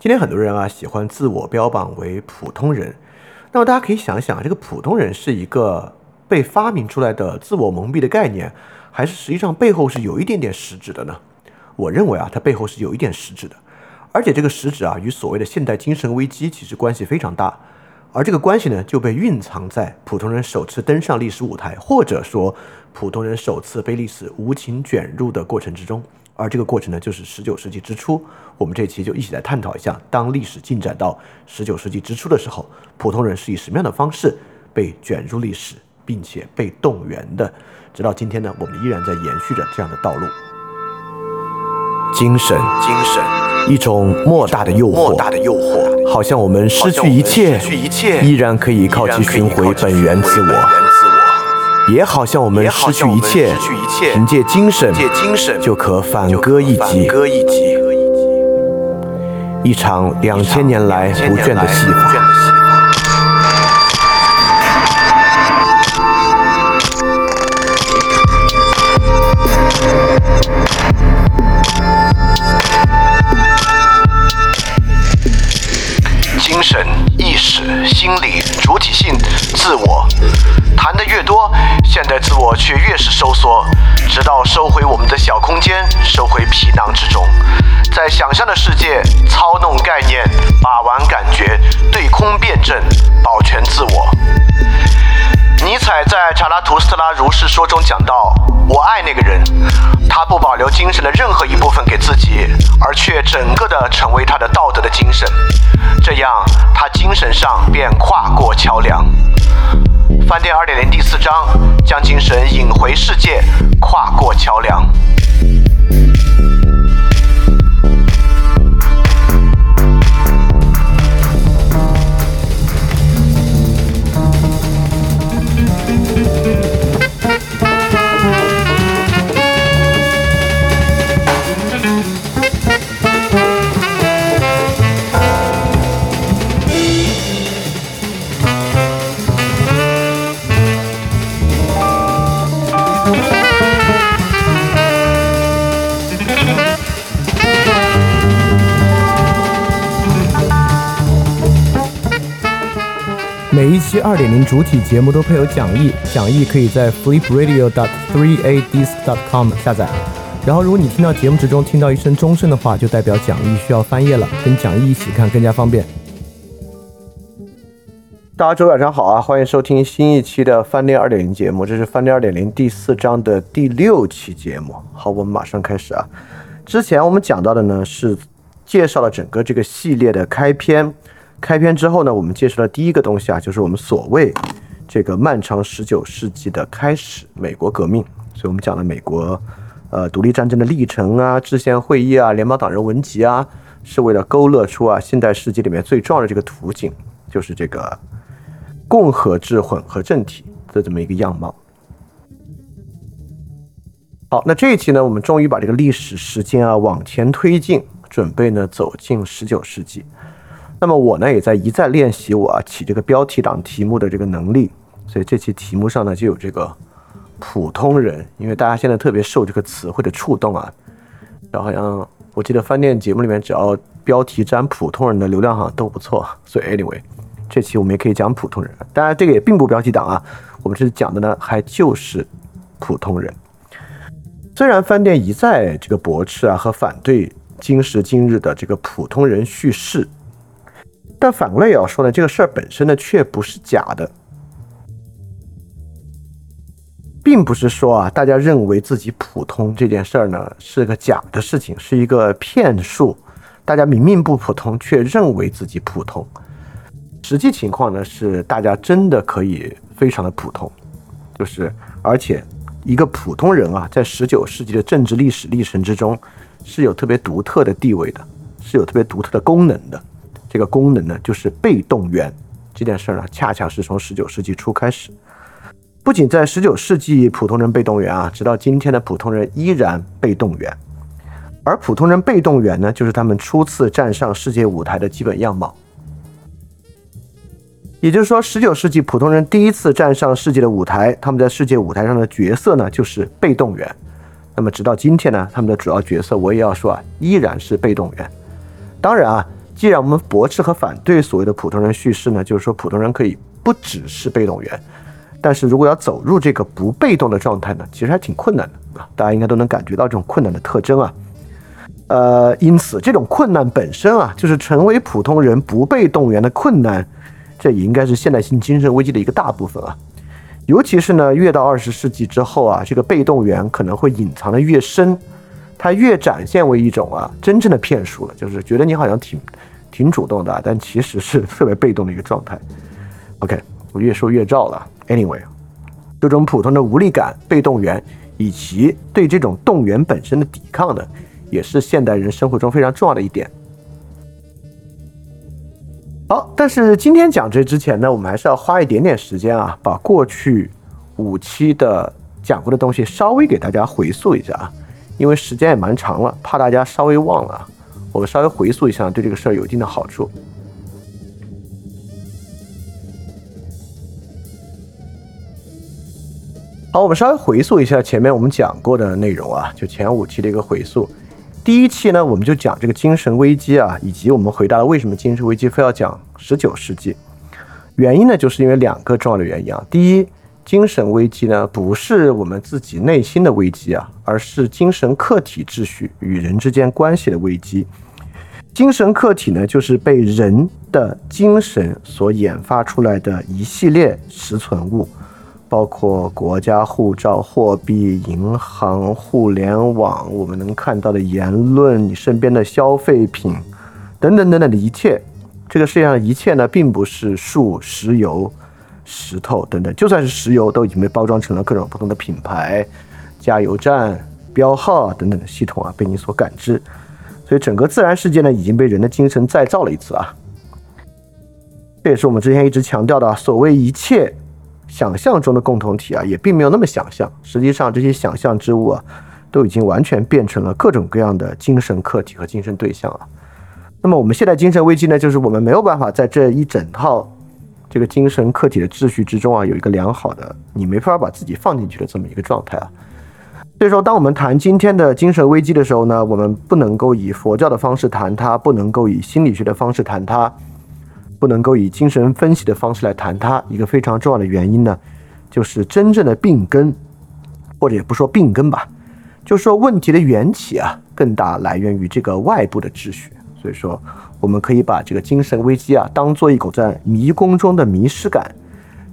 今天很多人啊喜欢自我标榜为普通人，那么大家可以想想，这个普通人是一个被发明出来的自我蒙蔽的概念，还是实际上背后是有一点点实质的呢？我认为啊，它背后是有一点实质的，而且这个实质啊与所谓的现代精神危机其实关系非常大，而这个关系呢就被蕴藏在普通人首次登上历史舞台，或者说普通人首次被历史无情卷入的过程之中。而这个过程呢，就是十九世纪之初。我们这期就一起来探讨一下，当历史进展到十九世纪之初的时候，普通人是以什么样的方式被卷入历史，并且被动员的。直到今天呢，我们依然在延续着这样的道路。精神，精神，一种莫大的诱惑，莫大的诱惑，好像我们失去一切，失去一切，依然可以靠其寻回本源自我。也好像我们失去一切，凭借精神就可反戈一击。一场两千年来不倦的戏法。精神、意识、心理、主体性、自我，谈的越多。现代自我却越是收缩，直到收回我们的小空间，收回皮囊之中，在想象的世界操弄概念，把玩感觉，对空辩证，保全自我。尼采在《查拉图斯特拉如是说》中讲到：“我爱那个人，他不保留精神的任何一部分给自己，而却整个的成为他的道德的精神，这样他精神上便跨过桥梁。”饭店二点零第四章，将精神引回世界，跨过桥梁。每一期二点零主体节目都配有讲义，讲义可以在 flipradio.dot3adisc.dot.com 下载。然后，如果你听到节目之中听到一声钟声的话，就代表讲义需要翻页了，跟讲义一起看更加方便。大家周晚上好啊，欢迎收听新一期的饭店二点零节目，这是饭店二点零第四章的第六期节目。好，我们马上开始啊。之前我们讲到的呢是介绍了整个这个系列的开篇。开篇之后呢，我们介绍的第一个东西啊，就是我们所谓这个漫长十九世纪的开始——美国革命。所以我们讲了美国，呃，独立战争的历程啊，制宪会议啊，联邦党人文集啊，是为了勾勒出啊现代世界里面最重要的这个图景，就是这个共和制混合政体的这么一个样貌。好，那这一期呢，我们终于把这个历史时间啊往前推进，准备呢走进十九世纪。那么我呢也在一再练习我啊起这个标题党题目的这个能力，所以这期题目上呢就有这个普通人，因为大家现在特别受这个词汇的触动啊，然后好像我记得饭店节目里面只要标题沾普通人的流量好像都不错，所以 anyway 这期我们也可以讲普通人，当然这个也并不标题党啊，我们是讲的呢还就是普通人，虽然饭店一再这个驳斥啊和反对今时今日的这个普通人叙事。但反过来也要说呢，这个事儿本身呢，却不是假的，并不是说啊，大家认为自己普通这件事儿呢是个假的事情，是一个骗术。大家明明不普通，却认为自己普通。实际情况呢是，大家真的可以非常的普通，就是而且一个普通人啊，在十九世纪的政治历史历程之中，是有特别独特的地位的，是有特别独特的功能的。这个功能呢，就是被动员。这件事儿呢，恰恰是从十九世纪初开始。不仅在十九世纪，普通人被动员啊，直到今天的普通人依然被动员。而普通人被动员呢，就是他们初次站上世界舞台的基本样貌。也就是说，十九世纪普通人第一次站上世界的舞台，他们在世界舞台上的角色呢，就是被动员。那么直到今天呢，他们的主要角色，我也要说啊，依然是被动员。当然啊。既然我们驳斥和反对所谓的普通人叙事呢，就是说普通人可以不只是被动员，但是如果要走入这个不被动的状态呢，其实还挺困难的啊。大家应该都能感觉到这种困难的特征啊。呃，因此这种困难本身啊，就是成为普通人不被动员的困难，这也应该是现代性精神危机的一个大部分啊。尤其是呢，越到二十世纪之后啊，这个被动员可能会隐藏的越深，它越展现为一种啊真正的骗术了，就是觉得你好像挺。挺主动的，但其实是 特别被动的一个状态。OK，我越说越照了。Anyway，这种普通的无力感、被动员，以及对这种动员本身的抵抗呢，也是现代人生活中非常重要的一点。好，但是今天讲这之前呢，我们还是要花一点点时间啊，把过去五期的讲过的东西稍微给大家回溯一下啊，因为时间也蛮长了，怕大家稍微忘了。我们稍微回溯一下，对这个事儿有一定的好处。好，我们稍微回溯一下前面我们讲过的内容啊，就前五期的一个回溯。第一期呢，我们就讲这个精神危机啊，以及我们回答了为什么精神危机非要讲十九世纪。原因呢，就是因为两个重要的原因啊。第一，精神危机呢，不是我们自己内心的危机啊，而是精神客体秩序与人之间关系的危机。精神客体呢，就是被人的精神所研发出来的一系列实存物，包括国家护照、货币、银行、互联网，我们能看到的言论，你身边的消费品，等等等等的一切。这个世界上一切呢，并不是树、石油、石头等等，就算是石油，都已经被包装成了各种不同的品牌、加油站、标号等等的系统啊，被你所感知。所以整个自然世界呢，已经被人的精神再造了一次啊。这也是我们之前一直强调的，所谓一切想象中的共同体啊，也并没有那么想象。实际上，这些想象之物啊，都已经完全变成了各种各样的精神客体和精神对象了。那么，我们现在精神危机呢，就是我们没有办法在这一整套这个精神客体的秩序之中啊，有一个良好的，你没法把自己放进去的这么一个状态啊。所以说，当我们谈今天的精神危机的时候呢，我们不能够以佛教的方式谈它，不能够以心理学的方式谈它，不能够以精神分析的方式来谈它。一个非常重要的原因呢，就是真正的病根，或者也不说病根吧，就说问题的缘起啊，更大来源于这个外部的秩序。所以说，我们可以把这个精神危机啊，当做一股在迷宫中的迷失感。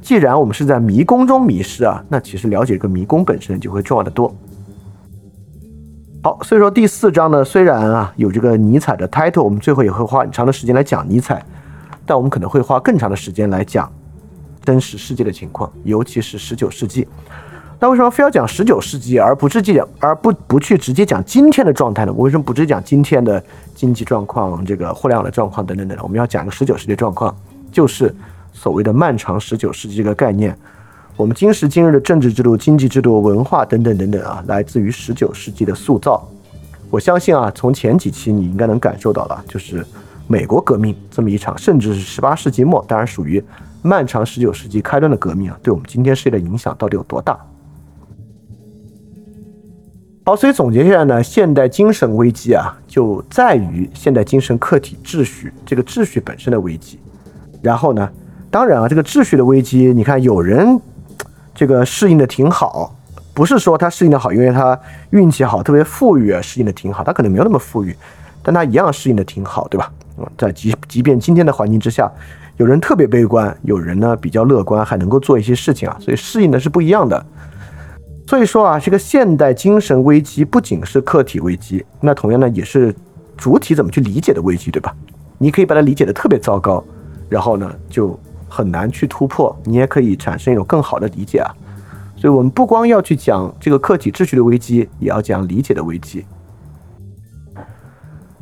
既然我们是在迷宫中迷失啊，那其实了解这个迷宫本身就会重要的多。好，所以说第四章呢，虽然啊有这个尼采的 title，我们最后也会花很长的时间来讲尼采，但我们可能会花更长的时间来讲真实世界的情况，尤其是十九世纪。那为什么非要讲十九世纪，而不直接讲，而不不去直接讲今天的状态呢？我为什么不直接讲今天的经济状况、这个互联网的状况等等等？我们要讲个十九世纪状况，就是所谓的漫长十九世纪这个概念。我们今时今日的政治制度、经济制度、文化等等等等啊，来自于十九世纪的塑造。我相信啊，从前几期你应该能感受到了，就是美国革命这么一场，甚至是十八世纪末，当然属于漫长十九世纪开端的革命啊，对我们今天世界的影响到底有多大？好，所以总结一下呢，现代精神危机啊，就在于现代精神客体秩序这个秩序本身的危机。然后呢，当然啊，这个秩序的危机，你看有人。这个适应的挺好，不是说他适应的好，因为他运气好，特别富裕啊，适应的挺好。他可能没有那么富裕，但他一样适应的挺好，对吧？在即即便今天的环境之下，有人特别悲观，有人呢比较乐观，还能够做一些事情啊，所以适应的是不一样的。所以说啊，这个现代精神危机不仅是客体危机，那同样呢也是主体怎么去理解的危机，对吧？你可以把它理解的特别糟糕，然后呢就。很难去突破，你也可以产生一种更好的理解啊。所以，我们不光要去讲这个客体秩序的危机，也要讲理解的危机。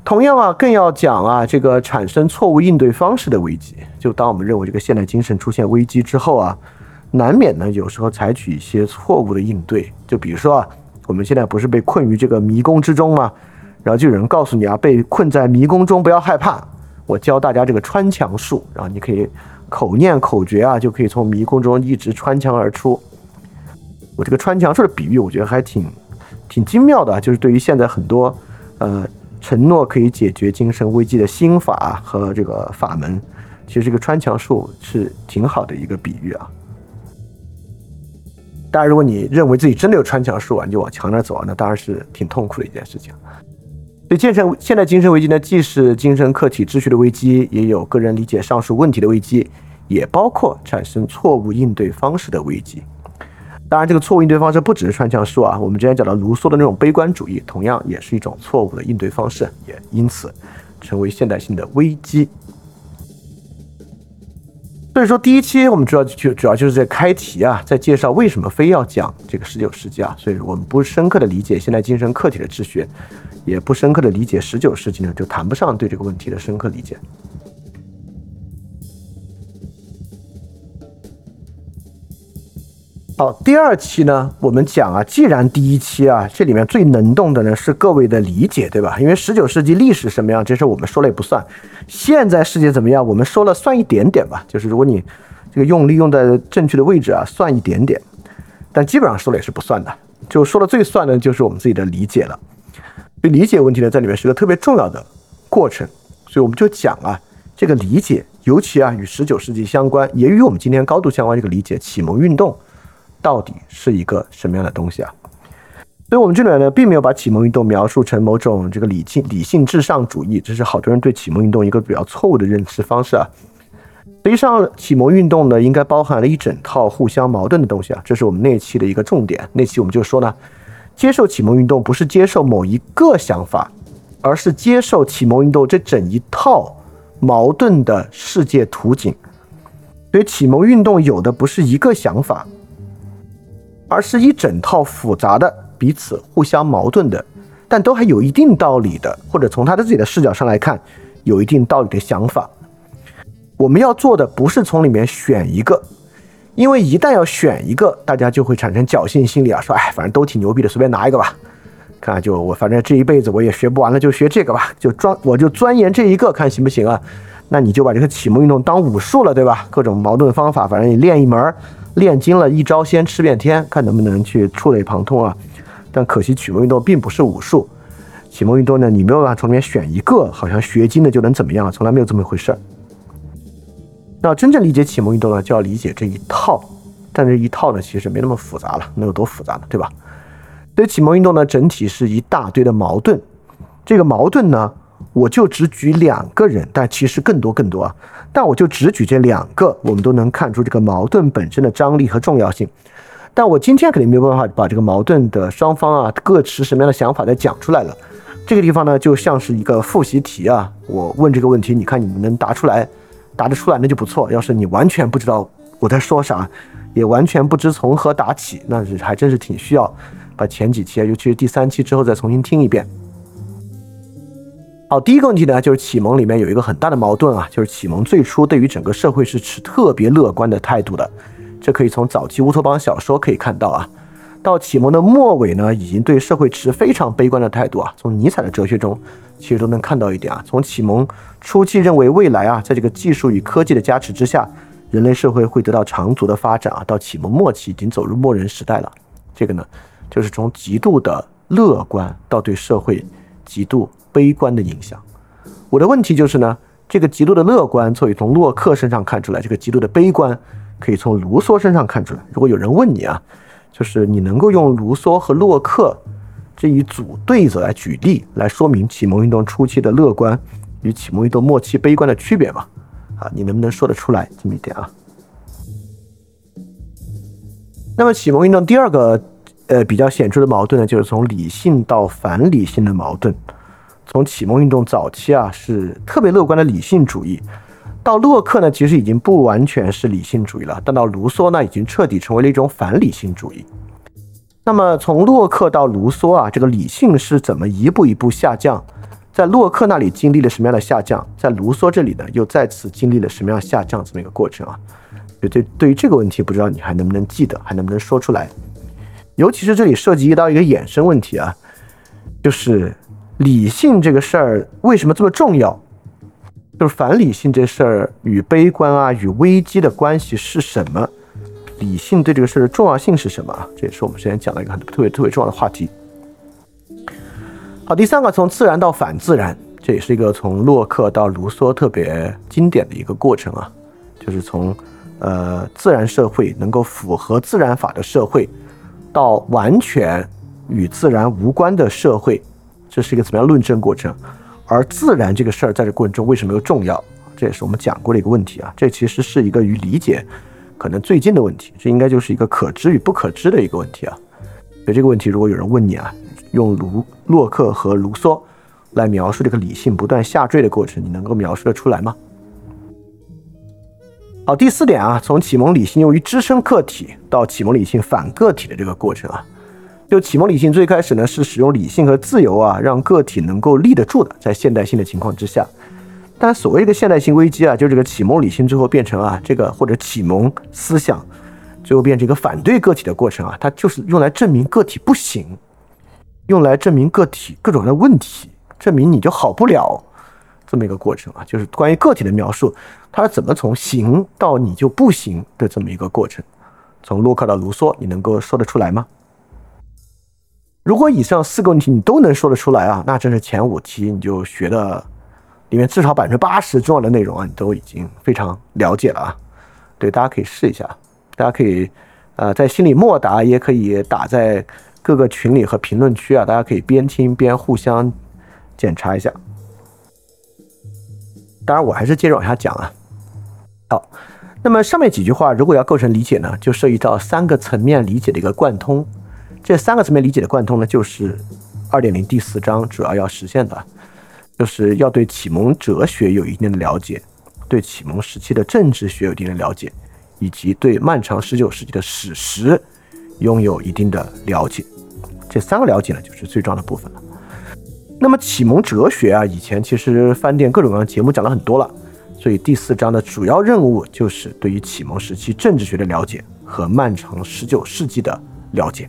同样啊，更要讲啊这个产生错误应对方式的危机。就当我们认为这个现代精神出现危机之后啊，难免呢有时候采取一些错误的应对。就比如说啊，我们现在不是被困于这个迷宫之中吗？然后就有人告诉你啊，被困在迷宫中不要害怕，我教大家这个穿墙术，然后你可以。口念口诀啊，就可以从迷宫中一直穿墙而出。我这个穿墙术的比喻，我觉得还挺挺精妙的，就是对于现在很多呃承诺可以解决精神危机的心法和这个法门。其实这个穿墙术是挺好的一个比喻啊。当然，如果你认为自己真的有穿墙术啊，你就往墙那走啊，那当然是挺痛苦的一件事情。所以，精神现代精神危机呢，既是精神客体秩序的危机，也有个人理解上述问题的危机，也包括产生错误应对方式的危机。当然，这个错误应对方式不只是穿墙术啊，我们之前讲到卢梭的那种悲观主义，同样也是一种错误的应对方式，也因此成为现代性的危机。所以说，第一期我们主要就主要就是在开题啊，在介绍为什么非要讲这个十九世纪啊。所以我们不深刻的理解现代精神客体的秩序，也不深刻的理解十九世纪呢，就谈不上对这个问题的深刻理解。好，第二期呢，我们讲啊，既然第一期啊，这里面最能动的呢是各位的理解，对吧？因为十九世纪历史什么样，这事我们说了也不算。现在世界怎么样，我们说了算一点点吧。就是如果你这个用力用在正确的位置啊，算一点点，但基本上说了也是不算的。就说了最算的，就是我们自己的理解了。所以理解问题呢，在里面是个特别重要的过程。所以我们就讲啊，这个理解，尤其啊与十九世纪相关，也与我们今天高度相关这个理解，启蒙运动。到底是一个什么样的东西啊？所以，我们这里呢，并没有把启蒙运动描述成某种这个理性理性至上主义，这是好多人对启蒙运动一个比较错误的认知方式啊。实际上，启蒙运动呢，应该包含了一整套互相矛盾的东西啊，这是我们那期的一个重点。那期我们就说呢，接受启蒙运动不是接受某一个想法，而是接受启蒙运动这整一套矛盾的世界图景。所以，启蒙运动有的不是一个想法。而是一整套复杂的、彼此互相矛盾的，但都还有一定道理的，或者从他的自己的视角上来看，有一定道理的想法。我们要做的不是从里面选一个，因为一旦要选一个，大家就会产生侥幸心理啊，说哎，反正都挺牛逼的，随便拿一个吧。看，就我反正这一辈子我也学不完了，就学这个吧，就专我就钻研这一个，看行不行啊？那你就把这个启蒙运动当武术了，对吧？各种矛盾方法，反正你练一门。炼精了一招先吃遍天，看能不能去触类旁通啊！但可惜启蒙运动并不是武术，启蒙运动呢，你没有办法从里面选一个，好像学精的就能怎么样，从来没有这么一回事儿。那真正理解启蒙运动呢，就要理解这一套，但这一套呢，其实没那么复杂了，能有多复杂呢？对吧？所以启蒙运动呢，整体是一大堆的矛盾，这个矛盾呢。我就只举两个人，但其实更多更多啊！但我就只举这两个，我们都能看出这个矛盾本身的张力和重要性。但我今天肯定没有办法把这个矛盾的双方啊各持什么样的想法再讲出来了。这个地方呢，就像是一个复习题啊，我问这个问题，你看你们能答出来，答得出来那就不错。要是你完全不知道我在说啥，也完全不知从何答起，那是还真是挺需要把前几期啊，尤其是第三期之后再重新听一遍。好，第一个问题呢，就是启蒙里面有一个很大的矛盾啊，就是启蒙最初对于整个社会是持特别乐观的态度的，这可以从早期乌托邦小说可以看到啊。到启蒙的末尾呢，已经对社会持非常悲观的态度啊。从尼采的哲学中，其实都能看到一点啊。从启蒙初期认为未来啊，在这个技术与科技的加持之下，人类社会会得到长足的发展啊。到启蒙末期，已经走入末人时代了。这个呢，就是从极度的乐观到对社会极度。悲观的影响，我的问题就是呢，这个极度的乐观可以从洛克身上看出来，这个极度的悲观可以从卢梭身上看出来。如果有人问你啊，就是你能够用卢梭和洛克这一组对子来举例，来说明启蒙运动初期的乐观与启蒙运动末期悲观的区别吗？啊，你能不能说得出来这么一点啊？那么启蒙运动第二个呃比较显著的矛盾呢，就是从理性到反理性的矛盾。从启蒙运动早期啊，是特别乐观的理性主义，到洛克呢，其实已经不完全是理性主义了。但到卢梭呢，已经彻底成为了一种反理性主义。那么从洛克到卢梭啊，这个理性是怎么一步一步下降？在洛克那里经历了什么样的下降？在卢梭这里呢，又再次经历了什么样下降这么一个过程啊？对对，对于这个问题，不知道你还能不能记得，还能不能说出来？尤其是这里涉及到一个衍生问题啊，就是。理性这个事儿为什么这么重要？就是反理性这事儿与悲观啊、与危机的关系是什么？理性对这个事儿的重要性是什么？这也是我们之前讲的一个很特别特别重要的话题。好，第三个从自然到反自然，这也是一个从洛克到卢梭特别经典的一个过程啊，就是从呃自然社会能够符合自然法的社会，到完全与自然无关的社会，这是一个怎么样论证过程？而自然这个事儿在这过程中为什么又重要？这也是我们讲过的一个问题啊。这其实是一个与理解可能最近的问题，这应该就是一个可知与不可知的一个问题啊。所以这个问题，如果有人问你啊，用卢洛克和卢梭来描述这个理性不断下坠的过程，你能够描述得出来吗？好，第四点啊，从启蒙理性用于支撑个体到启蒙理性反个体的这个过程啊，就启蒙理性最开始呢是使用理性和自由啊，让个体能够立得住的，在现代性的情况之下。但所谓的现代性危机啊，就这个启蒙理性最后变成啊这个或者启蒙思想。最后变成一个反对个体的过程啊，它就是用来证明个体不行，用来证明个体各种各样的问题，证明你就好不了这么一个过程啊，就是关于个体的描述，它是怎么从行到你就不行的这么一个过程。从洛克到卢梭，你能够说得出来吗？如果以上四个问题你都能说得出来啊，那真是前五题你就学的里面至少百分之八十重要的内容啊，你都已经非常了解了啊。对，大家可以试一下。大家可以，呃，在心里默答，也可以打在各个群里和评论区啊，大家可以边听边互相检查一下。当然，我还是接着往下讲啊。好，那么上面几句话如果要构成理解呢，就涉及到三个层面理解的一个贯通。这三个层面理解的贯通呢，就是二点零第四章主要要实现的，就是要对启蒙哲学有一定的了解，对启蒙时期的政治学有一定的了解。以及对漫长十九世纪的史实拥有一定的了解，这三个了解呢，就是最重要的部分了。那么启蒙哲学啊，以前其实饭店各种各样节目讲了很多了，所以第四章的主要任务就是对于启蒙时期政治学的了解和漫长十九世纪的了解。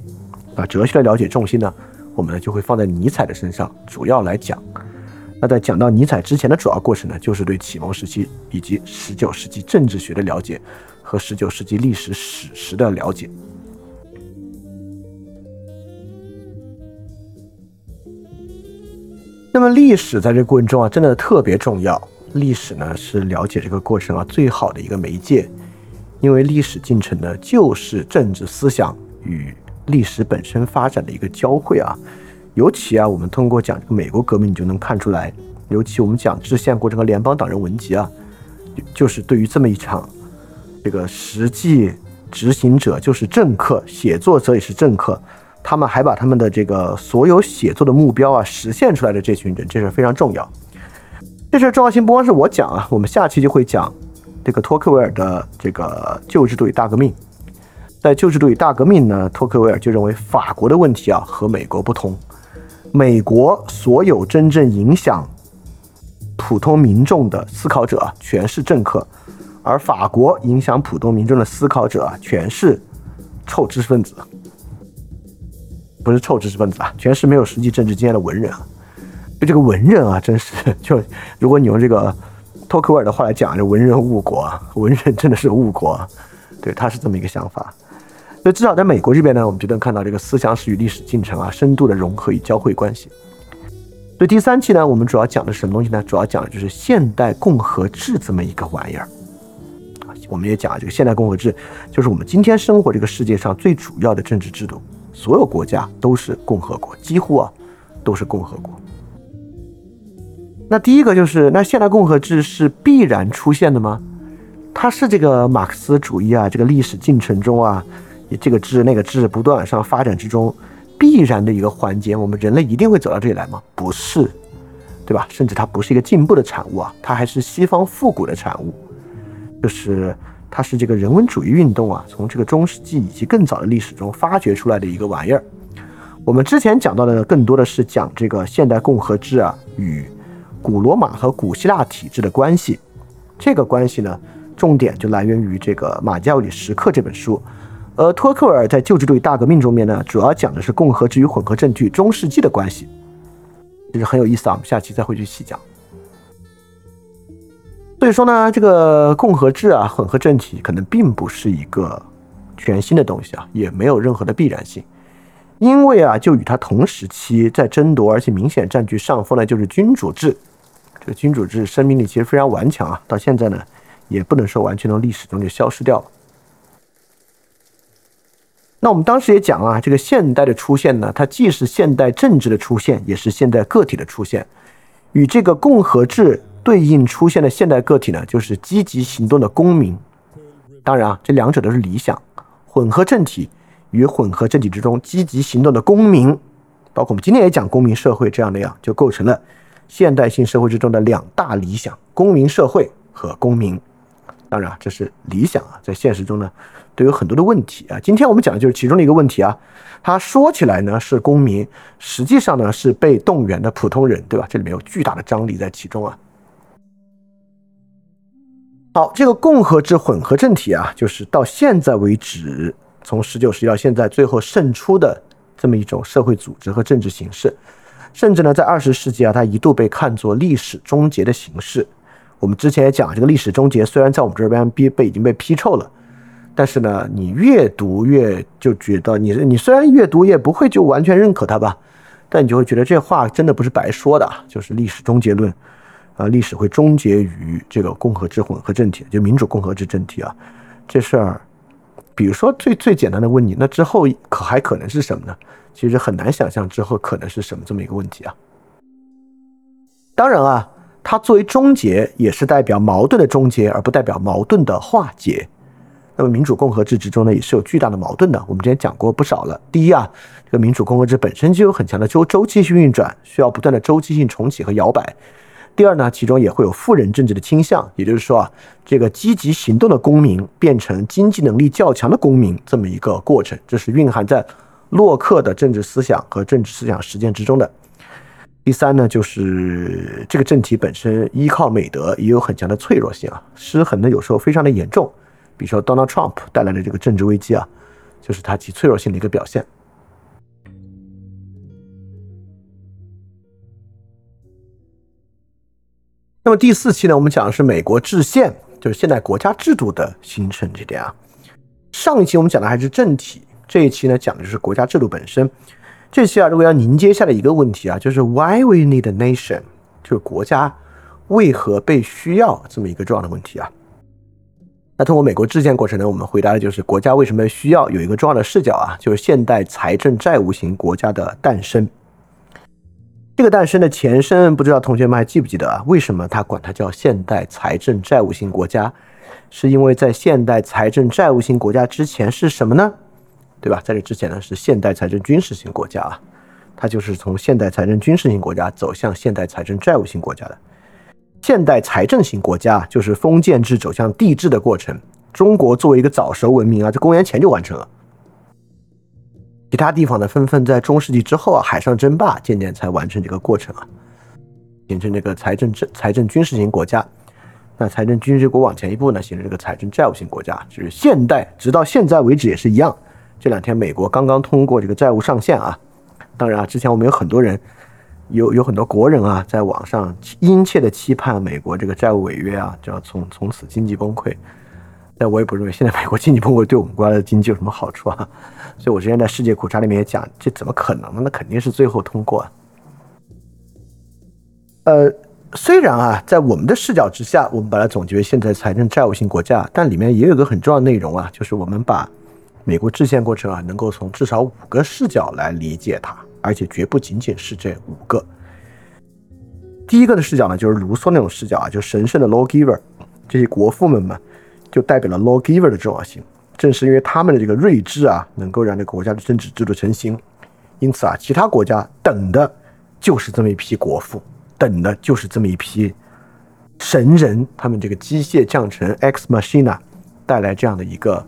啊，哲学的了解重心呢，我们呢就会放在尼采的身上，主要来讲。那在讲到尼采之前的主要过程呢，就是对启蒙时期以及十九世纪政治学的了解。和十九世纪历史史实的了解。那么历史在这个过程中啊，真的特别重要。历史呢是了解这个过程啊最好的一个媒介，因为历史进程呢就是政治思想与历史本身发展的一个交汇啊。尤其啊，我们通过讲这个美国革命，你就能看出来。尤其我们讲制宪过程和联邦党人文集啊，就是对于这么一场。这个实际执行者就是政客，写作者也是政客，他们还把他们的这个所有写作的目标啊实现出来的这群人，这是非常重要。这事重要性不光是我讲啊，我们下期就会讲这个托克维尔的这个旧制度与大革命。在旧制度与大革命呢，托克维尔就认为法国的问题啊和美国不同，美国所有真正影响普通民众的思考者全是政客。而法国影响普通民众的思考者，全是臭知识分子，不是臭知识分子啊，全是没有实际政治经验的文人啊。就这个文人啊，真是 就如果你用这个托克维尔的话来讲，这文人误国啊，文人真的是误国。对，他是这么一个想法。所以至少在美国这边呢，我们就能看到这个思想史与历史进程啊，深度的融合与交汇关系。所以第三期呢，我们主要讲的什么东西呢？主要讲的就是现代共和制这么一个玩意儿。我们也讲了，这个现代共和制就是我们今天生活这个世界上最主要的政治制度，所有国家都是共和国，几乎啊都是共和国。那第一个就是，那现代共和制是必然出现的吗？它是这个马克思主义啊，这个历史进程中啊，这个制那个制不断往上发展之中必然的一个环节，我们人类一定会走到这里来吗？不是，对吧？甚至它不是一个进步的产物啊，它还是西方复古的产物。就是它是这个人文主义运动啊，从这个中世纪以及更早的历史中发掘出来的一个玩意儿。我们之前讲到的呢更多的是讲这个现代共和制啊与古罗马和古希腊体制的关系。这个关系呢，重点就来源于这个《马加里时刻》这本书。而托克维尔在《旧制度与大革命》中面呢，主要讲的是共和制与混合政体中世纪的关系，这是很有意思啊。我们下期再会去细讲。所以说呢，这个共和制啊，混合政体可能并不是一个全新的东西啊，也没有任何的必然性。因为啊，就与它同时期在争夺，而且明显占据上风的，就是君主制。这个君主制生命力其实非常顽强啊，到现在呢，也不能说完全从历史中就消失掉了。那我们当时也讲啊，这个现代的出现呢，它既是现代政治的出现，也是现代个体的出现。与这个共和制对应出现的现代个体呢，就是积极行动的公民。当然啊，这两者都是理想。混合政体与混合政体之中积极行动的公民，包括我们今天也讲公民社会这样的样，就构成了现代性社会之中的两大理想：公民社会和公民。当然啊，这是理想啊，在现实中呢。都有很多的问题啊！今天我们讲的就是其中的一个问题啊。他说起来呢是公民，实际上呢是被动员的普通人，对吧？这里面有巨大的张力在其中啊。好，这个共和制混合政体啊，就是到现在为止，从十九世纪到现在最后胜出的这么一种社会组织和政治形式，甚至呢在二十世纪啊，它一度被看作历史终结的形式。我们之前也讲，这个历史终结虽然在我们这边被已经被批臭了。但是呢，你越读越就觉得你你虽然越读也不会就完全认可它吧，但你就会觉得这话真的不是白说的，就是历史终结论，啊，历史会终结于这个共和制混合政体，就民主共和制政体啊，这事儿，比如说最最简单的问你，那之后可还可能是什么呢？其实很难想象之后可能是什么这么一个问题啊。当然啊，它作为终结也是代表矛盾的终结，而不代表矛盾的化解。那么民主共和制之中呢，也是有巨大的矛盾的。我们之前讲过不少了。第一啊，这个民主共和制本身就有很强的周周期性运转，需要不断的周期性重启和摇摆。第二呢，其中也会有富人政治的倾向，也就是说啊，这个积极行动的公民变成经济能力较强的公民这么一个过程，这是蕴含在洛克的政治思想和政治思想实践之中的。第三呢，就是这个政体本身依靠美德也有很强的脆弱性啊，失衡呢有时候非常的严重。比如说，Donald Trump 带来的这个政治危机啊，就是他其脆弱性的一个表现。那么第四期呢，我们讲的是美国制宪，就是现代国家制度的形成这点啊。上一期我们讲的还是政体，这一期呢讲的就是国家制度本身。这期啊，如果要凝接下来一个问题啊，就是 Why we need a nation，就是国家为何被需要这么一个重要的问题啊。那通过美国制宪过程呢，我们回答的就是国家为什么需要有一个重要的视角啊，就是现代财政债务型国家的诞生。这个诞生的前身，不知道同学们还记不记得啊？为什么他管它叫现代财政债务型国家？是因为在现代财政债务型国家之前是什么呢？对吧？在这之前呢，是现代财政军事型国家啊，它就是从现代财政军事型国家走向现代财政债务型国家的。现代财政型国家就是封建制走向帝制的过程。中国作为一个早熟文明啊，在公元前就完成了。其他地方呢，纷纷在中世纪之后啊，海上争霸，渐渐才完成这个过程啊，形成这个财政政财政军事型国家。那财政军事国往前一步呢，形成这个财政债务型国家，就是现代，直到现在为止也是一样。这两天美国刚刚通过这个债务上限啊，当然啊，之前我们有很多人。有有很多国人啊，在网上殷切的期盼美国这个债务违约啊，就要从从此经济崩溃。但我也不认为现在美国经济崩溃对我们国家的经济有什么好处啊。所以我之前在世界苦茶里面也讲，这怎么可能呢？那肯定是最后通过。呃，虽然啊，在我们的视角之下，我们把它总结为现在财政债务型国家，但里面也有个很重要的内容啊，就是我们把美国制宪过程啊，能够从至少五个视角来理解它。而且绝不仅仅是这五个。第一个的视角呢，就是卢梭那种视角啊，就神圣的 lawgiver，这些国父们嘛，就代表了 lawgiver 的重要性。正是因为他们的这个睿智啊，能够让这个国家的政治制度成型。因此啊，其他国家等的就是这么一批国父，等的就是这么一批神人，他们这个机械降臣 X machina 带来这样的一个。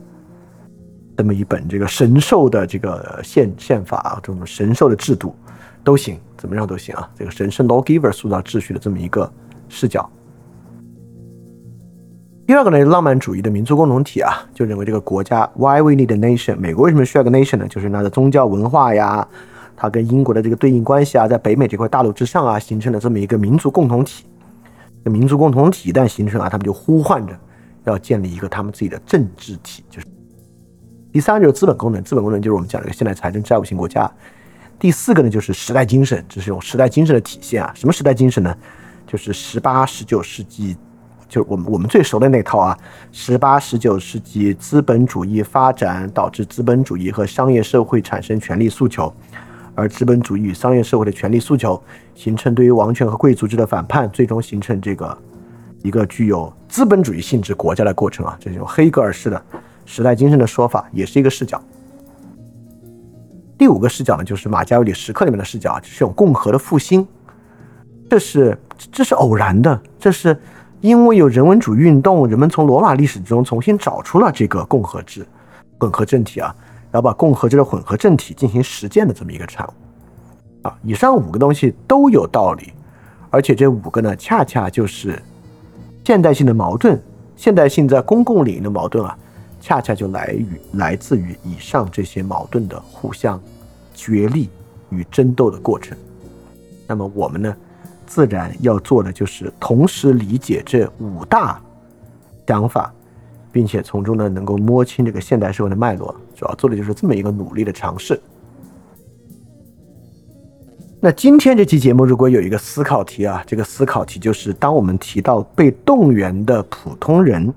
这么一本这个神兽的这个宪宪法啊，这种神兽的制度都行，怎么样都行啊。这个神圣 lawgiver 塑造秩序的这么一个视角。第二个呢，浪漫主义的民族共同体啊，就认为这个国家 why we need a nation？美国为什么需要个 nation 呢？就是它的宗教文化呀，它跟英国的这个对应关系啊，在北美这块大陆之上啊，形成了这么一个民族共同体。这民族共同体一旦形成啊，他们就呼唤着要建立一个他们自己的政治体，就是。第三个就是资本功能，资本功能就是我们讲这个现代财政债务型国家。第四个呢就是时代精神，这是一种时代精神的体现啊。什么时代精神呢？就是十八、十九世纪，就我们我们最熟的那套啊。十八、十九世纪资本主义发展导致资本主义和商业社会产生权利诉求，而资本主义与商业社会的权利诉求形成对于王权和贵族制的反叛，最终形成这个一个具有资本主义性质国家的过程啊。这种黑格尔式的时代精神的说法也是一个视角。第五个视角呢，就是马加维里时刻里面的视角啊，就是种共和的复兴。这是这是偶然的，这是因为有人文主义运动，人们从罗马历史中重新找出了这个共和制、混合政体啊，然后把共和制的混合政体进行实践的这么一个产物啊。以上五个东西都有道理，而且这五个呢，恰恰就是现代性的矛盾，现代性在公共领域的矛盾啊，恰恰就来于来自于以上这些矛盾的互相角力与争斗的过程。那么我们呢？自然要做的就是同时理解这五大想法，并且从中呢能够摸清这个现代社会的脉络。主要做的就是这么一个努力的尝试。那今天这期节目如果有一个思考题啊，这个思考题就是当我们提到被动员的普通人，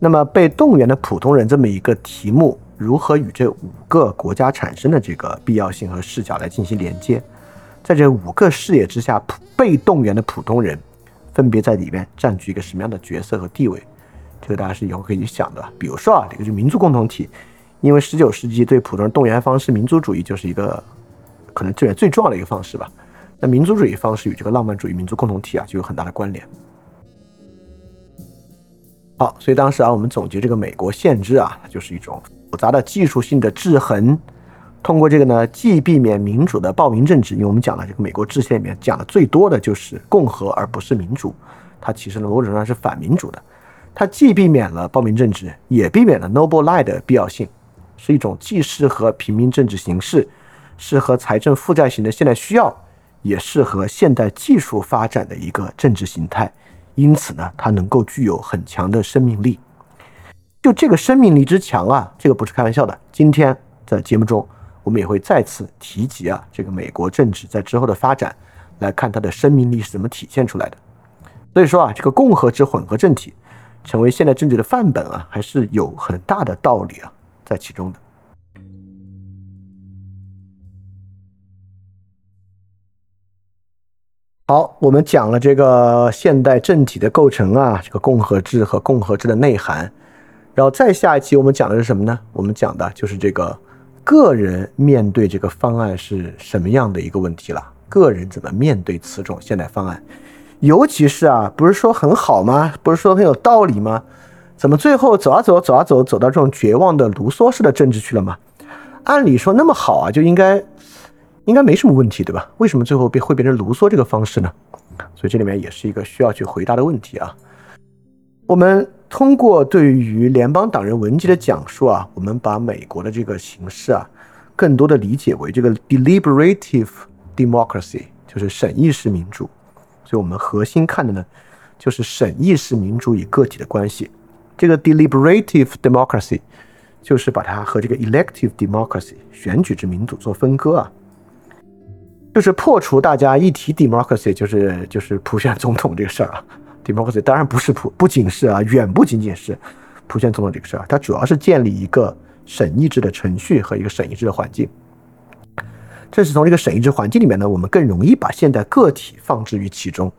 那么被动员的普通人这么一个题目，如何与这五个国家产生的这个必要性和视角来进行连接？在这五个视野之下，被动员的普通人分别在里面占据一个什么样的角色和地位？这个大家是以后可以去想的。比如说啊，这个是民族共同体，因为十九世纪对普通人动员方式，民族主义就是一个可能这边最重要的一个方式吧。那民族主义方式与这个浪漫主义民族共同体啊，就有很大的关联。好，所以当时啊，我们总结这个美国宪制啊，就是一种复杂的技术性的制衡。通过这个呢，既避免民主的暴民政治，因为我们讲了这个美国制宪里面讲的最多的就是共和而不是民主，它其实呢某种程度上是反民主的。它既避免了暴民政治，也避免了 noble lie 的必要性，是一种既适合平民政治形式，适合财政负债型的现代需要，也适合现代技术发展的一个政治形态。因此呢，它能够具有很强的生命力。就这个生命力之强啊，这个不是开玩笑的。今天在节目中。我们也会再次提及啊，这个美国政治在之后的发展，来看它的生命力是怎么体现出来的。所以说啊，这个共和制混合政体成为现代政治的范本啊，还是有很大的道理啊在其中的。好，我们讲了这个现代政体的构成啊，这个共和制和共和制的内涵，然后再下一期我们讲的是什么呢？我们讲的就是这个。个人面对这个方案是什么样的一个问题了？个人怎么面对此种现代方案？尤其是啊，不是说很好吗？不是说很有道理吗？怎么最后走啊走，走啊走，走到这种绝望的卢梭式的政治去了吗？按理说那么好啊，就应该应该没什么问题，对吧？为什么最后变会变成卢梭这个方式呢？所以这里面也是一个需要去回答的问题啊。我们。通过对于联邦党人文集的讲述啊，我们把美国的这个形式啊，更多的理解为这个 deliberative democracy，就是审议式民主。所以，我们核心看的呢，就是审议式民主与个体的关系。这个 deliberative democracy 就是把它和这个 elective democracy 选举制民主做分割啊，就是破除大家一提 democracy 就是就是普选总统这个事儿啊。Democracy 当然不是普，不仅是啊，远不仅仅是普选总统这个事儿，它主要是建立一个审议制的程序和一个审议制的环境。正是从这个审议制环境里面呢，我们更容易把现代个体放置于其中。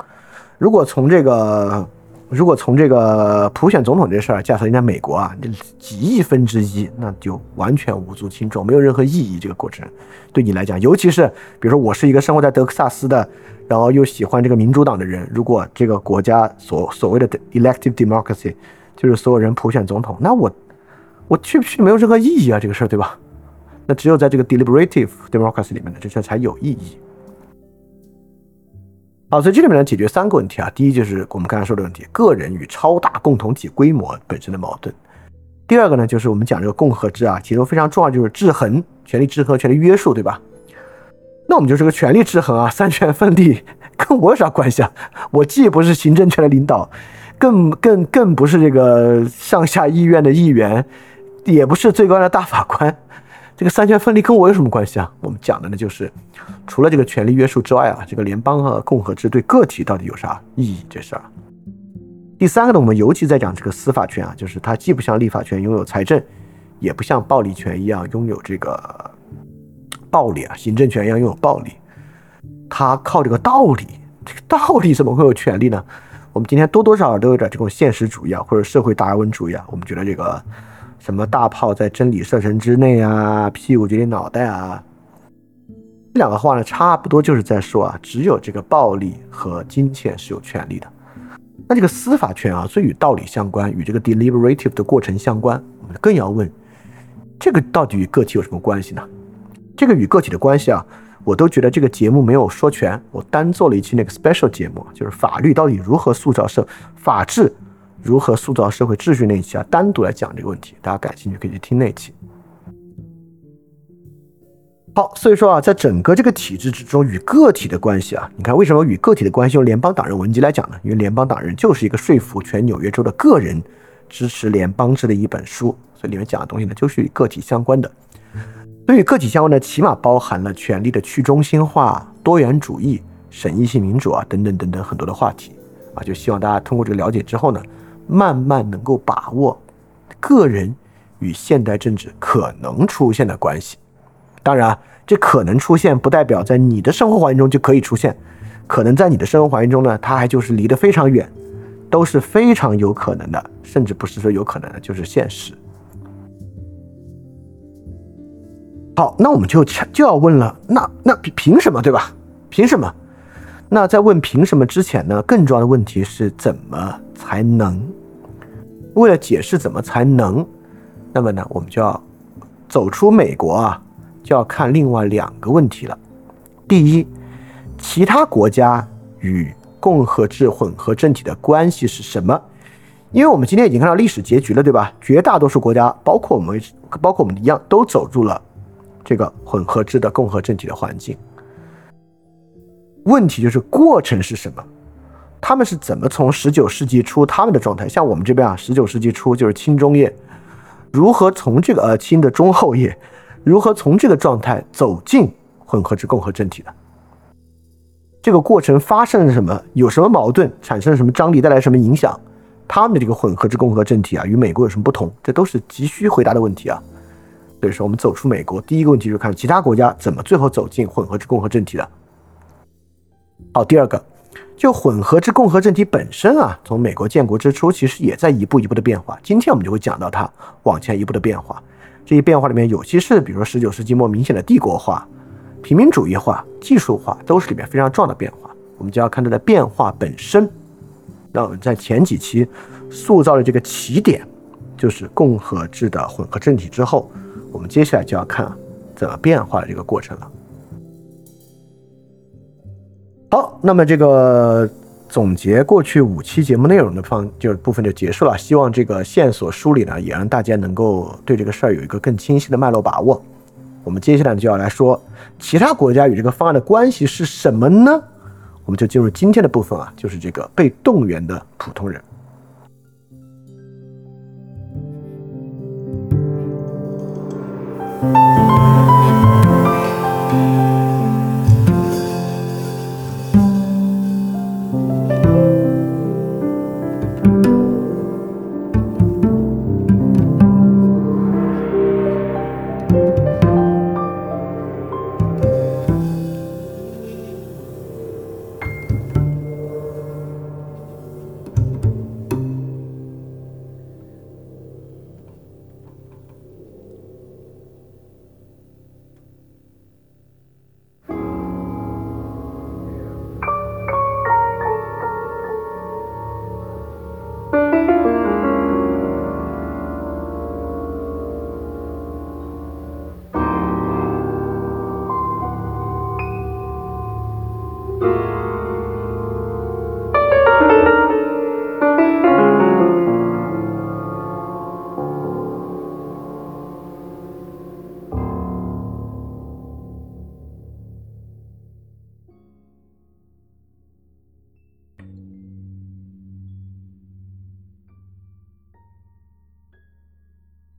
如果从这个，如果从这个普选总统这事儿架设在美国啊，这几亿分之一，那就完全无足轻重，没有任何意义。这个过程对你来讲，尤其是比如说我是一个生活在德克萨斯的。然后又喜欢这个民主党的人，如果这个国家所所谓的 elective democracy 就是所有人普选总统，那我我去不去没有任何意义啊，这个事儿对吧？那只有在这个 deliberative democracy 里面的这事才有意义。好，所以这里面呢解决三个问题啊，第一就是我们刚才说的问题，个人与超大共同体规模本身的矛盾；第二个呢就是我们讲这个共和制啊，其中非常重要就是制衡，权力制衡，权力约束，对吧？那我们就是个权力制衡啊，三权分立，跟我有啥关系啊？我既不是行政权的领导，更更更不是这个上下议院的议员，也不是最高的大法官。这个三权分立跟我有什么关系啊？我们讲的呢，就是除了这个权力约束之外啊，这个联邦和共和制对个体到底有啥意义这事儿。第三个呢，我们尤其在讲这个司法权啊，就是它既不像立法权拥有财政，也不像暴力权一样拥有这个暴力啊，行政权一样拥有暴力，它靠这个道理。这个道理怎么会有权利呢？我们今天多多少少都有点这种现实主义啊，或者社会达尔文主义啊，我们觉得这个。什么大炮在真理射程之内啊？屁股决定脑袋啊！这两个话呢，差不多就是在说啊，只有这个暴力和金钱是有权利的。那这个司法权啊，最与道理相关，与这个 deliberative 的过程相关。我们更要问，这个到底与个体有什么关系呢？这个与个体的关系啊，我都觉得这个节目没有说全。我单做了一期那个 special 节目，就是法律到底如何塑造社法治。如何塑造社会秩序那一期啊，单独来讲这个问题，大家感兴趣可以去听那期。好，所以说啊，在整个这个体制之中，与个体的关系啊，你看为什么与个体的关系用联邦党人文集来讲呢？因为联邦党人就是一个说服全纽约州的个人支持联邦制的一本书，所以里面讲的东西呢，就是与个体相关的。对于个体相关的，起码包含了权力的去中心化、多元主义、审议性民主啊，等等等等很多的话题啊，就希望大家通过这个了解之后呢。慢慢能够把握个人与现代政治可能出现的关系。当然，这可能出现不代表在你的生活环境中就可以出现，可能在你的生活环境中呢，它还就是离得非常远，都是非常有可能的，甚至不是说有可能的，就是现实。好，那我们就就要问了，那那凭凭什么，对吧？凭什么？那在问凭什么之前呢，更重要的问题是怎么才能？为了解释怎么才能，那么呢，我们就要走出美国啊，就要看另外两个问题了。第一，其他国家与共和制混合政体的关系是什么？因为我们今天已经看到历史结局了，对吧？绝大多数国家，包括我们，包括我们一样，都走入了这个混合制的共和政体的环境。问题就是过程是什么？他们是怎么从十九世纪初他们的状态，像我们这边啊，十九世纪初就是清中叶，如何从这个呃清的中后叶，如何从这个状态走进混合制共和政体的？这个过程发生了什么？有什么矛盾？产生了什么张力？带来什么影响？他们的这个混合制共和政体啊，与美国有什么不同？这都是急需回答的问题啊。所以说，我们走出美国，第一个问题就是看其他国家怎么最后走进混合制共和政体的。好，第二个。就混合制共和政体本身啊，从美国建国之初，其实也在一步一步的变化。今天我们就会讲到它往前一步的变化。这些变化里面，有些是比如说十九世纪末明显的帝国化、平民主义化、技术化，都是里面非常重要的变化。我们就要看它的变化本身。那我们在前几期塑造了这个起点，就是共和制的混合政体之后，我们接下来就要看怎么变化的这个过程了。好那么这个总结过去五期节目内容的方就是部分就结束了希望这个线索梳理呢也让大家能够对这个事儿有一个更清晰的脉络把握。我们接下来就要来说其他国家与这个方案的关系是什么呢？我们就进入今天的部分啊就是这个被动员的普通人。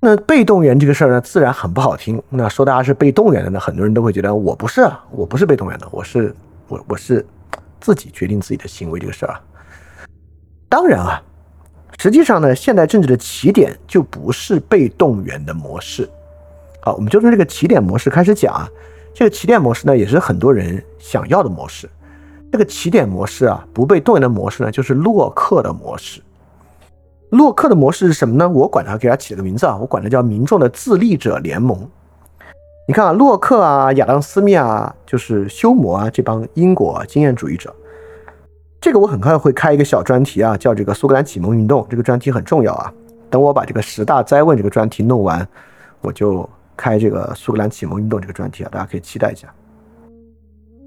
那被动员这个事儿呢，自然很不好听。那说大家是被动员的呢，很多人都会觉得我不是啊，我不是被动员的，我是我我是自己决定自己的行为这个事儿啊。当然啊，实际上呢，现代政治的起点就不是被动员的模式。好，我们就从这个起点模式开始讲啊。这个起点模式呢，也是很多人想要的模式。这个起点模式啊，不被动员的模式呢，就是洛克的模式。洛克的模式是什么呢？我管它给它起了个名字啊，我管它叫民众的自立者联盟。你看啊，洛克啊，亚当斯密啊，就是休谟啊，这帮英国经验主义者。这个我很快会开一个小专题啊，叫这个苏格兰启蒙运动。这个专题很重要啊。等我把这个十大灾问这个专题弄完，我就开这个苏格兰启蒙运动这个专题啊，大家可以期待一下。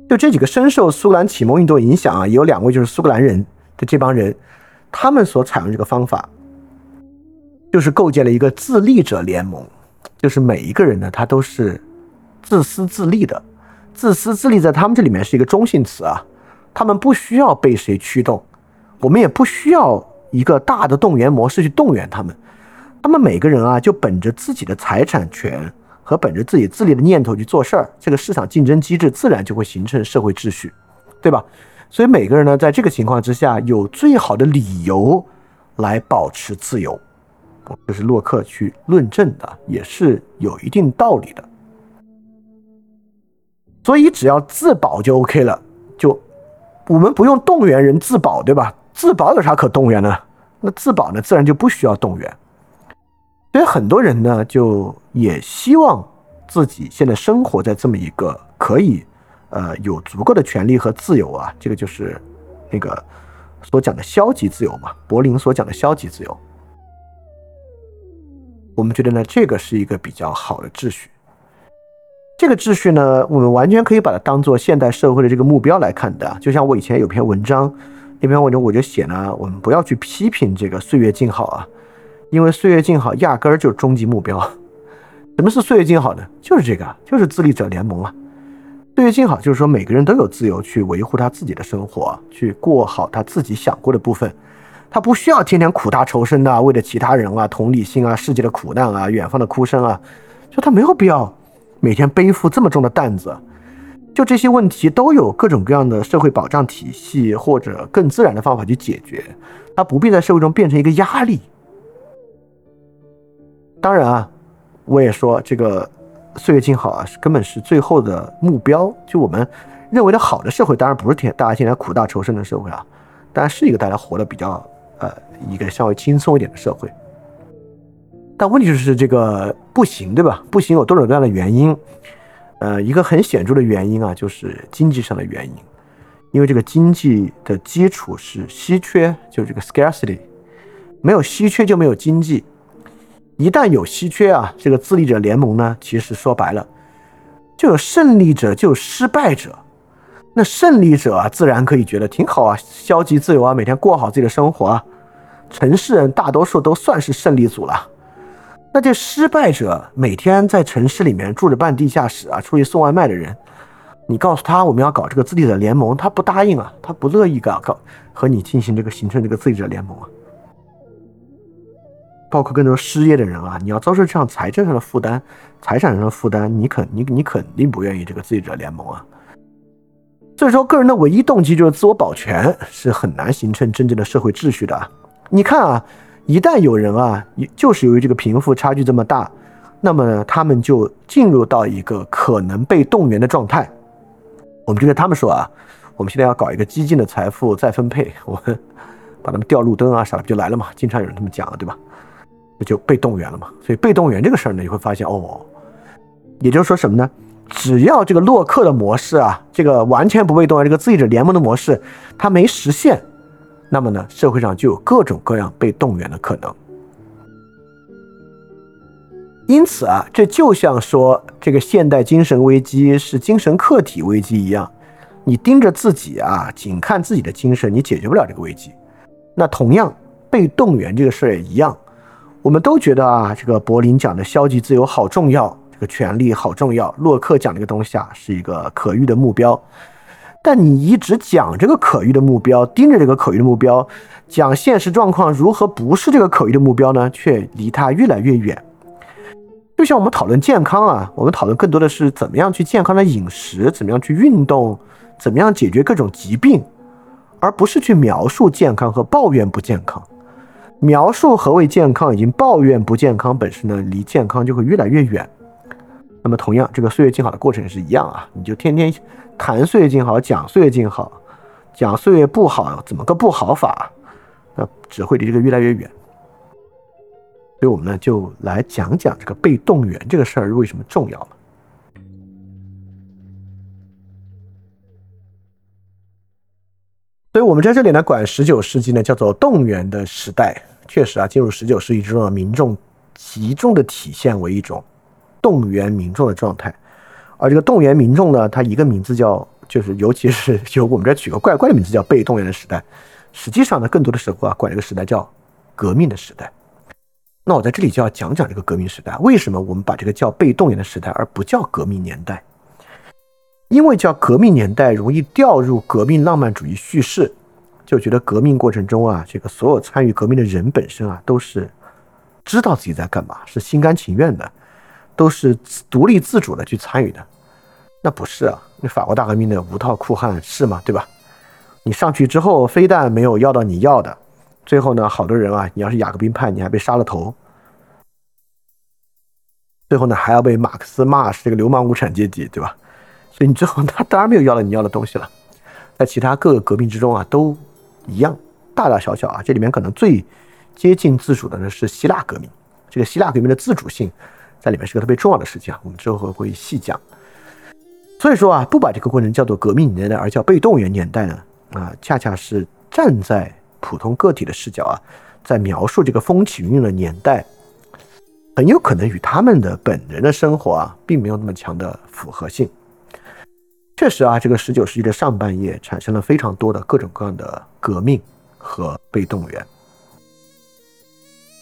就这几个深受苏格兰启蒙运动影响啊，有两位就是苏格兰人的这帮人。他们所采用这个方法，就是构建了一个自立者联盟，就是每一个人呢，他都是自私自利的。自私自利在他们这里面是一个中性词啊，他们不需要被谁驱动，我们也不需要一个大的动员模式去动员他们。他们每个人啊，就本着自己的财产权和本着自己自立的念头去做事儿，这个市场竞争机制自然就会形成社会秩序，对吧？所以每个人呢，在这个情况之下，有最好的理由来保持自由，这是洛克去论证的，也是有一定道理的。所以只要自保就 OK 了，就我们不用动员人自保，对吧？自保有啥可动员呢？那自保呢，自然就不需要动员。所以很多人呢，就也希望自己现在生活在这么一个可以。呃，有足够的权利和自由啊，这个就是那个所讲的消极自由嘛，柏林所讲的消极自由。我们觉得呢，这个是一个比较好的秩序。这个秩序呢，我们完全可以把它当做现代社会的这个目标来看的。就像我以前有篇文章，那篇文章我就写呢，我们不要去批评这个岁月静好啊，因为岁月静好压根儿就是终极目标。什么是岁月静好呢？就是这个，就是自立者联盟啊。岁月静好，就是说每个人都有自由去维护他自己的生活，去过好他自己想过的部分。他不需要天天苦大仇深的，为了其他人啊、同理心啊、世界的苦难啊、远方的哭声啊，就他没有必要每天背负这么重的担子。就这些问题都有各种各样的社会保障体系或者更自然的方法去解决，他不必在社会中变成一个压力。当然啊，我也说这个。岁月静好啊，是根本是最后的目标。就我们认为的好的社会，当然不是天大家现在苦大仇深的社会啊，当然是一个大家活得比较呃一个稍微轻松一点的社会。但问题就是这个不行，对吧？不行有多种各样的原因。呃，一个很显著的原因啊，就是经济上的原因，因为这个经济的基础是稀缺，就这个 scarcity，没有稀缺就没有经济。一旦有稀缺啊，这个自立者联盟呢，其实说白了，就有胜利者，就有失败者。那胜利者啊，自然可以觉得挺好啊，消极自由啊，每天过好自己的生活啊。城市人大多数都算是胜利组了。那这失败者每天在城市里面住着半地下室啊，出去送外卖的人，你告诉他我们要搞这个自立者联盟，他不答应啊，他不乐意搞搞和你进行这个形成这个自立者联盟啊。包括更多失业的人啊，你要遭受这样财政上的负担、财产上的负担，你肯你你肯定不愿意这个自立者联盟啊。所以说，个人的唯一动机就是自我保全，是很难形成真正的社会秩序的。你看啊，一旦有人啊，就是由于这个贫富差距这么大，那么他们就进入到一个可能被动员的状态。我们就跟他们说啊，我们现在要搞一个激进的财富再分配，我们把他们吊路灯啊啥的不就来了嘛？经常有人这么讲，对吧？就被动员了嘛，所以被动员这个事儿呢，你会发现哦，也就是说什么呢？只要这个洛克的模式啊，这个完全不被动员，这个自己者联盟的模式，它没实现，那么呢，社会上就有各种各样被动员的可能。因此啊，这就像说这个现代精神危机是精神客体危机一样，你盯着自己啊，仅看自己的精神，你解决不了这个危机。那同样，被动员这个事儿也一样。我们都觉得啊，这个柏林讲的消极自由好重要，这个权利好重要。洛克讲这个东西啊，是一个可遇的目标。但你一直讲这个可遇的目标，盯着这个可遇的目标，讲现实状况如何不是这个可遇的目标呢？却离它越来越远。就像我们讨论健康啊，我们讨论更多的是怎么样去健康的饮食，怎么样去运动，怎么样解决各种疾病，而不是去描述健康和抱怨不健康。描述何为健康，已经抱怨不健康本身呢，离健康就会越来越远。那么同样，这个岁月静好的过程也是一样啊，你就天天谈岁月静好，讲岁月静好，讲岁月不好，怎么个不好法？那只会离这个越来越远。所以我们呢，就来讲讲这个被动员这个事儿为什么重要了。所以我们在这里呢，管十九世纪呢叫做动员的时代。确实啊，进入十九世纪之后，民众集中的体现为一种动员民众的状态。而这个动员民众呢，它一个名字叫，就是尤其是就我们这取个怪怪的名字叫被动员的时代。实际上呢，更多的时候啊，管这个时代叫革命的时代。那我在这里就要讲讲这个革命时代，为什么我们把这个叫被动员的时代，而不叫革命年代？因为叫革命年代容易掉入革命浪漫主义叙事，就觉得革命过程中啊，这个所有参与革命的人本身啊，都是知道自己在干嘛，是心甘情愿的，都是独立自主的去参与的。那不是啊，那法国大革命的无套酷汉是吗？对吧？你上去之后，非但没有要到你要的。最后呢，好多人啊，你要是雅各宾派，你还被杀了头。最后呢，还要被马克思骂是这个流氓无产阶级，对吧？所以你最后他当然没有要了你要的东西了。在其他各个革命之中啊，都一样，大大小小啊，这里面可能最接近自主的呢是希腊革命。这个希腊革命的自主性在里面是个特别重要的事情啊，我们之后会细讲。所以说啊，不把这个过程叫做革命年代，而叫被动员年代呢，啊，恰恰是站在。普通个体的视角啊，在描述这个风起云涌的年代，很有可能与他们的本人的生活啊，并没有那么强的符合性。确实啊，这个十九世纪的上半叶产生了非常多的各种各样的革命和被动员。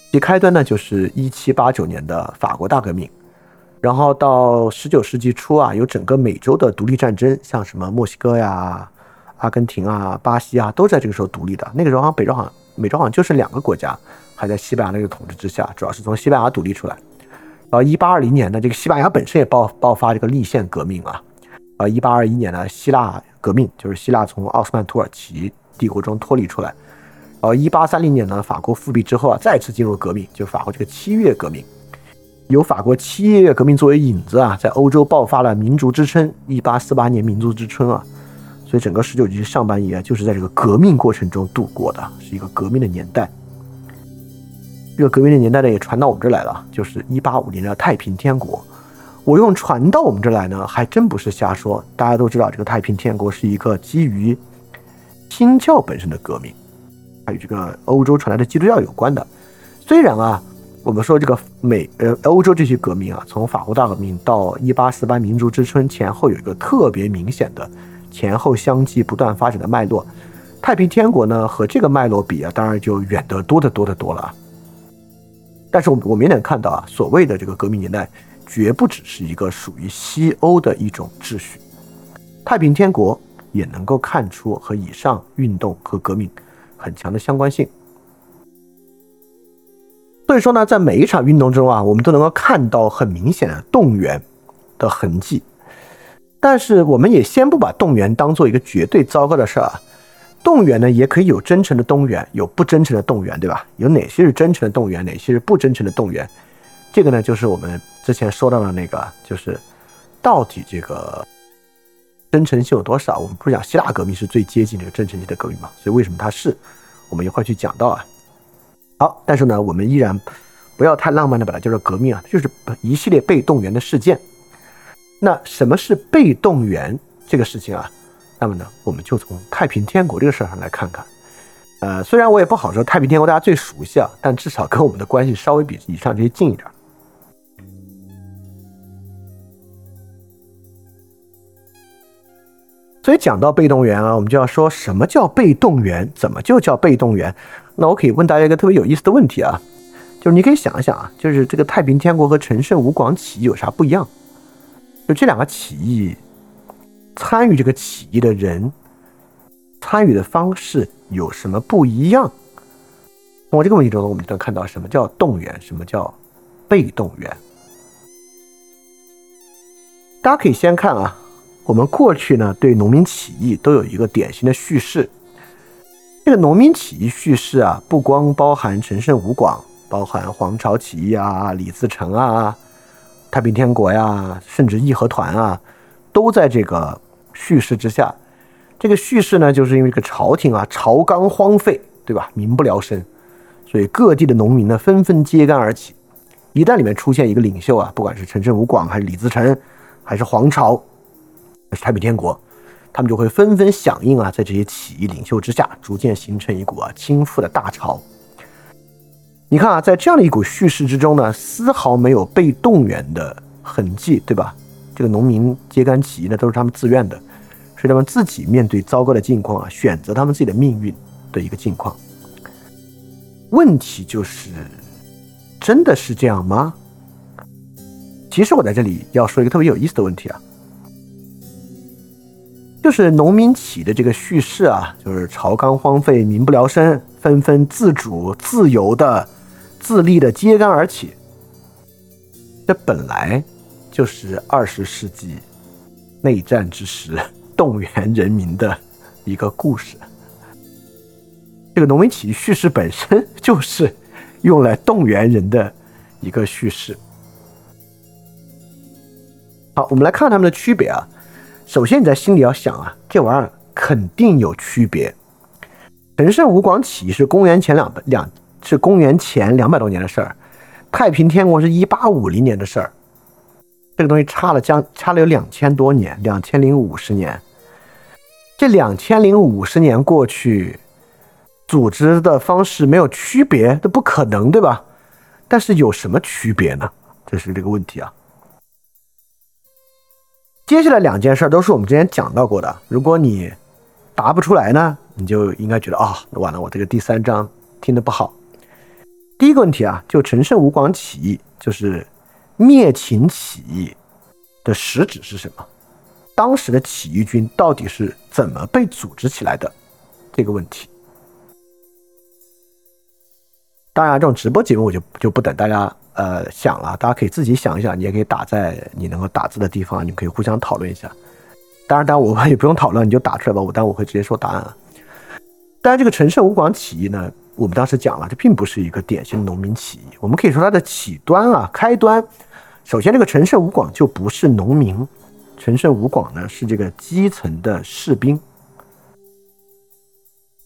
其开端呢，就是一七八九年的法国大革命，然后到十九世纪初啊，有整个美洲的独立战争，像什么墨西哥呀。阿根廷啊，巴西啊，都在这个时候独立的。那个时候好像北洲好像美洲好像就剩两个国家还在西班牙那个统治之下，主要是从西班牙独立出来。然后一八二零年呢，这个西班牙本身也爆爆发这个立宪革命啊。呃，一八二一年呢，希腊革命就是希腊从奥斯曼土耳其帝国中脱离出来。呃一八三零年呢，法国复辟之后啊，再次进入革命，就法国这个七月革命，有法国七月革命作为引子啊，在欧洲爆发了民族之春。一八四八年民族之春啊。所以整个十九世纪上半叶就是在这个革命过程中度过的，是一个革命的年代。这个革命的年代呢，也传到我们这儿来了，就是一八五零的太平天国。我用传到我们这来呢，还真不是瞎说。大家都知道，这个太平天国是一个基于新教本身的革命，还与这个欧洲传来的基督教有关的。虽然啊，我们说这个美呃欧洲这些革命啊，从法国大革命到一八四八民族之春前后有一个特别明显的。前后相继不断发展的脉络，太平天国呢和这个脉络比啊，当然就远得多得多得多了。但是我我们也能看到啊，所谓的这个革命年代，绝不只是一个属于西欧的一种秩序，太平天国也能够看出和以上运动和革命很强的相关性。所以说呢，在每一场运动中啊，我们都能够看到很明显的动员的痕迹。但是我们也先不把动员当做一个绝对糟糕的事儿啊，动员呢也可以有真诚的动员，有不真诚的动员，对吧？有哪些是真诚的动员，哪些是不真诚的动员？这个呢就是我们之前说到的那个，就是到底这个真诚性有多少？我们不是讲希腊革命是最接近这个真诚性的革命嘛？所以为什么它是？我们一会儿去讲到啊。好，但是呢，我们依然不要太浪漫的把它叫做革命啊，就是一系列被动员的事件。那什么是被动员这个事情啊？那么呢，我们就从太平天国这个事儿上来看看。呃，虽然我也不好说太平天国大家最熟悉啊，但至少跟我们的关系稍微比以上这些近一点。所以讲到被动员啊，我们就要说什么叫被动员，怎么就叫被动员？那我可以问大家一个特别有意思的问题啊，就是你可以想一想啊，就是这个太平天国和陈胜吴广起义有啥不一样？就这两个起义，参与这个起义的人，参与的方式有什么不一样？通过这个问题中，我们就能看到什么叫动员，什么叫被动员。大家可以先看啊，我们过去呢对农民起义都有一个典型的叙事。这个农民起义叙事啊，不光包含陈胜吴广，包含黄巢起义啊、李自成啊、太平天国呀，甚至义和团啊，都在这个叙事之下。这个叙事呢，就是因为这个朝廷啊，朝纲荒废，对吧？民不聊生，所以各地的农民呢，纷纷揭竿而起。一旦里面出现一个领袖啊，不管是陈胜吴广，还是李自成，还是黄巢，是太平天国，他们就会纷纷响应啊，在这些起义领袖之下，逐渐形成一股啊倾覆的大潮。你看啊，在这样的一股叙事之中呢，丝毫没有被动员的痕迹，对吧？这个农民揭竿起义呢，都是他们自愿的。是他们自己面对糟糕的境况啊，选择他们自己的命运的一个境况。问题就是，真的是这样吗？其实我在这里要说一个特别有意思的问题啊，就是农民起的这个叙事啊，就是朝纲荒废，民不聊生，纷纷自主、自由的、自立的揭竿而起。这本来就是二十世纪内战之时。动员人民的一个故事，这个农民起义叙事本身就是用来动员人的一个叙事。好，我们来看他们的区别啊。首先你在心里要想啊，这玩意儿肯定有区别。陈胜吴广起义是公元前两百两，是公元前两百多年的事儿，太平天国是一八五零年的事儿，这个东西差了将差了有两千多年，两千零五十年。这两千零五十年过去，组织的方式没有区别，这不可能，对吧？但是有什么区别呢？这是这个问题啊。接下来两件事都是我们之前讲到过的。如果你答不出来呢，你就应该觉得啊，完了，我这个第三章听得不好。第一个问题啊，就陈胜吴广起义，就是灭秦起义的实质是什么？当时的起义军到底是怎么被组织起来的？这个问题，当然，这种直播节目我就就不等大家呃想了，大家可以自己想一想，你也可以打在你能够打字的地方，你可以互相讨论一下。当然，当然我也不用讨论，你就打出来吧，我但我会直接说答案啊。当然，这个陈胜吴广起义呢，我们当时讲了，这并不是一个典型的农民起义，我们可以说它的起端啊，开端，首先这个陈胜吴广就不是农民。陈胜吴广呢是这个基层的士兵，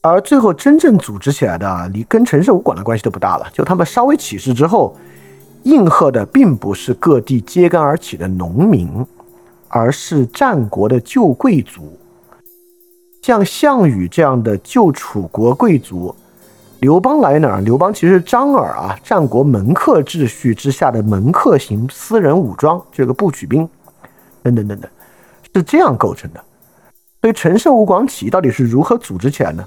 而最后真正组织起来的，离跟陈胜吴广的关系都不大了。就他们稍微起事之后，应和的并不是各地揭竿而起的农民，而是战国的旧贵族，像项羽这样的旧楚国贵族。刘邦来哪儿？刘邦其实是张耳啊，战国门客秩序之下的门客型私人武装，这个步曲兵。等等等等，是这样构成的。所以陈胜吴广起义到底是如何组织起来呢？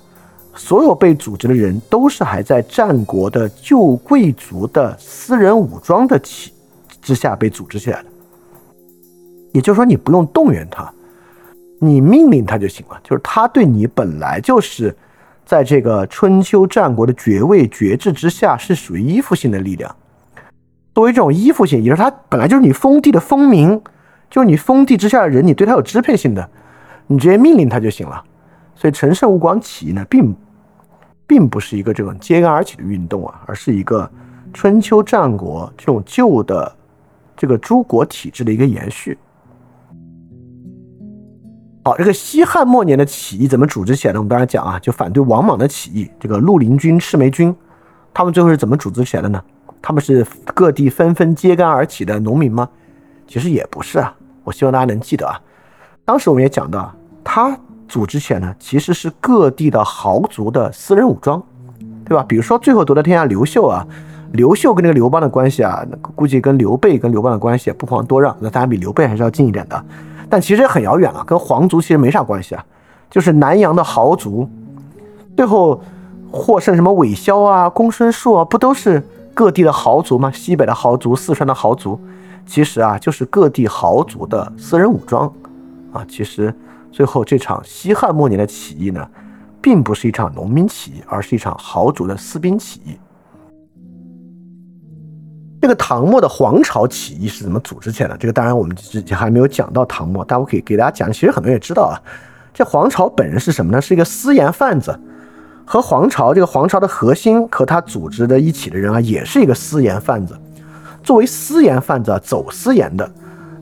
所有被组织的人都是还在战国的旧贵族的私人武装的起之下被组织起来的。也就是说，你不用动员他，你命令他就行了。就是他对你本来就是在这个春秋战国的爵位爵制之下是属于依附性的力量。作为这种依附性，也就是他本来就是你封地的封民。就是你封地之下的人，你对他有支配性的，你直接命令他就行了。所以陈胜吴广起义呢，并并不是一个这种揭竿而起的运动啊，而是一个春秋战国这种旧的这个诸国体制的一个延续。好，这个西汉末年的起义怎么组织起来的？我们刚才讲啊，就反对王莽的起义，这个绿林军、赤眉军，他们最后是怎么组织起来的呢？他们是各地纷纷揭竿而起的农民吗？其实也不是啊，我希望大家能记得啊。当时我们也讲到，他组织起来呢，其实是各地的豪族的私人武装，对吧？比如说最后夺得天下刘秀啊，刘秀跟那个刘邦的关系啊，估计跟刘备跟刘邦的关系不遑多让，那当然比刘备还是要近一点的。但其实也很遥远了，跟皇族其实没啥关系啊，就是南阳的豪族，最后获胜什么韦骁啊、公孙述啊，不都是各地的豪族吗？西北的豪族、四川的豪族。其实啊，就是各地豪族的私人武装，啊，其实最后这场西汉末年的起义呢，并不是一场农民起义，而是一场豪族的私兵起义。这个唐末的黄巢起义是怎么组织起来的？这个当然我们之前还没有讲到唐末，但我可以给大家讲。其实很多人也知道啊，这黄巢本人是什么呢？是一个私盐贩子，和黄巢这个黄巢的核心和他组织的一起的人啊，也是一个私盐贩子。作为私盐贩子啊，走私盐的，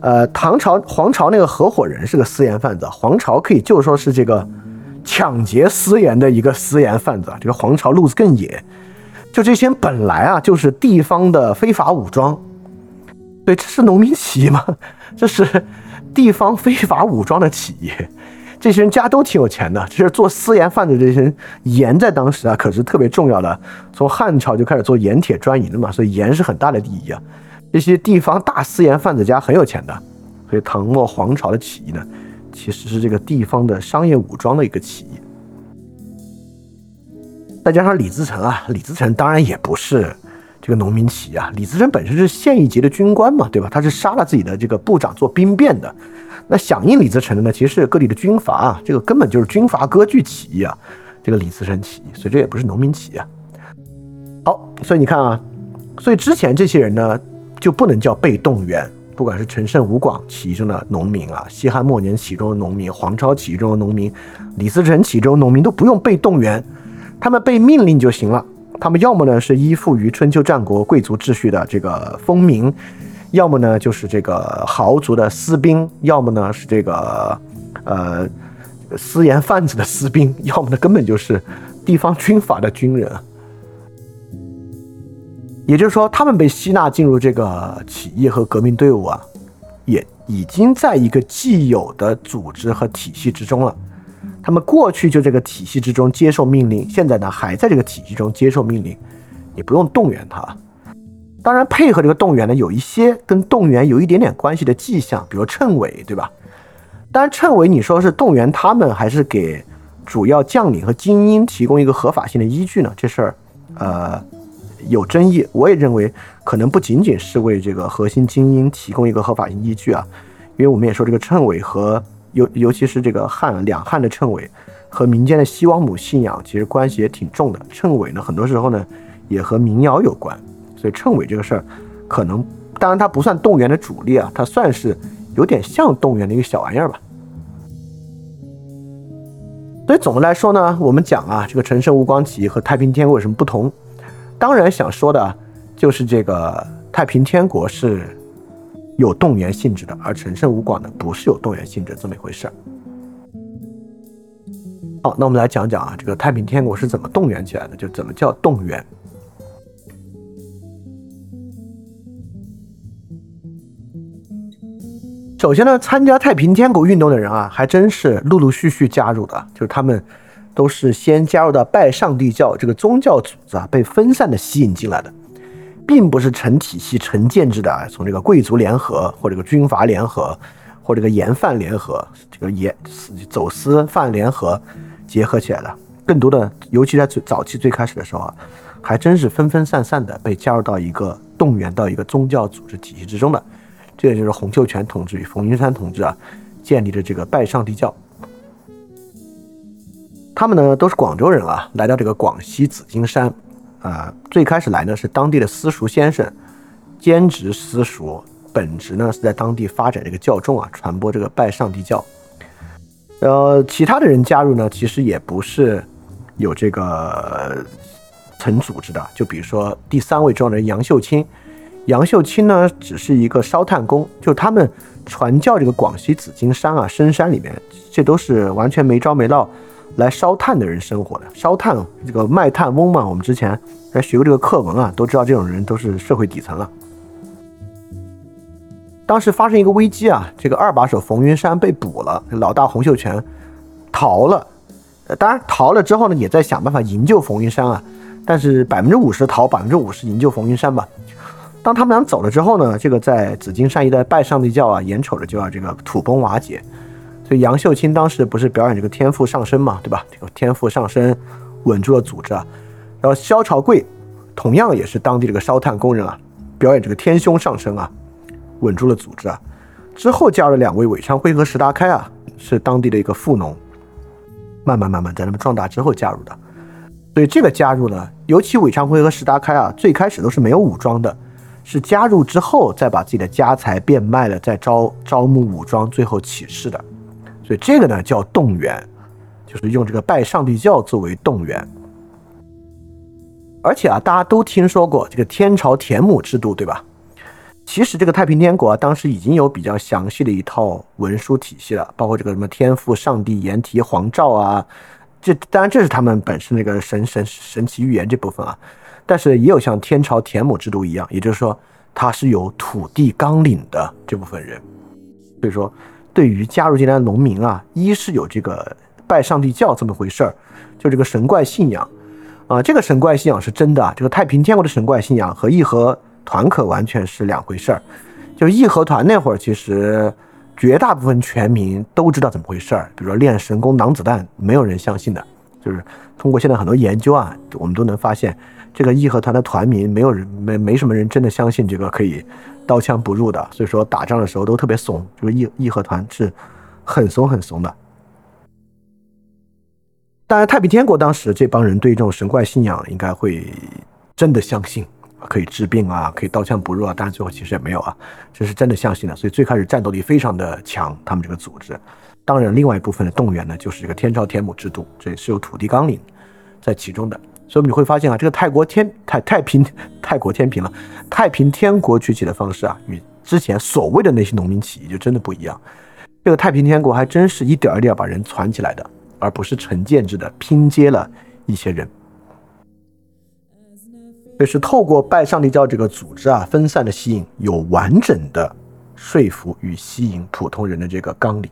呃，唐朝黄巢那个合伙人是个私盐贩子，黄巢可以就说是这个抢劫私盐的一个私盐贩子。这个黄巢路子更野。就这些本来啊就是地方的非法武装，对，这是农民起义吗？这是地方非法武装的起义。这些人家都挺有钱的，其实做私盐贩子这些人，盐在当时啊可是特别重要的。从汉朝就开始做盐铁专营了嘛，所以盐是很大的利益啊。这些地方大私盐贩子家很有钱的，所以唐末皇朝的起义呢，其实是这个地方的商业武装的一个起义。再加上李自成啊，李自成当然也不是这个农民起义啊，李自成本身是县一级的军官嘛，对吧？他是杀了自己的这个部长做兵变的。那响应李自成的呢，其实是各地的军阀啊，这个根本就是军阀割据起义啊，这个李自成起义，所以这也不是农民起义啊。好，所以你看啊，所以之前这些人呢就不能叫被动员，不管是陈胜吴广起义中的农民啊，西汉末年起义中的农民，黄巢起义中的农民，李自成起义中的农民都不用被动员。他们被命令就行了。他们要么呢是依附于春秋战国贵族秩序的这个封民，要么呢就是这个豪族的私兵，要么呢是这个呃私盐贩子的私兵，要么呢根本就是地方军阀的军人。也就是说，他们被吸纳进入这个起义和革命队伍啊，也已经在一个既有的组织和体系之中了。他们过去就这个体系之中接受命令，现在呢还在这个体系中接受命令，你不用动员他。当然，配合这个动员呢，有一些跟动员有一点点关系的迹象，比如称谓，对吧？当然，称谓你说是动员他们，还是给主要将领和精英提供一个合法性的依据呢？这事儿，呃，有争议。我也认为，可能不仅仅是为这个核心精英提供一个合法性依据啊，因为我们也说这个称谓和。尤尤其是这个汉两汉的称谓和民间的西王母信仰其实关系也挺重的。称谓呢，很多时候呢也和民谣有关，所以称谓这个事儿，可能当然它不算动员的主力啊，它算是有点像动员的一个小玩意儿吧。所以总的来说呢，我们讲啊，这个陈胜吴广起义和太平天国有什么不同？当然想说的就是这个太平天国是。有动员性质的，而陈胜吴广呢，不是有动员性质这么一回事儿。好，那我们来讲讲啊，这个太平天国是怎么动员起来的，就怎么叫动员。首先呢，参加太平天国运动的人啊，还真是陆陆续续加入的，就是他们都是先加入到拜上帝教这个宗教组织啊，被分散的吸引进来的。并不是成体系、成建制的啊，从这个贵族联合，或这个军阀联合，或这个盐贩联合，这个盐走私贩联合结合起来的。更多的，尤其在最早期最开始的时候啊，还真是分分散散的被加入到一个动员到一个宗教组织体系之中的。这也就是洪秀全同志与冯云山同志啊建立的这个拜上帝教。他们呢都是广州人啊，来到这个广西紫金山。啊，最开始来呢是当地的私塾先生，兼职私塾，本职呢是在当地发展这个教众啊，传播这个拜上帝教。呃，其他的人加入呢，其实也不是有这个成组织的。就比如说第三位重要人杨秀清，杨秀清呢只是一个烧炭工，就他们传教这个广西紫金山啊深山里面，这都是完全没招没落。来烧炭的人生活的，烧炭这个卖炭翁嘛，我们之前还学过这个课文啊，都知道这种人都是社会底层了。当时发生一个危机啊，这个二把手冯云山被捕了，老大洪秀全逃了。当然逃了之后呢，也在想办法营救冯云山啊。但是百分之五十逃，百分之五十营救冯云山吧。当他们俩走了之后呢，这个在紫金山一带拜上帝教啊，眼瞅着就要这个土崩瓦解。所以杨秀清当时不是表演这个天赋上升嘛，对吧？这个天赋上升稳住了组织啊。然后萧朝贵同样也是当地这个烧炭工人啊，表演这个天凶上升啊，稳住了组织啊。之后加入两位韦昌辉和石达开啊，是当地的一个富农，慢慢慢慢在他们壮大之后加入的。所以这个加入呢，尤其韦昌辉和石达开啊，最开始都是没有武装的，是加入之后再把自己的家财变卖了，再招招募武装，最后起事的。所以这个呢叫动员，就是用这个拜上帝教作为动员。而且啊，大家都听说过这个天朝田亩制度，对吧？其实这个太平天国啊，当时已经有比较详细的一套文书体系了，包括这个什么天父上帝言题皇诏啊，这当然这是他们本身那个神神神奇预言这部分啊。但是也有像天朝田亩制度一样，也就是说，它是有土地纲领的这部分人。所以说，对于加入进来的农民啊，一是有这个拜上帝教这么回事儿，就这个神怪信仰。啊，这个神怪信仰是真的！这个太平天国的神怪信仰和义和团可完全是两回事儿。就义和团那会儿，其实绝大部分全民都知道怎么回事儿。比如说练神功挡子弹，没有人相信的。就是通过现在很多研究啊，我们都能发现，这个义和团的团民没有人没没什么人真的相信这个可以刀枪不入的。所以说打仗的时候都特别怂，这个义义和团是很怂很怂的。当然，太平天国当时这帮人对这种神怪信仰应该会真的相信，可以治病啊，可以刀枪不入啊。当然最后其实也没有啊，这是真的相信的。所以最开始战斗力非常的强，他们这个组织。当然，另外一部分的动员呢，就是这个天朝田亩制度，这也是有土地纲领在其中的。所以你会发现啊，这个泰国天太太平泰国天平了，太平天国崛起的方式啊，与之前所谓的那些农民起义就真的不一样。这个太平天国还真是一点一点把人攒起来的。而不是成建制的拼接了一些人，这是透过拜上帝教这个组织啊，分散的吸引，有完整的说服与吸引普通人的这个纲领。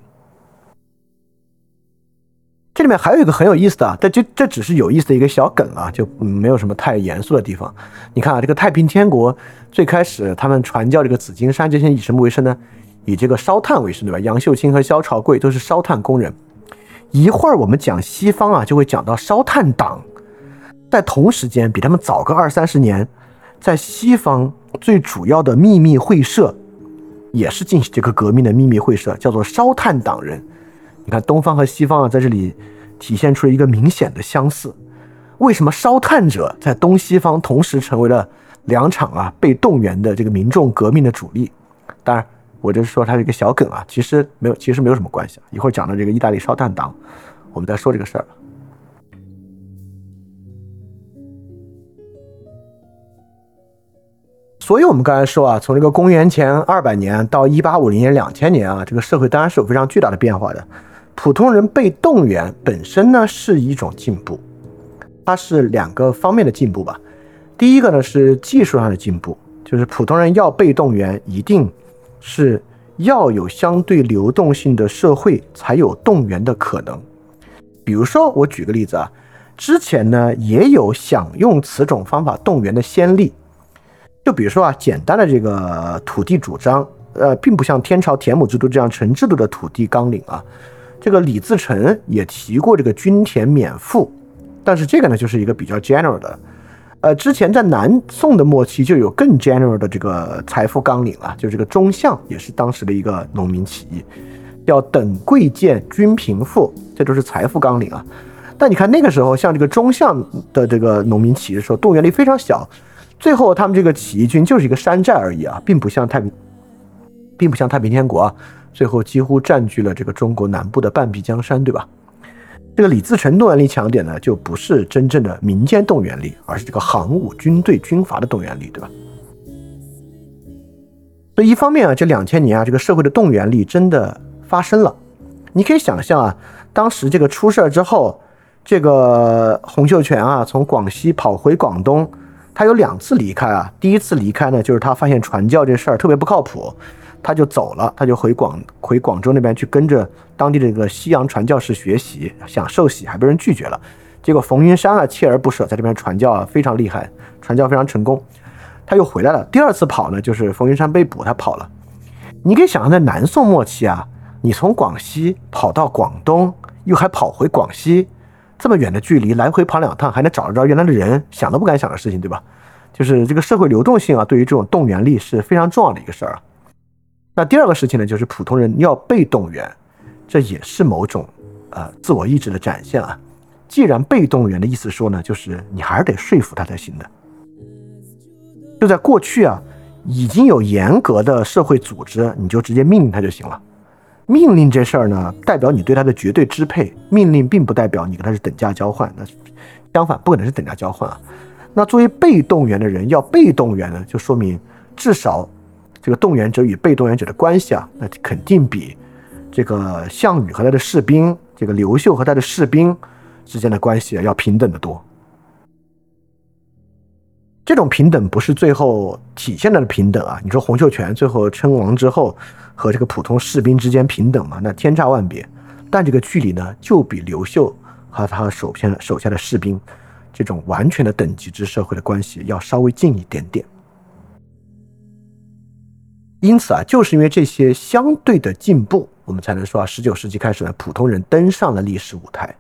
这里面还有一个很有意思的啊，但这这只是有意思的一个小梗啊，就没有什么太严肃的地方。你看啊，这个太平天国最开始他们传教这个紫金山这些以什么为生呢？以这个烧炭为生，对吧？杨秀清和萧朝贵都是烧炭工人。一会儿我们讲西方啊，就会讲到烧炭党，在同时间比他们早个二三十年，在西方最主要的秘密会社，也是进行这个革命的秘密会社，叫做烧炭党人。你看东方和西方啊，在这里体现出了一个明显的相似。为什么烧炭者在东西方同时成为了两场啊被动员的这个民众革命的主力？当然。我就是说，它是一个小梗啊，其实没有，其实没有什么关系啊。一会儿讲到这个意大利烧炭党，我们再说这个事儿。所以，我们刚才说啊，从这个公元前二百年到一八五零年、两千年啊，这个社会当然是有非常巨大的变化的。普通人被动员本身呢是一种进步，它是两个方面的进步吧。第一个呢是技术上的进步，就是普通人要被动员，一定。是要有相对流动性的社会，才有动员的可能。比如说，我举个例子啊，之前呢也有想用此种方法动员的先例。就比如说啊，简单的这个土地主张，呃，并不像天朝田亩制度这样成制度的土地纲领啊。这个李自成也提过这个均田免赋，但是这个呢就是一个比较 general 的。呃，之前在南宋的末期就有更 general 的这个财富纲领了，就是这个中相也是当时的一个农民起义，要等贵贱均贫富，这都是财富纲领啊。但你看那个时候，像这个中相的这个农民起义的时候，动员力非常小，最后他们这个起义军就是一个山寨而已啊，并不像太平，并不像太平天国啊，最后几乎占据了这个中国南部的半壁江山，对吧？这个李自成动员力强点呢，就不是真正的民间动员力，而是这个行伍、军队、军阀的动员力，对吧？所以一方面啊，这两千年啊，这个社会的动员力真的发生了。你可以想象啊，当时这个出事儿之后，这个洪秀全啊，从广西跑回广东，他有两次离开啊。第一次离开呢，就是他发现传教这事儿特别不靠谱。他就走了，他就回广回广州那边去跟着当地的这个西洋传教士学习，想受洗还被人拒绝了。结果冯云山啊锲而不舍，在这边传教啊非常厉害，传教非常成功。他又回来了，第二次跑呢，就是冯云山被捕，他跑了。你可以想象，在南宋末期啊，你从广西跑到广东，又还跑回广西，这么远的距离，来回跑两趟，还能找得着原来的人，想都不敢想的事情，对吧？就是这个社会流动性啊，对于这种动员力是非常重要的一个事儿啊。那第二个事情呢，就是普通人要被动员，这也是某种呃自我意志的展现啊。既然被动员的意思说呢，就是你还是得说服他才行的。就在过去啊，已经有严格的社会组织，你就直接命令他就行了。命令这事儿呢，代表你对他的绝对支配。命令并不代表你跟他是等价交换，那相反不可能是等价交换啊。那作为被动员的人要被动员呢，就说明至少这个动员者与被动员者的关系啊，那肯定比这个项羽和他的士兵，这个刘秀和他的士兵之间的关系要平等的多。这种平等不是最后体现的平等啊！你说洪秀全最后称王之后和这个普通士兵之间平等吗？那天差万别。但这个距离呢，就比刘秀和他手下手下的士兵这种完全的等级制社会的关系要稍微近一点点。因此啊，就是因为这些相对的进步，我们才能说啊，十九世纪开始呢，普通人登上了历史舞台，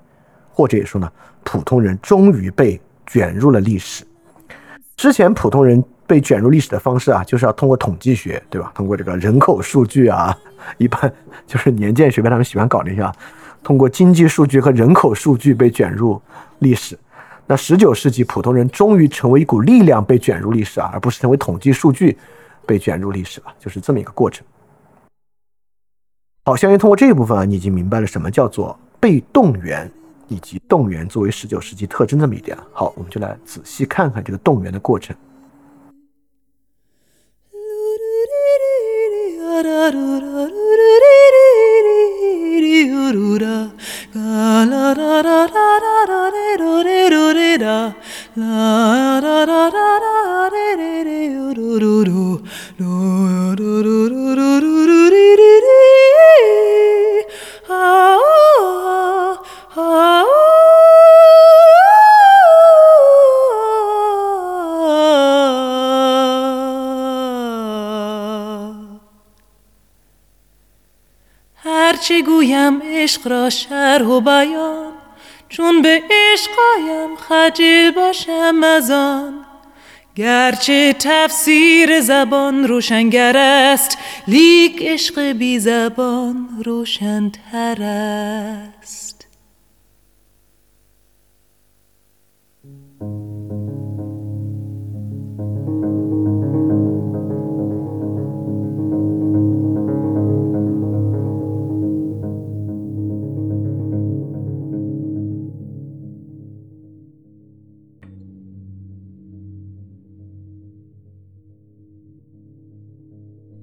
或者也说呢，普通人终于被卷入了历史。之前普通人被卷入历史的方式啊，就是要通过统计学，对吧？通过这个人口数据啊，一般就是年鉴学派他们喜欢搞那些啊，通过经济数据和人口数据被卷入历史。那十九世纪普通人终于成为一股力量被卷入历史啊，而不是成为统计数据被卷入历史了，就是这么一个过程。好，相信通过这一部分啊，你已经明白了什么叫做被动员。以及动员作为十九世纪特征这么一点，好，我们就来仔细看看这个动员的过程。Oh, la la la la la la la la la la la la. هرچه گویم عشق را شرح و بیان چون به عشقایم خجل باشم از آن. گرچه تفسیر زبان روشنگر است لیک عشق بی زبان روشنتر است.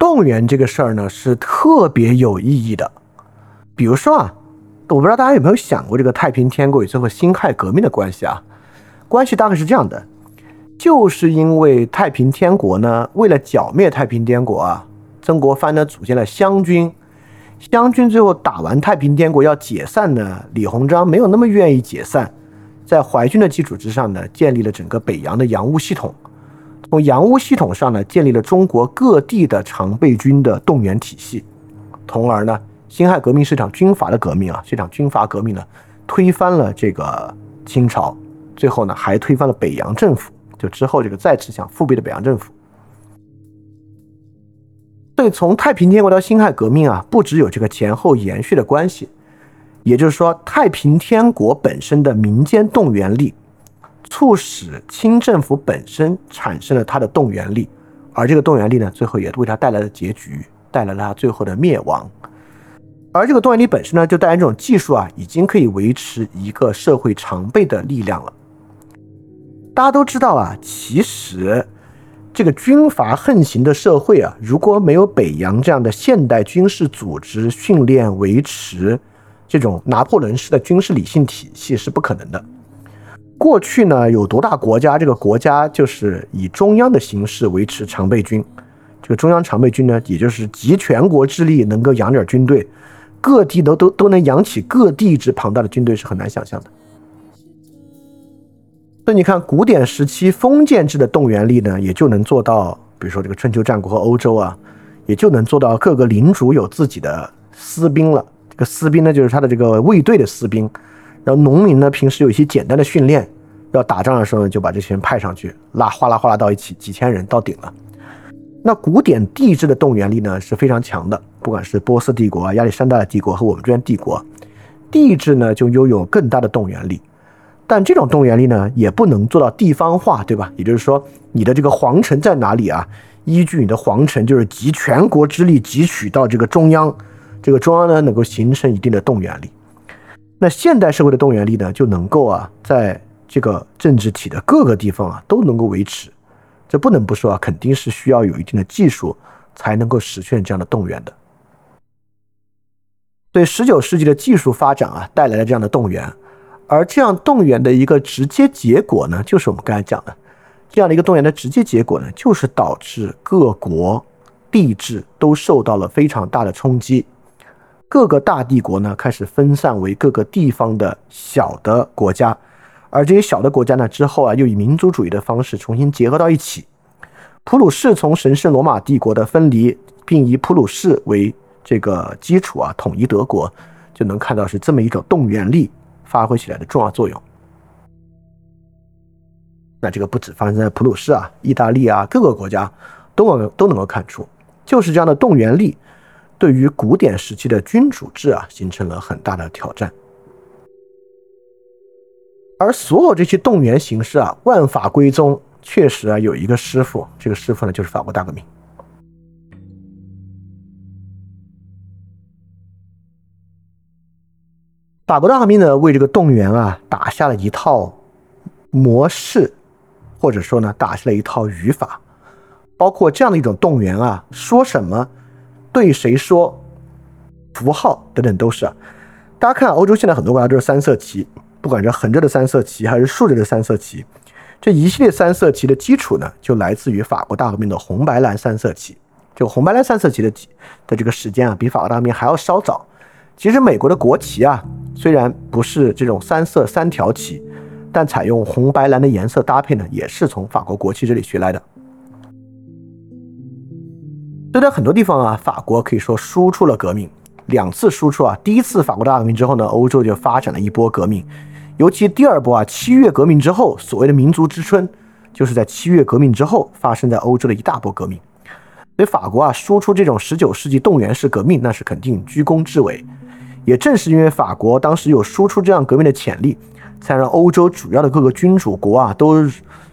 动员这个事儿呢是特别有意义的，比如说啊，我不知道大家有没有想过这个太平天国与最后辛亥革命的关系啊？关系大概是这样的，就是因为太平天国呢，为了剿灭太平天国啊，曾国藩呢组建了湘军，湘军最后打完太平天国要解散呢，李鸿章没有那么愿意解散，在淮军的基础之上呢，建立了整个北洋的洋务系统。从洋务系统上呢，建立了中国各地的常备军的动员体系，从而呢，辛亥革命是场军阀的革命啊，这场军阀革命呢，推翻了这个清朝，最后呢，还推翻了北洋政府，就之后这个再次想复辟的北洋政府。所以从太平天国到辛亥革命啊，不只有这个前后延续的关系，也就是说，太平天国本身的民间动员力。促使清政府本身产生了它的动员力，而这个动员力呢，最后也为它带来了结局，带来了它最后的灭亡。而这个动员力本身呢，就带来这种技术啊，已经可以维持一个社会常备的力量了。大家都知道啊，其实这个军阀横行的社会啊，如果没有北洋这样的现代军事组织训练维持这种拿破仑式的军事理性体系是不可能的。过去呢，有多大国家，这个国家就是以中央的形式维持常备军。这个中央常备军呢，也就是集全国之力能够养点军队，各地都都都能养起各地之庞大的军队，是很难想象的。那你看，古典时期封建制的动员力呢，也就能做到，比如说这个春秋战国和欧洲啊，也就能做到各个领主有自己的私兵了。这个私兵呢，就是他的这个卫队的私兵。然后农民呢，平时有一些简单的训练，要打仗的时候呢，就把这些人派上去，拉哗啦哗啦到一起，几千人到顶了。那古典帝制的动员力呢是非常强的，不管是波斯帝国啊、亚历山大的帝国和我们这边帝国，帝制呢就拥有更大的动员力。但这种动员力呢，也不能做到地方化，对吧？也就是说，你的这个皇城在哪里啊？依据你的皇城，就是集全国之力汲取到这个中央，这个中央呢能够形成一定的动员力。那现代社会的动员力呢，就能够啊，在这个政治体的各个地方啊都能够维持。这不能不说啊，肯定是需要有一定的技术才能够实现这样的动员的。对十九世纪的技术发展啊，带来了这样的动员，而这样动员的一个直接结果呢，就是我们刚才讲的。这样的一个动员的直接结果呢，就是导致各国帝制都受到了非常大的冲击，各个大帝国呢开始分散为各个地方的小的国家，而这些小的国家呢之后啊又以民族主义的方式重新结合到一起。普鲁士从神圣罗马帝国的分离，并以普鲁士为这个基础啊统一德国，就能看到是这么一种动员力发挥起来的重要作用。那这个不止发生在普鲁士啊，意大利啊，各个国家都能都能够看出，就是这样的动员力，对于古典时期的君主制啊，形成了很大的挑战。而所有这些动员形式啊，万法归宗，确实啊，有一个师傅，这个师傅呢，就是法国大革命。法国大革命呢，为这个动员啊，打下了一套模式。或者说呢，打下了一套语法，包括这样的一种动员啊，说什么，对谁说，符号等等都是啊。大家看欧洲现在很多国家都是三色旗，不管是横着的三色旗还是竖着的三色旗，这一系列三色旗的基础呢，就来自于法国大革命的红白蓝三色旗。这个红白蓝三色旗的旗的这个时间啊，比法国大革命还要稍早。其实美国的国旗啊，虽然不是这种三色三条旗。但采用红白蓝的颜色搭配呢，也是从法国国旗这里学来的。所以在很多地方啊，法国可以说输出了革命，两次输出啊。第一次法国大革命之后呢，欧洲就发展了一波革命，尤其第二波啊，七月革命之后，所谓的民族之春，就是在七月革命之后发生在欧洲的一大波革命。所以法国啊，输出这种十九世纪动员式革命，那是肯定居功至伟。也正是因为法国当时有输出这样革命的潜力。才让欧洲主要的各个君主国啊都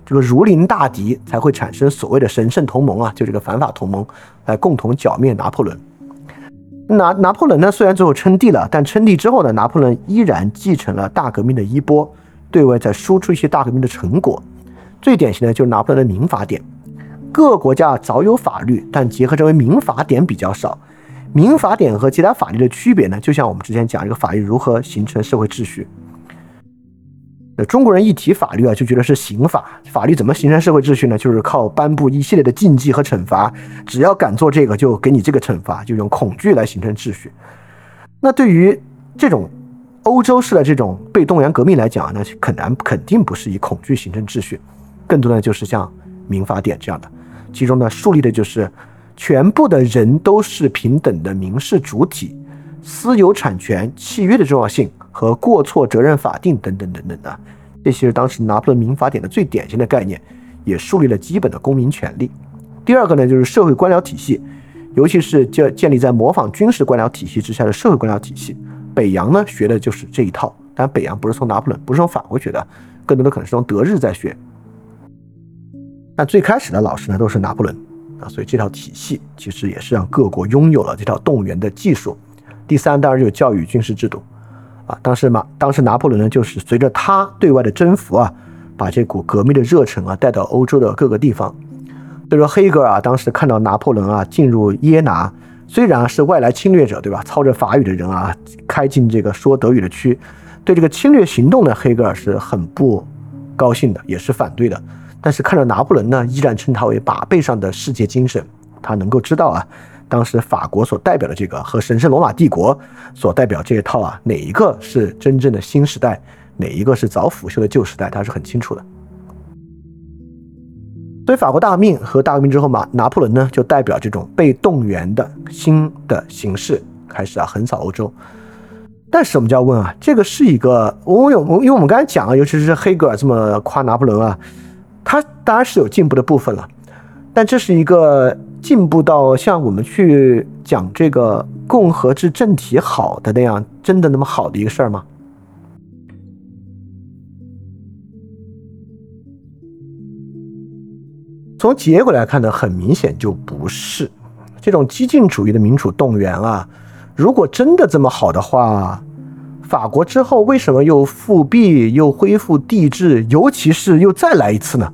这个如临大敌，才会产生所谓的神圣同盟啊，就这个反法同盟来共同剿灭拿破仑。拿拿破仑呢，虽然最后称帝了，但称帝之后呢，拿破仑依然继承了大革命的衣钵，对外在输出一些大革命的成果。最典型的就是拿破仑的民法典。各国家早有法律，但结合成为民法典比较少。民法典和其他法律的区别呢，就像我们之前讲这个法律如何形成社会秩序。那中国人一提法律啊，就觉得是刑法。法律怎么形成社会秩序呢？就是靠颁布一系列的禁忌和惩罚。只要敢做这个，就给你这个惩罚，就用恐惧来形成秩序。那对于这种欧洲式的这种被动员革命来讲，那肯然肯定不是以恐惧形成秩序，更多的就是像民法典这样的，其中呢树立的就是全部的人都是平等的民事主体，私有产权契约的重要性。和过错责任法定等等等等的，这些是当时拿破仑民法典的最典型的概念，也树立了基本的公民权利。第二个呢，就是社会官僚体系，尤其是建建立在模仿军事官僚体系之下的社会官僚体系。北洋呢学的就是这一套，但北洋不是从拿破仑，不是从法国学的，更多的可能是从德日在学。那最开始的老师呢都是拿破仑啊，所以这套体系其实也是让各国拥有了这套动员的技术。第三，当然就是教育军事制度。啊，当时马，当时拿破仑呢，就是随着他对外的征服啊，把这股革命的热忱啊带到欧洲的各个地方。所以说，黑格尔啊，当时看到拿破仑啊进入耶拿，虽然是外来侵略者，对吧？操着法语的人啊，开进这个说德语的区，对这个侵略行动呢，黑格尔是很不高兴的，也是反对的。但是看到拿破仑呢，依然称他为马背上的世界精神，他能够知道啊。当时法国所代表的这个和神圣罗马帝国所代表这一套啊，哪一个是真正的新时代，哪一个是早腐朽的旧时代，他是很清楚的。所以法国大革命和大革命之后嘛，拿破仑呢就代表这种被动员的新的形式开始啊横扫欧洲。但是我们就要问啊，这个是一个我有因为我们刚才讲啊，尤其是黑格尔这么夸拿破仑啊，他当然是有进步的部分了，但这是一个。进步到像我们去讲这个共和制政体好的那样，真的那么好的一个事儿吗？从从结果来看呢，很明显就不是这种激进主义的民主动员啊。如果真的这么好的话，法国之后为什么又复辟又恢复帝制，尤其是又再来一次呢？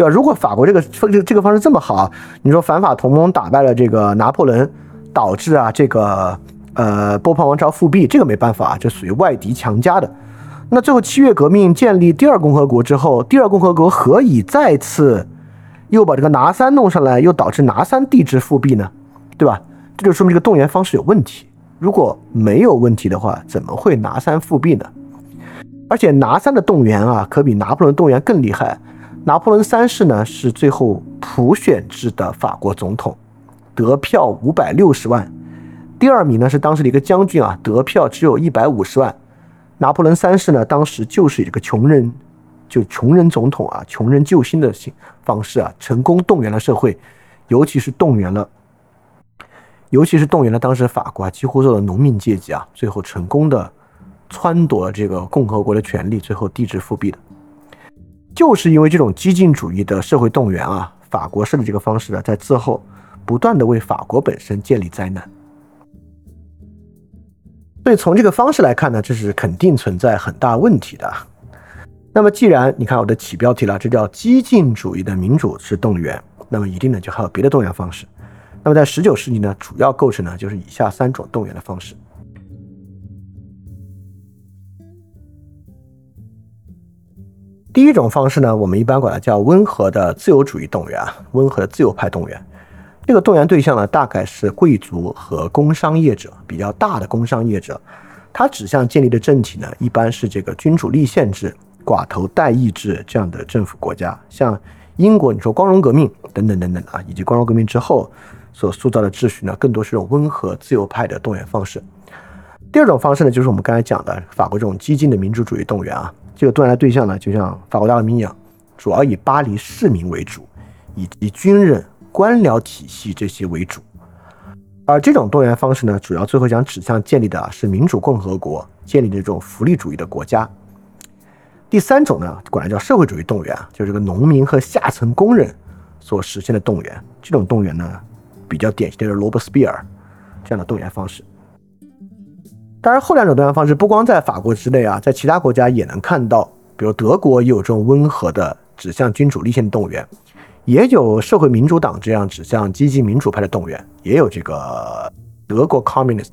对吧？如果法国这个这个这个方式这么好，你说反法同盟打败了这个拿破仑，导致啊这个呃波旁王朝复辟，这个没办法，这属于外敌强加的。那最后七月革命建立第二共和国之后，第二共和国何以再次又把这个拿三弄上来，又导致拿三帝制复辟呢？对吧？这就说明这个动员方式有问题。如果没有问题的话，怎么会拿三复辟呢？而且拿三的动员啊，可比拿破仑动员更厉害。拿破仑三世呢是最后普选制的法国总统，得票五百六十万。第二名呢是当时的一个将军啊，得票只有一百五十万。拿破仑三世呢当时就是一个穷人，就穷人总统啊，穷人救星的方式啊，成功动员了社会，尤其是动员了。尤其是动员了当时法国啊几乎所有的农民阶级啊，最后成功的撺夺这个共和国的权力，最后帝制复辟的，就是因为这种激进主义的社会动员啊，法国式的这个方式呢，在之后不断的为法国本身建立灾难。所以从这个方式来看呢，这是肯定存在很大问题的。那么既然你看我的起标题了，这叫激进主义的民主式动员，那么一定呢就还有别的动员方式。那么在十九世纪呢，主要构成呢就是以下三种动员的方式。第一种方式呢，我们一般管它叫温和的自由主义动员啊，温和的自由派动员。这个动员对象呢，大概是贵族和工商业者，比较大的工商业者。它指向建立的政体呢，一般是这个君主立宪制、寡头代议制这样的政府国家，像英国，你说光荣革命等等等等啊，以及光荣革命之后。所塑造的秩序呢，更多是这种温和自由派的动员方式。第二种方式呢，就是我们刚才讲的法国这种激进的民主主义动员啊。这个动员的对象呢，就像法国大革命一样，主要以巴黎市民为主，以及军人、官僚体系这些为主。而这种动员方式呢，主要最后想指向建立的是民主共和国，建立的这种福利主义的国家。第三种呢，管它叫社会主义动员啊，就是这个农民和下层工人所实现的动员。这种动员呢。比较典型的是罗伯斯庇尔这样的动员方式。当然，后两种动员方式不光在法国之内啊，在其他国家也能看到，比如德国也有这种温和的指向君主立宪的动员，也有社会民主党这样指向积极民主派的动员，也有这个德国 Communist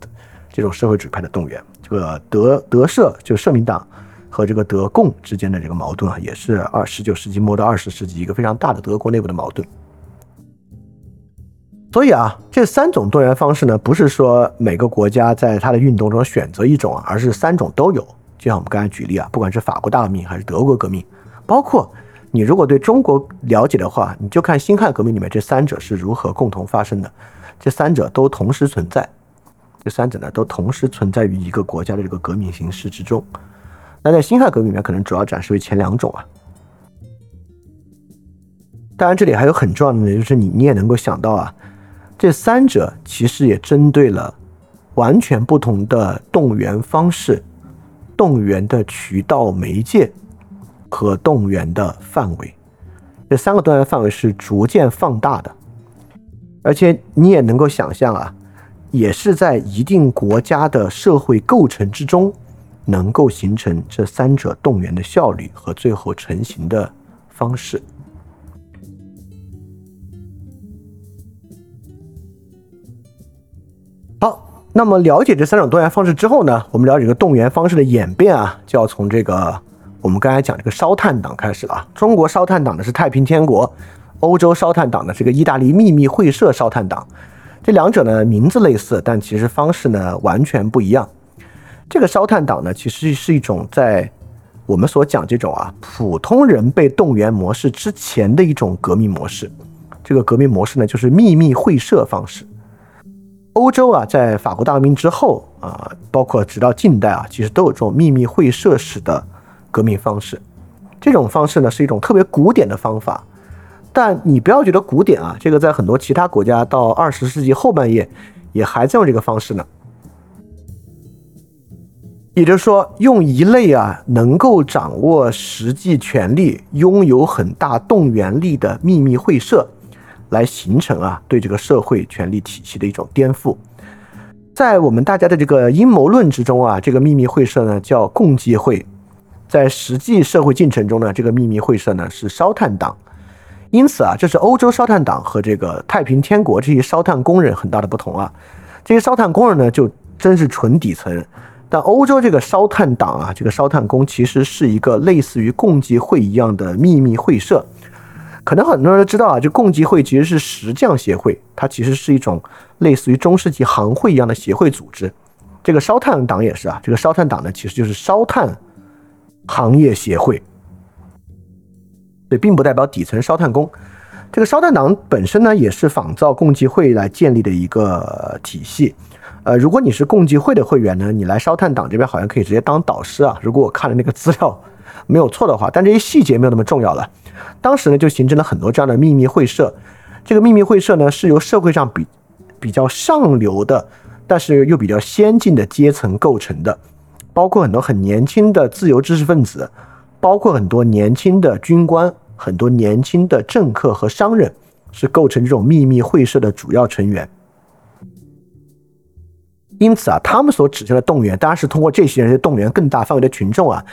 这种社会主义派的动员。这个德德社就社民党和这个德共之间的这个矛盾啊，也是二十九世纪末到二十世纪一个非常大的德国内部的矛盾。所以啊，这三种动员方式呢，不是说每个国家在它的运动中选择一种啊，而是三种都有。就像我们刚才举例啊，不管是法国大革命还是德国革命，包括你如果对中国了解的话，你就看辛亥革命里面这三者是如何共同发生的。这三者都同时存在，这三者呢都同时存在于一个国家的这个革命形式之中。那在辛亥革命里面，可能主要展示为前两种啊。当然，这里还有很重要的呢，就是你你也能够想到啊。这三者其实也针对了完全不同的动员方式、动员的渠道、媒介和动员的范围。这三个动员范围是逐渐放大的，而且你也能够想象啊，也是在一定国家的社会构成之中，能够形成这三者动员的效率和最后成型的方式。那么了解这三种动员方式之后呢，我们了解这个动员方式的演变啊，就要从这个我们刚才讲这个烧炭党开始了。中国烧炭党呢是太平天国，欧洲烧炭党呢是个意大利秘密会社烧炭党。这两者呢名字类似，但其实方式呢完全不一样。这个烧炭党呢其实是一种在我们所讲这种啊普通人被动员模式之前的一种革命模式。这个革命模式呢就是秘密会社方式。欧洲啊，在法国大革命之后啊，包括直到近代啊，其实都有这种秘密会社式的革命方式。这种方式呢，是一种特别古典的方法。但你不要觉得古典啊，这个在很多其他国家到二十世纪后半叶也还在用这个方式呢。也就是说，用一类啊能够掌握实际权力、拥有很大动员力的秘密会社，来形成啊对这个社会权力体系的一种颠覆。在我们大家的这个阴谋论之中啊，这个秘密会社呢叫共济会；在实际社会进程中呢，这个秘密会社呢是烧炭党。因此啊，这是欧洲烧炭党和这个太平天国这些烧炭工人很大的不同啊。这些烧炭工人呢，就真是纯底层。但欧洲这个烧炭党啊，这个烧炭工其实是一个类似于共济会一样的秘密会社。可能很多人都知道啊，就共济会其实是石匠协会，它其实是一种类似于中世纪行会一样的协会组织。这个烧炭党也是啊，这个烧炭党呢其实就是烧炭行业协会，对，并不代表底层烧炭工。这个烧炭党本身呢也是仿造共济会来建立的一个体系。呃，如果你是共济会的会员呢，你来烧炭党这边好像可以直接当导师啊。如果我看了那个资料没有错的话，但这些细节没有那么重要了。当时呢，就形成了很多这样的秘密会社。这个秘密会社呢，是由社会上比比较上流的，但是又比较先进的阶层构成的，包括很多很年轻的自由知识分子，包括很多年轻的军官，很多年轻的政客和商人，是构成这种秘密会社的主要成员。因此啊，他们所指向的动员，当然是通过这些人去动员更大范围的群众啊。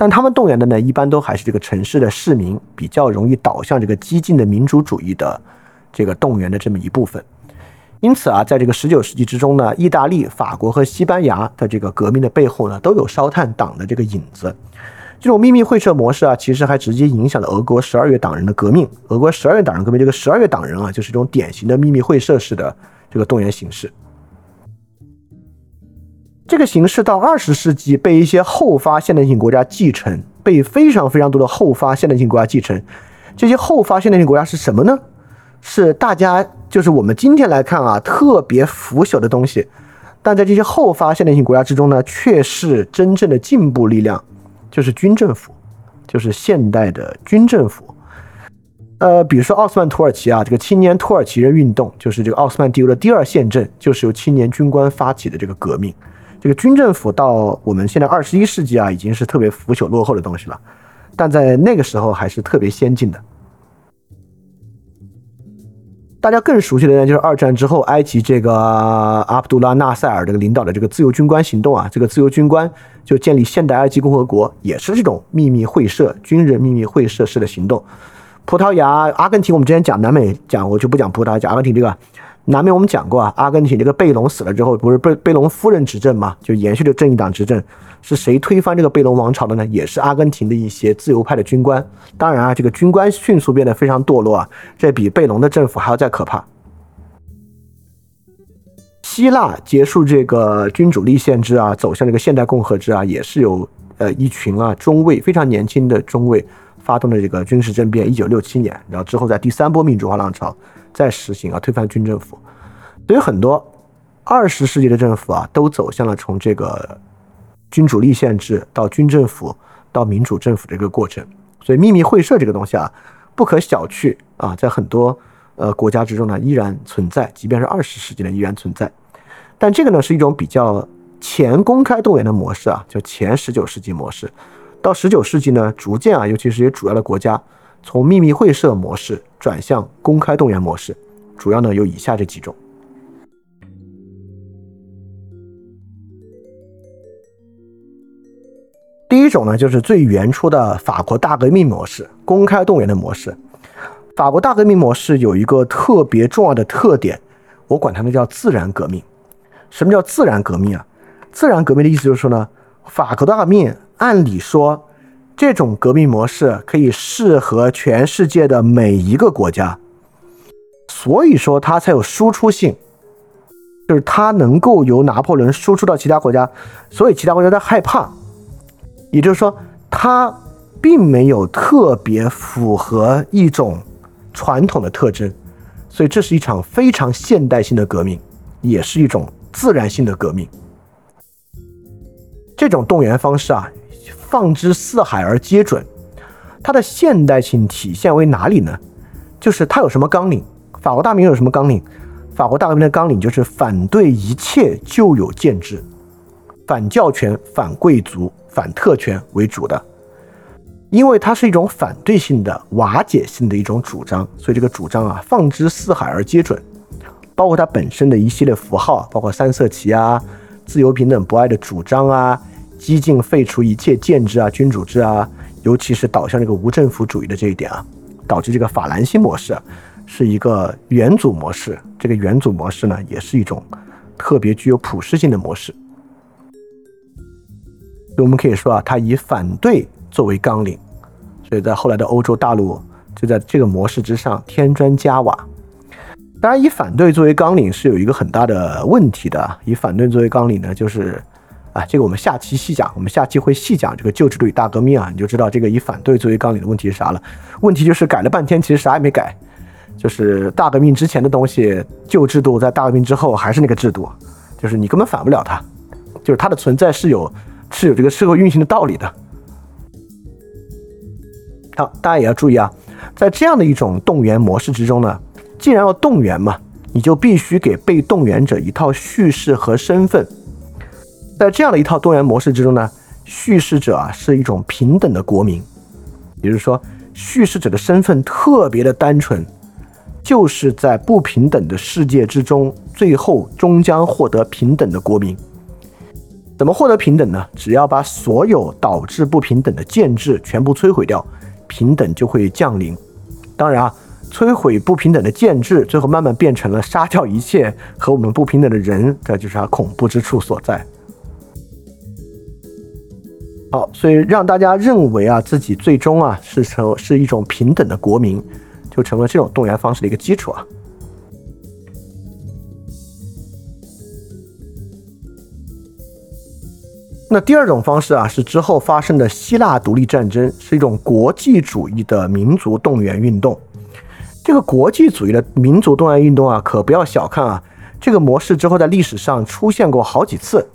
但他们动员的呢，一般都还是这个城市的市民，比较容易导向这个激进的民主主义的这个动员的这么一部分。因此啊，在这个十九世纪之中呢，意大利、法国和西班牙的这个革命的背后呢，都有烧炭党的这个影子。这种秘密会社模式啊，其实还直接影响了俄国十二月党人的革命。俄国十二月党人革命，这个十二月党人啊，就是一种典型的秘密会社式的这个动员形式。这个形式到二十世纪被一些后发现代性国家继承，被非常非常多的后发现代性国家继承。这些后发现代性国家是什么呢？是大家就是我们今天来看啊，特别腐朽的东西，但在这些后发现代性国家之中呢，却是真正的进步力量，就是军政府，就是现代的军政府。呃，比如说奥斯曼土耳其啊，这个青年土耳其人运动，就是这个奥斯曼帝国的第二宪政，就是由青年军官发起的这个革命。这个军政府到我们现在二十一世纪啊，已经是特别腐朽落后的东西了，但在那个时候还是特别先进的。大家更熟悉的呢，就是二战之后埃及这个阿卜杜拉纳塞尔这个领导的这个自由军官行动啊，这个自由军官就建立现代埃及共和国，也是这种秘密会社、军人秘密会社式的行动。葡萄牙、阿根廷，我们之前讲南美讲，我就不讲葡萄牙，讲阿根廷这个。南面我们讲过啊，阿根廷这个贝隆死了之后，不是贝贝隆夫人执政嘛，就延续着正义党执政。是谁推翻这个贝隆王朝的呢？也是阿根廷的一些自由派的军官。当然啊，这个军官迅速变得非常堕落啊，这比贝隆的政府还要再可怕。希腊结束这个君主立宪制啊，走向这个现代共和制啊，也是有呃一群啊中尉非常年轻的中尉发动的这个军事政变。一九六七年，然后之后在第三波民主化浪潮。再实行啊，推翻军政府，所以很多二十世纪的政府啊，都走向了从这个君主立宪制到军政府到民主政府这个过程。所以秘密会社这个东西啊，不可小觑啊，在很多呃国家之中呢，依然存在，即便是二十世纪呢，依然存在。但这个呢，是一种比较前公开动员的模式啊，就前十九世纪模式。到十九世纪呢，逐渐啊，尤其是一些主要的国家。从秘密会社模式转向公开动员模式，主要呢有以下这几种。第一种呢，就是最原初的法国大革命模式，公开动员的模式。法国大革命模式有一个特别重要的特点，我管它们叫自然革命。什么叫自然革命啊？自然革命的意思就是说呢，法国大革命按理说。这种革命模式可以适合全世界的每一个国家，所以说它才有输出性，就是它能够由拿破仑输出到其他国家，所以其他国家在害怕。也就是说，它并没有特别符合一种传统的特征，所以这是一场非常现代性的革命，也是一种自然性的革命。这种动员方式啊。放之四海而皆准，它的现代性体现为哪里呢？就是它有什么纲领？法国大革命有什么纲领？法国大革命的纲领就是反对一切旧有建制，反教权、反贵族、反特权为主的，因为它是一种反对性的、瓦解性的一种主张，所以这个主张啊，放之四海而皆准。包括它本身的一系列符号，包括三色旗啊、自由、平等、博爱的主张啊、激进废除一切建制啊、君主制啊，尤其是导向这个无政府主义的这一点啊，导致这个法兰西模式是一个元祖模式。这个元祖模式呢，也是一种特别具有普适性的模式。所以我们可以说啊，它以反对作为纲领，所以在后来的欧洲大陆就在这个模式之上添砖加瓦。当然，以反对作为纲领是有一个很大的问题的。以反对作为纲领呢，就是啊，这个我们下期细讲，我们下期会细讲这个旧制度与大革命啊，你就知道这个以反对作为纲领的问题是啥了。问题就是改了半天，其实啥也没改，就是大革命之前的东西，旧制度在大革命之后还是那个制度，就是你根本反不了它，就是它的存在是有是有这个社会运行的道理的。好，大家也要注意啊，在这样的一种动员模式之中呢。既然要动员嘛，你就必须给被动员者一套叙事和身份。在这样的一套多元模式之中呢，叙事者啊是一种平等的国民，也就是说，叙事者的身份特别的单纯，就是在不平等的世界之中，最后终将获得平等的国民。怎么获得平等呢？只要把所有导致不平等的建制全部摧毁掉，平等就会降临。当然啊。摧毁不平等的建制，最后慢慢变成了杀掉一切和我们不平等的人，这就是它恐怖之处所在。好，所以让大家认为啊，自己最终啊是成是一种平等的国民，就成了这种动员方式的一个基础啊。那第二种方式啊，是之后发生的希腊独立战争，是一种国际主义的民族动员运动。这个国际主义的民族动员运动啊，可不要小看啊！这个模式之后在历史上出现过好几次。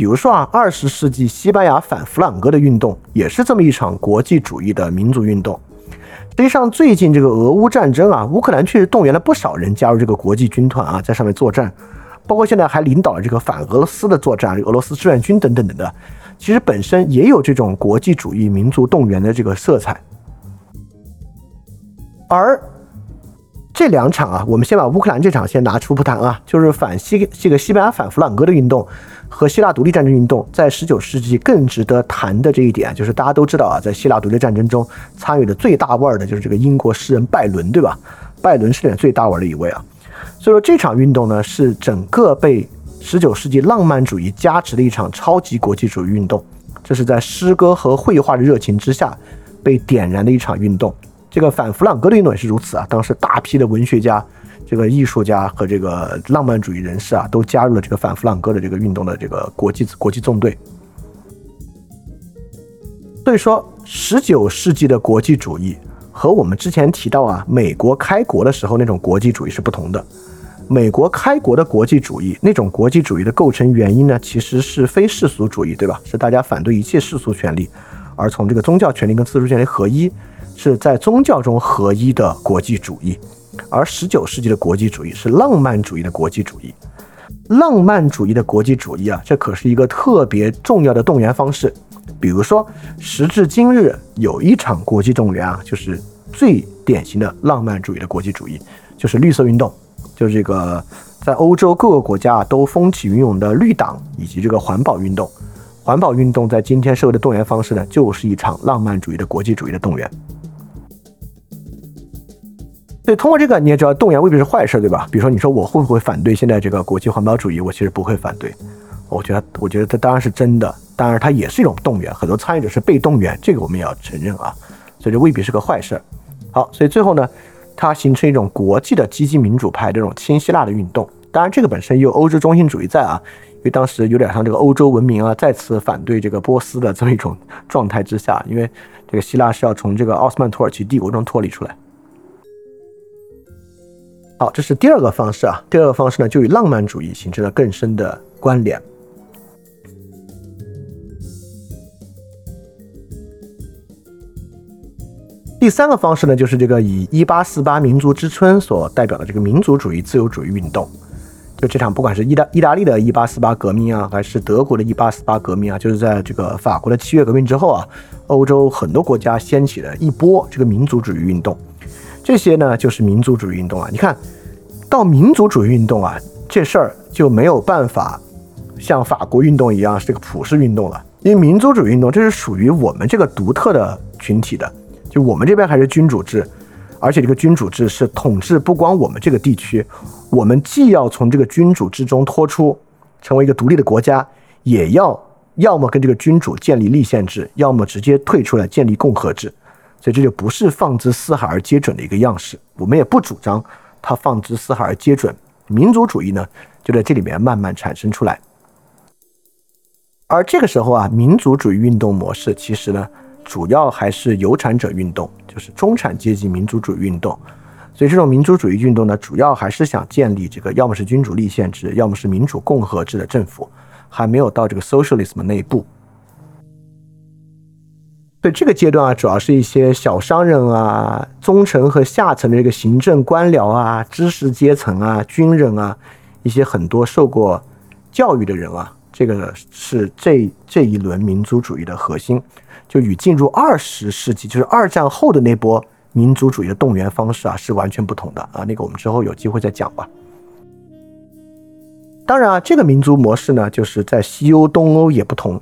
比如说啊，二十世纪西班牙反弗朗哥的运动也是这么一场国际主义的民族运动。实际上，最近这个俄乌战争啊，乌克兰确实动员了不少人加入这个国际军团啊，在上面作战，包括现在还领导了这个反俄罗斯的作战，俄罗斯志愿军等等等的。其实本身也有这种国际主义民族动员的这个色彩，而。这两场啊，我们先把乌克兰这场先拿出不谈啊，就是反西这个西班牙反弗朗哥的运动和希腊独立战争运动，在十九世纪更值得谈的这一点，就是大家都知道啊，在希腊独立战争中参与的最大腕儿的就是这个英国诗人拜伦，对吧？拜伦是里面最大腕儿的一位啊。所以说这场运动呢，是整个被十九世纪浪漫主义加持的一场超级国际主义运动，这是在诗歌和绘画的热情之下被点燃的一场运动。这个反弗朗哥的运动也是如此啊！当时大批的文学家、这个艺术家和这个浪漫主义人士啊，都加入了这个反弗朗哥的这个运动的这个国际国际纵队。所以说，十九世纪的国际主义和我们之前提到啊，美国开国的时候那种国际主义是不同的。美国开国的国际主义那种国际主义的构成原因呢，其实是非世俗主义，对吧？是大家反对一切世俗权利，而从这个宗教权利跟自主权利合一。是在宗教中合一的国际主义，而十九世纪的国际主义是浪漫主义的国际主义。浪漫主义的国际主义啊，这可是一个特别重要的动员方式。比如说，时至今日有一场国际动员啊，就是最典型的浪漫主义的国际主义，就是绿色运动，就是这个在欧洲各个国家都风起云涌的绿党以及这个环保运动。环保运动在今天社会的动员方式呢，就是一场浪漫主义的国际主义的动员。所以通过这个，你也知道动员未必是坏事，对吧？比如说，你说我会不会反对现在这个国际环保主义？我其实不会反对。我觉得，我觉得它当然是真的，当然它也是一种动员，很多参与者是被动员，这个我们也要承认啊。所以这未必是个坏事。好，所以最后呢，它形成一种国际的积极民主派这种亲希腊的运动。当然，这个本身有欧洲中心主义在啊，因为当时有点像这个欧洲文明啊再次反对这个波斯的这么一种状态之下，因为这个希腊是要从这个奥斯曼土耳其帝国中脱离出来。好，这是第二个方式啊。第二个方式呢，就与浪漫主义形成了更深的关联。第三个方式呢，就是这个以一八四八民族之春所代表的这个民族主义、自由主义运动。就这场不管是意大意大利的一八四八革命啊，还是德国的一八四八革命啊，就是在这个法国的七月革命之后啊，欧洲很多国家掀起了一波这个民族主义运动。这些呢，就是民族主义运动啊。你看到民族主义运动啊，这事儿就没有办法像法国运动一样是个普世运动了，因为民族主义运动这是属于我们这个独特的群体的，就我们这边还是君主制。而且这个君主制是统治不光我们这个地区，我们既要从这个君主制中脱出，成为一个独立的国家，也要要么跟这个君主建立立宪制，要么直接退出来建立共和制。所以这就不是放之四海而皆准的一个样式。我们也不主张它放之四海而皆准。民族主义呢，就在这里面慢慢产生出来。而这个时候啊，民族主义运动模式其实呢，主要还是有产者运动。就是中产阶级民族主义运动，所以这种民族主义运动呢，主要还是想建立这个要么是君主立宪制，要么是民主共和制的政府，还没有到这个 socialism 那一步。所以这个阶段啊，主要是一些小商人啊、中层和下层的这个行政官僚啊、知识阶层啊、军人啊，一些很多受过教育的人啊，这个是这这一轮民族主义的核心。就与进入二十世纪，就是二战后的那波民族主义的动员方式啊，是完全不同的啊。那个我们之后有机会再讲吧。当然啊，这个民族模式呢，就是在西欧、东欧也不同，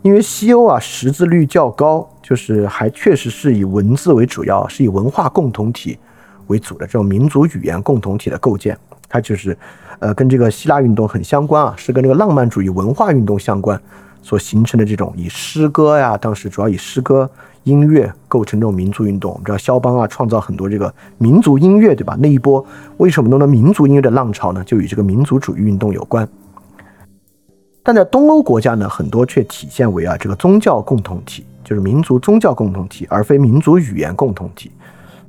因为西欧啊识字率较高，就是还确实是以文字为主要，是以文化共同体为主的这种民族语言共同体的构建，它就是呃跟这个希腊运动很相关啊，是跟这个浪漫主义文化运动相关。所形成的这种以诗歌呀，当时主要以诗歌音乐构成这种民族运动。我们知道肖邦啊，创造很多这个民族音乐，对吧？那一波为什么弄的民族音乐的浪潮呢？就与这个民族主义运动有关。但在东欧国家呢，很多却体现为啊这个宗教共同体，就是民族宗教共同体，而非民族语言共同体。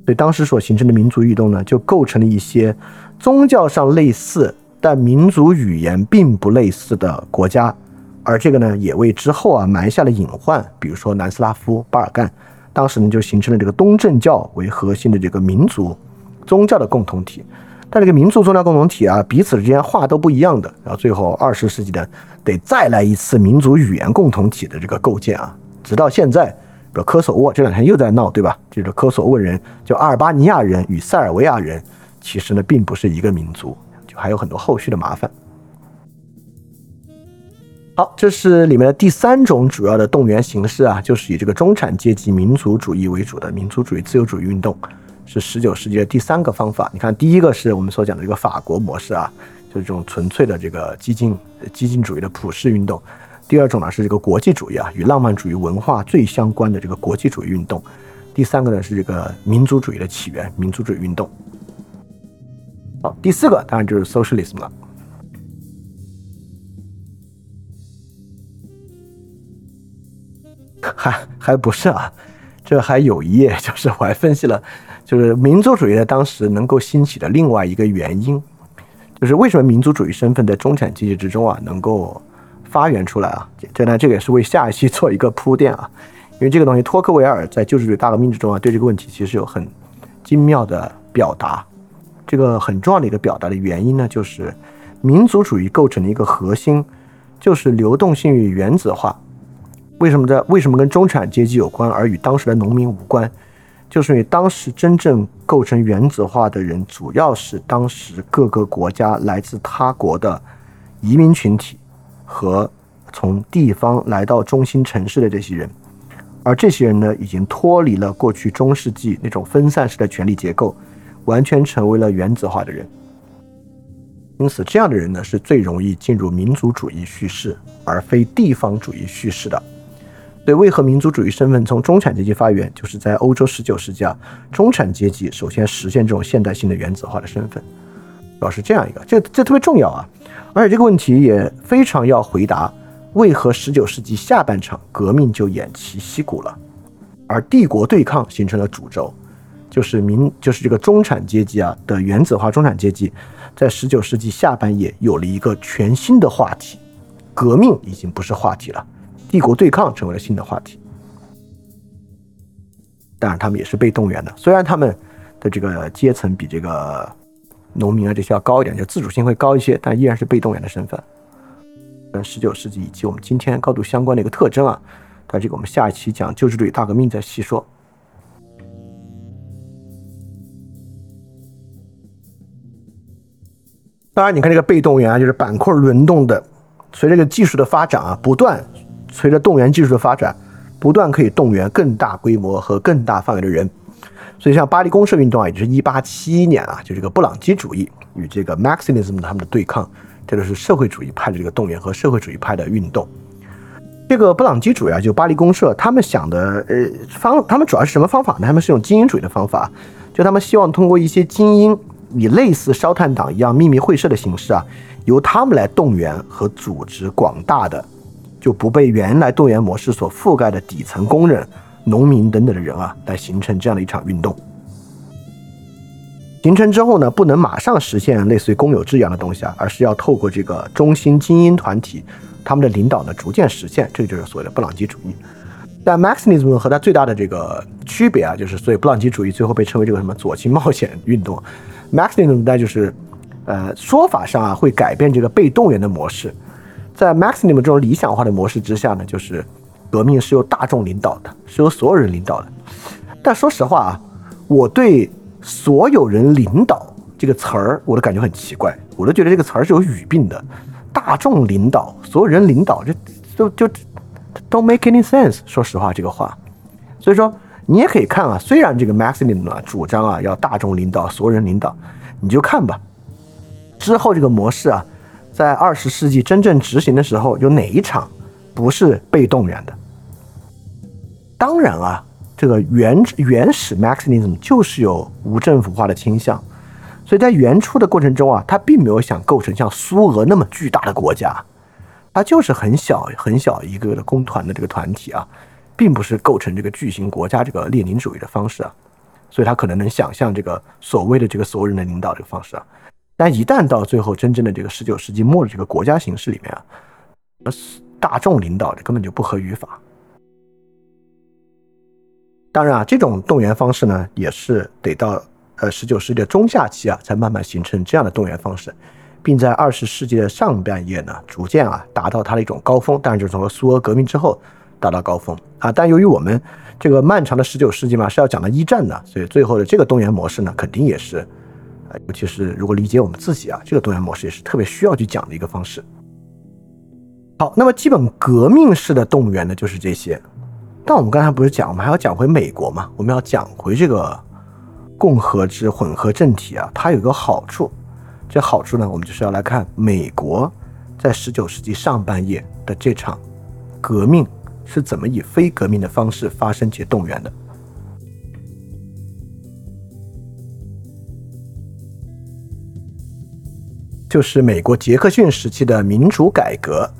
所以当时所形成的民族运动呢，就构成了一些宗教上类似，但民族语言并不类似的国家。而这个呢，也为之后啊埋下了隐患。比如说南斯拉夫、巴尔干，当时呢就形成了这个东正教为核心的这个民族宗教的共同体。但这个民族宗教共同体啊，彼此之间话都不一样的。然后最后二十世纪的得再来一次民族语言共同体的这个构建啊。直到现在，比如科索沃这两天又在闹，对吧？就是科索沃人，就阿尔巴尼亚人与塞尔维亚人，其实呢并不是一个民族，就还有很多后续的麻烦。好，这是里面的第三种主要的动员形式啊，就是以这个中产阶级民族主义为主的民族主义自由主义运动，是十九世纪的第三个方法。你看，第一个是我们所讲的这个法国模式啊，就是这种纯粹的这个激进激进主义的普世运动；第二种呢是这个国际主义啊，与浪漫主义文化最相关的这个国际主义运动；第三个呢是这个民族主义的起源，民族主义运动。好，第四个当然就是 socialism 了。还还不是啊，这还有一页，就是我还分析了，就是民族主义的当时能够兴起的另外一个原因，就是为什么民族主义身份在中产阶级之中啊能够发源出来啊？这呢，这个也是为下一期做一个铺垫啊，因为这个东西托克维尔在《救世主大革命》之中啊，对这个问题其实有很精妙的表达。这个很重要的一个表达的原因呢，就是民族主义构成的一个核心，就是流动性与原子化。为什么在为什么跟中产阶级有关，而与当时的农民无关？就是因为当时真正构成原子化的人，主要是当时各个国家来自他国的移民群体和从地方来到中心城市的这些人，而这些人呢，已经脱离了过去中世纪那种分散式的权力结构，完全成为了原子化的人。因此，这样的人呢，是最容易进入民族主义叙事，而非地方主义叙事的。对，为何民族主义身份从中产阶级发源？就是在欧洲十九世纪啊，中产阶级首先实现这种现代性的原子化的身份，主要是这样一个，这这特别重要啊！而且这个问题也非常要回答：为何十九世纪下半场革命就偃旗息鼓了，而帝国对抗形成了主轴？就是民，就是这个中产阶级啊的原子化中产阶级，在十九世纪下半叶有了一个全新的话题，革命已经不是话题了。帝国对抗成为了新的话题，当然他们也是被动员的。虽然他们的这个阶层比这个农民啊这些要高一点，就自主性会高一些，但依然是被动员的身份。跟十九世纪以及我们今天高度相关的一个特征啊，但这个我们下一期讲旧制度与大革命再细说。当然，你看这个被动员啊，就是板块轮动的，随着这个技术的发展啊，不断随着动员技术的发展，不断可以动员更大规模和更大范围的人。所以，像巴黎公社运动啊，也就是一八七一年啊，就这个布朗基主义与这个 Marxism 他们的对抗。这就是社会主义派的这个动员和社会主义派的运动。这个布朗基主义啊，就巴黎公社，他们想的呃方，他们主要是什么方法呢？他们是用精英主义的方法，就他们希望通过一些精英，以类似烧炭党一样秘密会社的形式啊，由他们来动员和组织广大的，就不被原来动员模式所覆盖的底层工人、农民等等的人啊，来形成这样的一场运动。形成之后呢，不能马上实现类似于公有制一样的东西啊，而是要透过这个中心精英团体他们的领导呢，逐渐实现。这就是所谓的布朗基主义。但 Maxism 和它最大的这个区别啊，就是所以布朗基主义最后被称为这个什么左倾冒险运动。Marxism 那就是，呃，说法上啊会改变这个被动员的模式。在 Maxism 这种理想化的模式之下呢，就是革命是由大众领导的，是由所有人领导的。但说实话啊，我对。所有人领导这个词儿，我都感觉很奇怪，我都觉得这个词儿是有语病的。大众领导，所有人领导，这就就 don't make any sense。说实话，这个话，所以说你也可以看啊，虽然这个 Marxism 啊主张啊要大众领导，所有人领导，你就看吧。之后这个模式啊，在二十世纪真正执行的时候，有哪一场不是被动员的？当然啊。这个原原始 Marxism 就是有无政府化的倾向，所以在原初的过程中啊，他并没有想构成像苏俄那么巨大的国家，他就是很小很小一个的工团的这个团体啊，并不是构成这个巨型国家这个列宁主义的方式啊，所以他可能能想象这个所谓的这个所有人的领导这个方式啊，但一旦到最后真正的这个十九世纪末的这个国家形式里面啊，大众领导的根本就不合语法。当然啊，这种动员方式呢，也是得到呃十九世纪的中下期啊，才慢慢形成这样的动员方式，并在二十世纪的上半叶呢，逐渐啊达到它的一种高峰。当然就是从苏俄革命之后达到高峰啊。但由于我们这个漫长的十九世纪嘛是要讲到一战的，所以最后的这个动员模式呢，肯定也是啊，尤其是如果理解我们自己啊，这个动员模式也是特别需要去讲的一个方式。好，那么基本革命式的动员呢，就是这些。但我们刚才不是讲，我们还要讲回美国嘛？我们要讲回这个共和制混合政体啊，它有个好处，这好处呢，我们就是要来看美国在十九世纪上半叶的这场革命是怎么以非革命的方式发生且动员的，就是美国杰克逊时期的民主改革。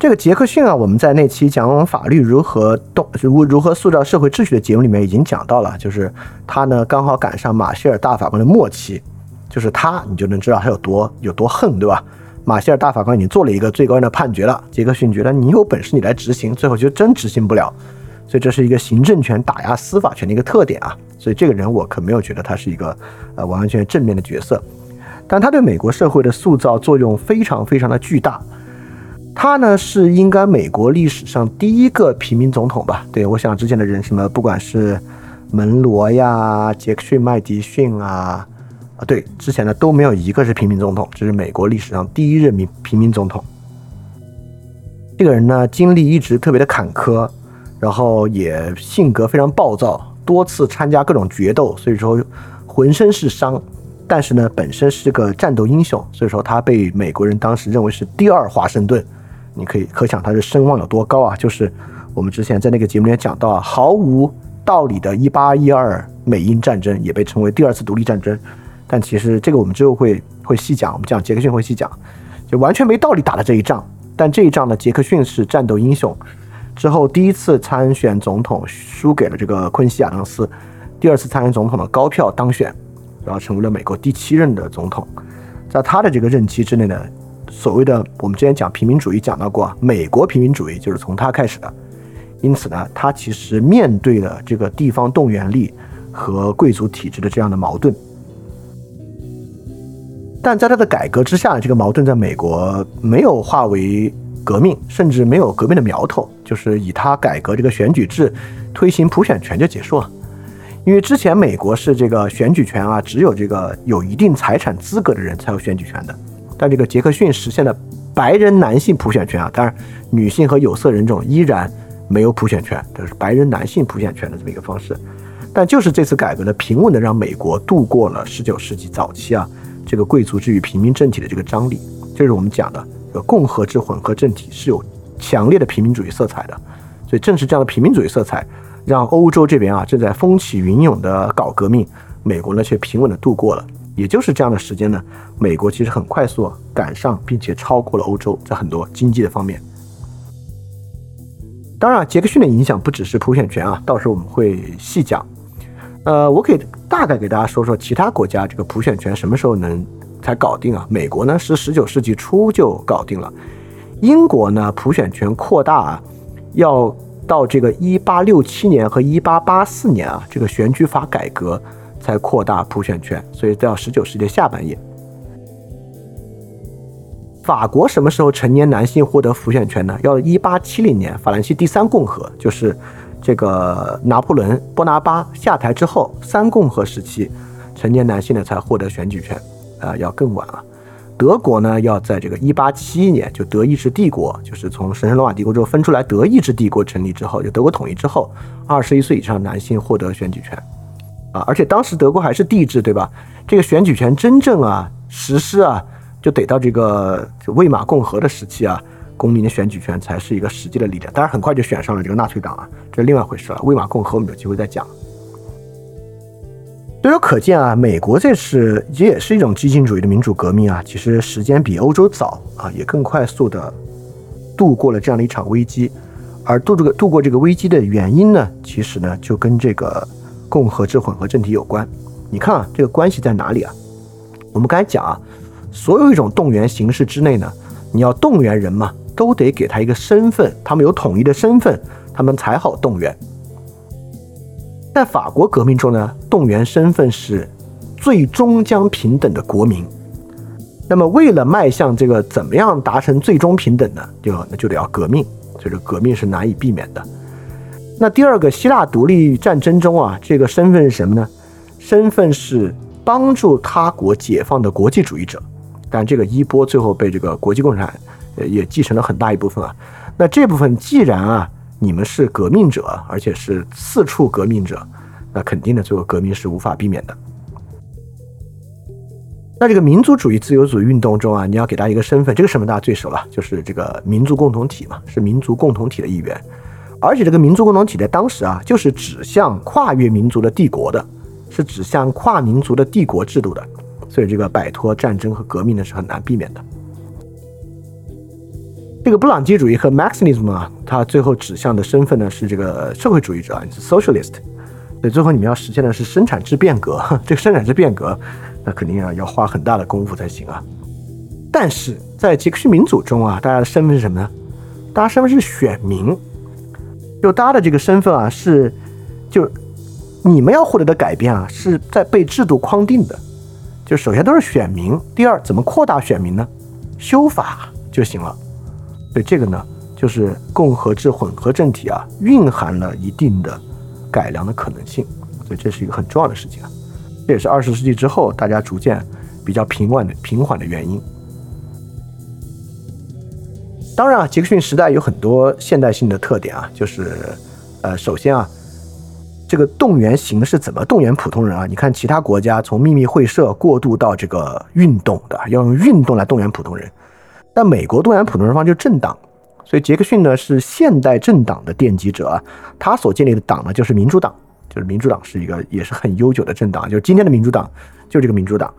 这个杰克逊啊，我们在那期讲法律如何动如如何塑造社会秩序的节目里面已经讲到了，就是他呢刚好赶上马歇尔大法官的末期，就是他你就能知道他有多有多横，对吧？马歇尔大法官已经做了一个最高院的判决了，杰克逊觉得你有本事你来执行，最后就真执行不了，所以这是一个行政权打压司法权的一个特点啊。所以这个人我可没有觉得他是一个呃完完全全正面的角色，但他对美国社会的塑造作用非常非常的巨大。他呢是应该美国历史上第一个平民总统吧？对我想之前的人什么，不管是门罗呀、杰克逊、麦迪逊啊，啊对，之前的都没有一个是平民总统，这是美国历史上第一任民平民总统。这个人呢经历一直特别的坎坷，然后也性格非常暴躁，多次参加各种决斗，所以说浑身是伤。但是呢本身是个战斗英雄，所以说他被美国人当时认为是第二华盛顿。你可以可想他的声望有多高啊！就是我们之前在那个节目里面讲到啊，毫无道理的1812美英战争也被称为第二次独立战争，但其实这个我们之后会会细讲，我们讲杰克逊会细讲，就完全没道理打的这一仗。但这一仗呢，杰克逊是战斗英雄，之后第一次参选总统输给了这个昆西亚当斯，第二次参选总统的高票当选，然后成为了美国第七任的总统，在他的这个任期之内呢。所谓的我们之前讲平民主义讲到过，美国平民主义就是从他开始的，因此呢，他其实面对了这个地方动员力和贵族体制的这样的矛盾。但在他的改革之下，这个矛盾在美国没有化为革命，甚至没有革命的苗头，就是以他改革这个选举制，推行普选权就结束了。因为之前美国是这个选举权啊，只有这个有一定财产资格的人才有选举权的，但这个杰克逊实现了白人男性普选权啊，当然女性和有色人种依然没有普选权，这是白人男性普选权的这么一个方式。但就是这次改革呢，平稳的让美国度过了十九世纪早期啊。这个贵族制与平民政体的这个张力，这是我们讲的，共和制混合政体是有强烈的平民主义色彩的，所以正是这样的平民主义色彩，让欧洲这边啊正在风起云涌的搞革命，美国呢却平稳的度过了。也就是这样的时间呢，美国其实很快速赶上并且超过了欧洲，在很多经济的方面。当然，杰克逊的影响不只是普选权啊，到时候我们会细讲。呃，我可以大概给大家说说其他国家这个普选权什么时候能才搞定啊？美国呢是十九世纪初就搞定了，英国呢普选权扩大啊，要到这个一八六七年和一八八四年啊，这个选举法改革才扩大普选权，所以到十九世纪下半叶。法国什么时候成年男性获得普选权呢？要一八七零年，法兰西第三共和就是。这个拿破仑波拿巴下台之后，三共和时期，成年男性呢才获得选举权，啊，要更晚了。德国呢，要在这个一八七一年，就德意志帝国，就是从神圣罗马帝国之后分出来，德意志帝国成立之后，就德国统一之后，二十一岁以上男性获得选举权，啊，而且当时德国还是帝制，对吧？这个选举权真正啊实施啊，就得到这个魏玛共和的时期啊。公民的选举权才是一个实际的力量，当然很快就选上了这个纳粹党啊，这是另外一回事了。魏玛共和我们有机会再讲。由此可见啊，美国这次也也是一种激进主义的民主革命啊，其实时间比欧洲早啊，也更快速的度过了这样的一场危机。而度这个度过这个危机的原因呢，其实呢就跟这个共和制混合政体有关。你看啊，这个关系在哪里啊？我们刚才讲啊，所有一种动员形式之内呢，你要动员人嘛。都得给他一个身份，他们有统一的身份，他们才好动员。在法国革命中呢，动员身份是最终将平等的国民。那么，为了迈向这个怎么样达成最终平等呢？就那就得要革命，所以革命是难以避免的。那第二个希腊独立战争中啊，这个身份是什么呢？身份是帮助他国解放的国际主义者。但这个衣钵最后被这个国际共产。也继承了很大一部分啊，那这部分既然啊，你们是革命者，而且是四处革命者，那肯定的，最后革命是无法避免的。那这个民族主义自由主义运动中啊，你要给他一个身份，这个身份大家最熟了，就是这个民族共同体嘛，是民族共同体的一员，而且这个民族共同体在当时啊，就是指向跨越民族的帝国的，是指向跨民族的帝国制度的，所以这个摆脱战争和革命呢是很难避免的。这个布朗基主义和 Maximism 啊，它最后指向的身份呢是这个社会主义者啊，是 Socialist。所以最后你们要实现的是生产制变革。这个生产制变革，那肯定啊要花很大的功夫才行啊。但是在杰克逊民主中啊，大家的身份是什么呢？大家身份是选民。就大家的这个身份啊，是就你们要获得的改变啊，是在被制度框定的。就首先都是选民，第二怎么扩大选民呢？修法就行了。所以这个呢，就是共和制混合政体啊，蕴含了一定的改良的可能性，所以这是一个很重要的事情啊。这也是二十世纪之后大家逐渐比较平稳的平缓的原因。当然啊，杰克逊时代有很多现代性的特点啊，就是呃，首先啊，这个动员形式怎么动员普通人啊？你看其他国家从秘密会社过渡到这个运动的，要用运动来动员普通人。但美国动员普通人方就是政党，所以杰克逊呢是现代政党的奠基者啊。他所建立的党呢就是民主党，就是民主党是一个也是很悠久的政党，就是今天的民主党就这个民主党，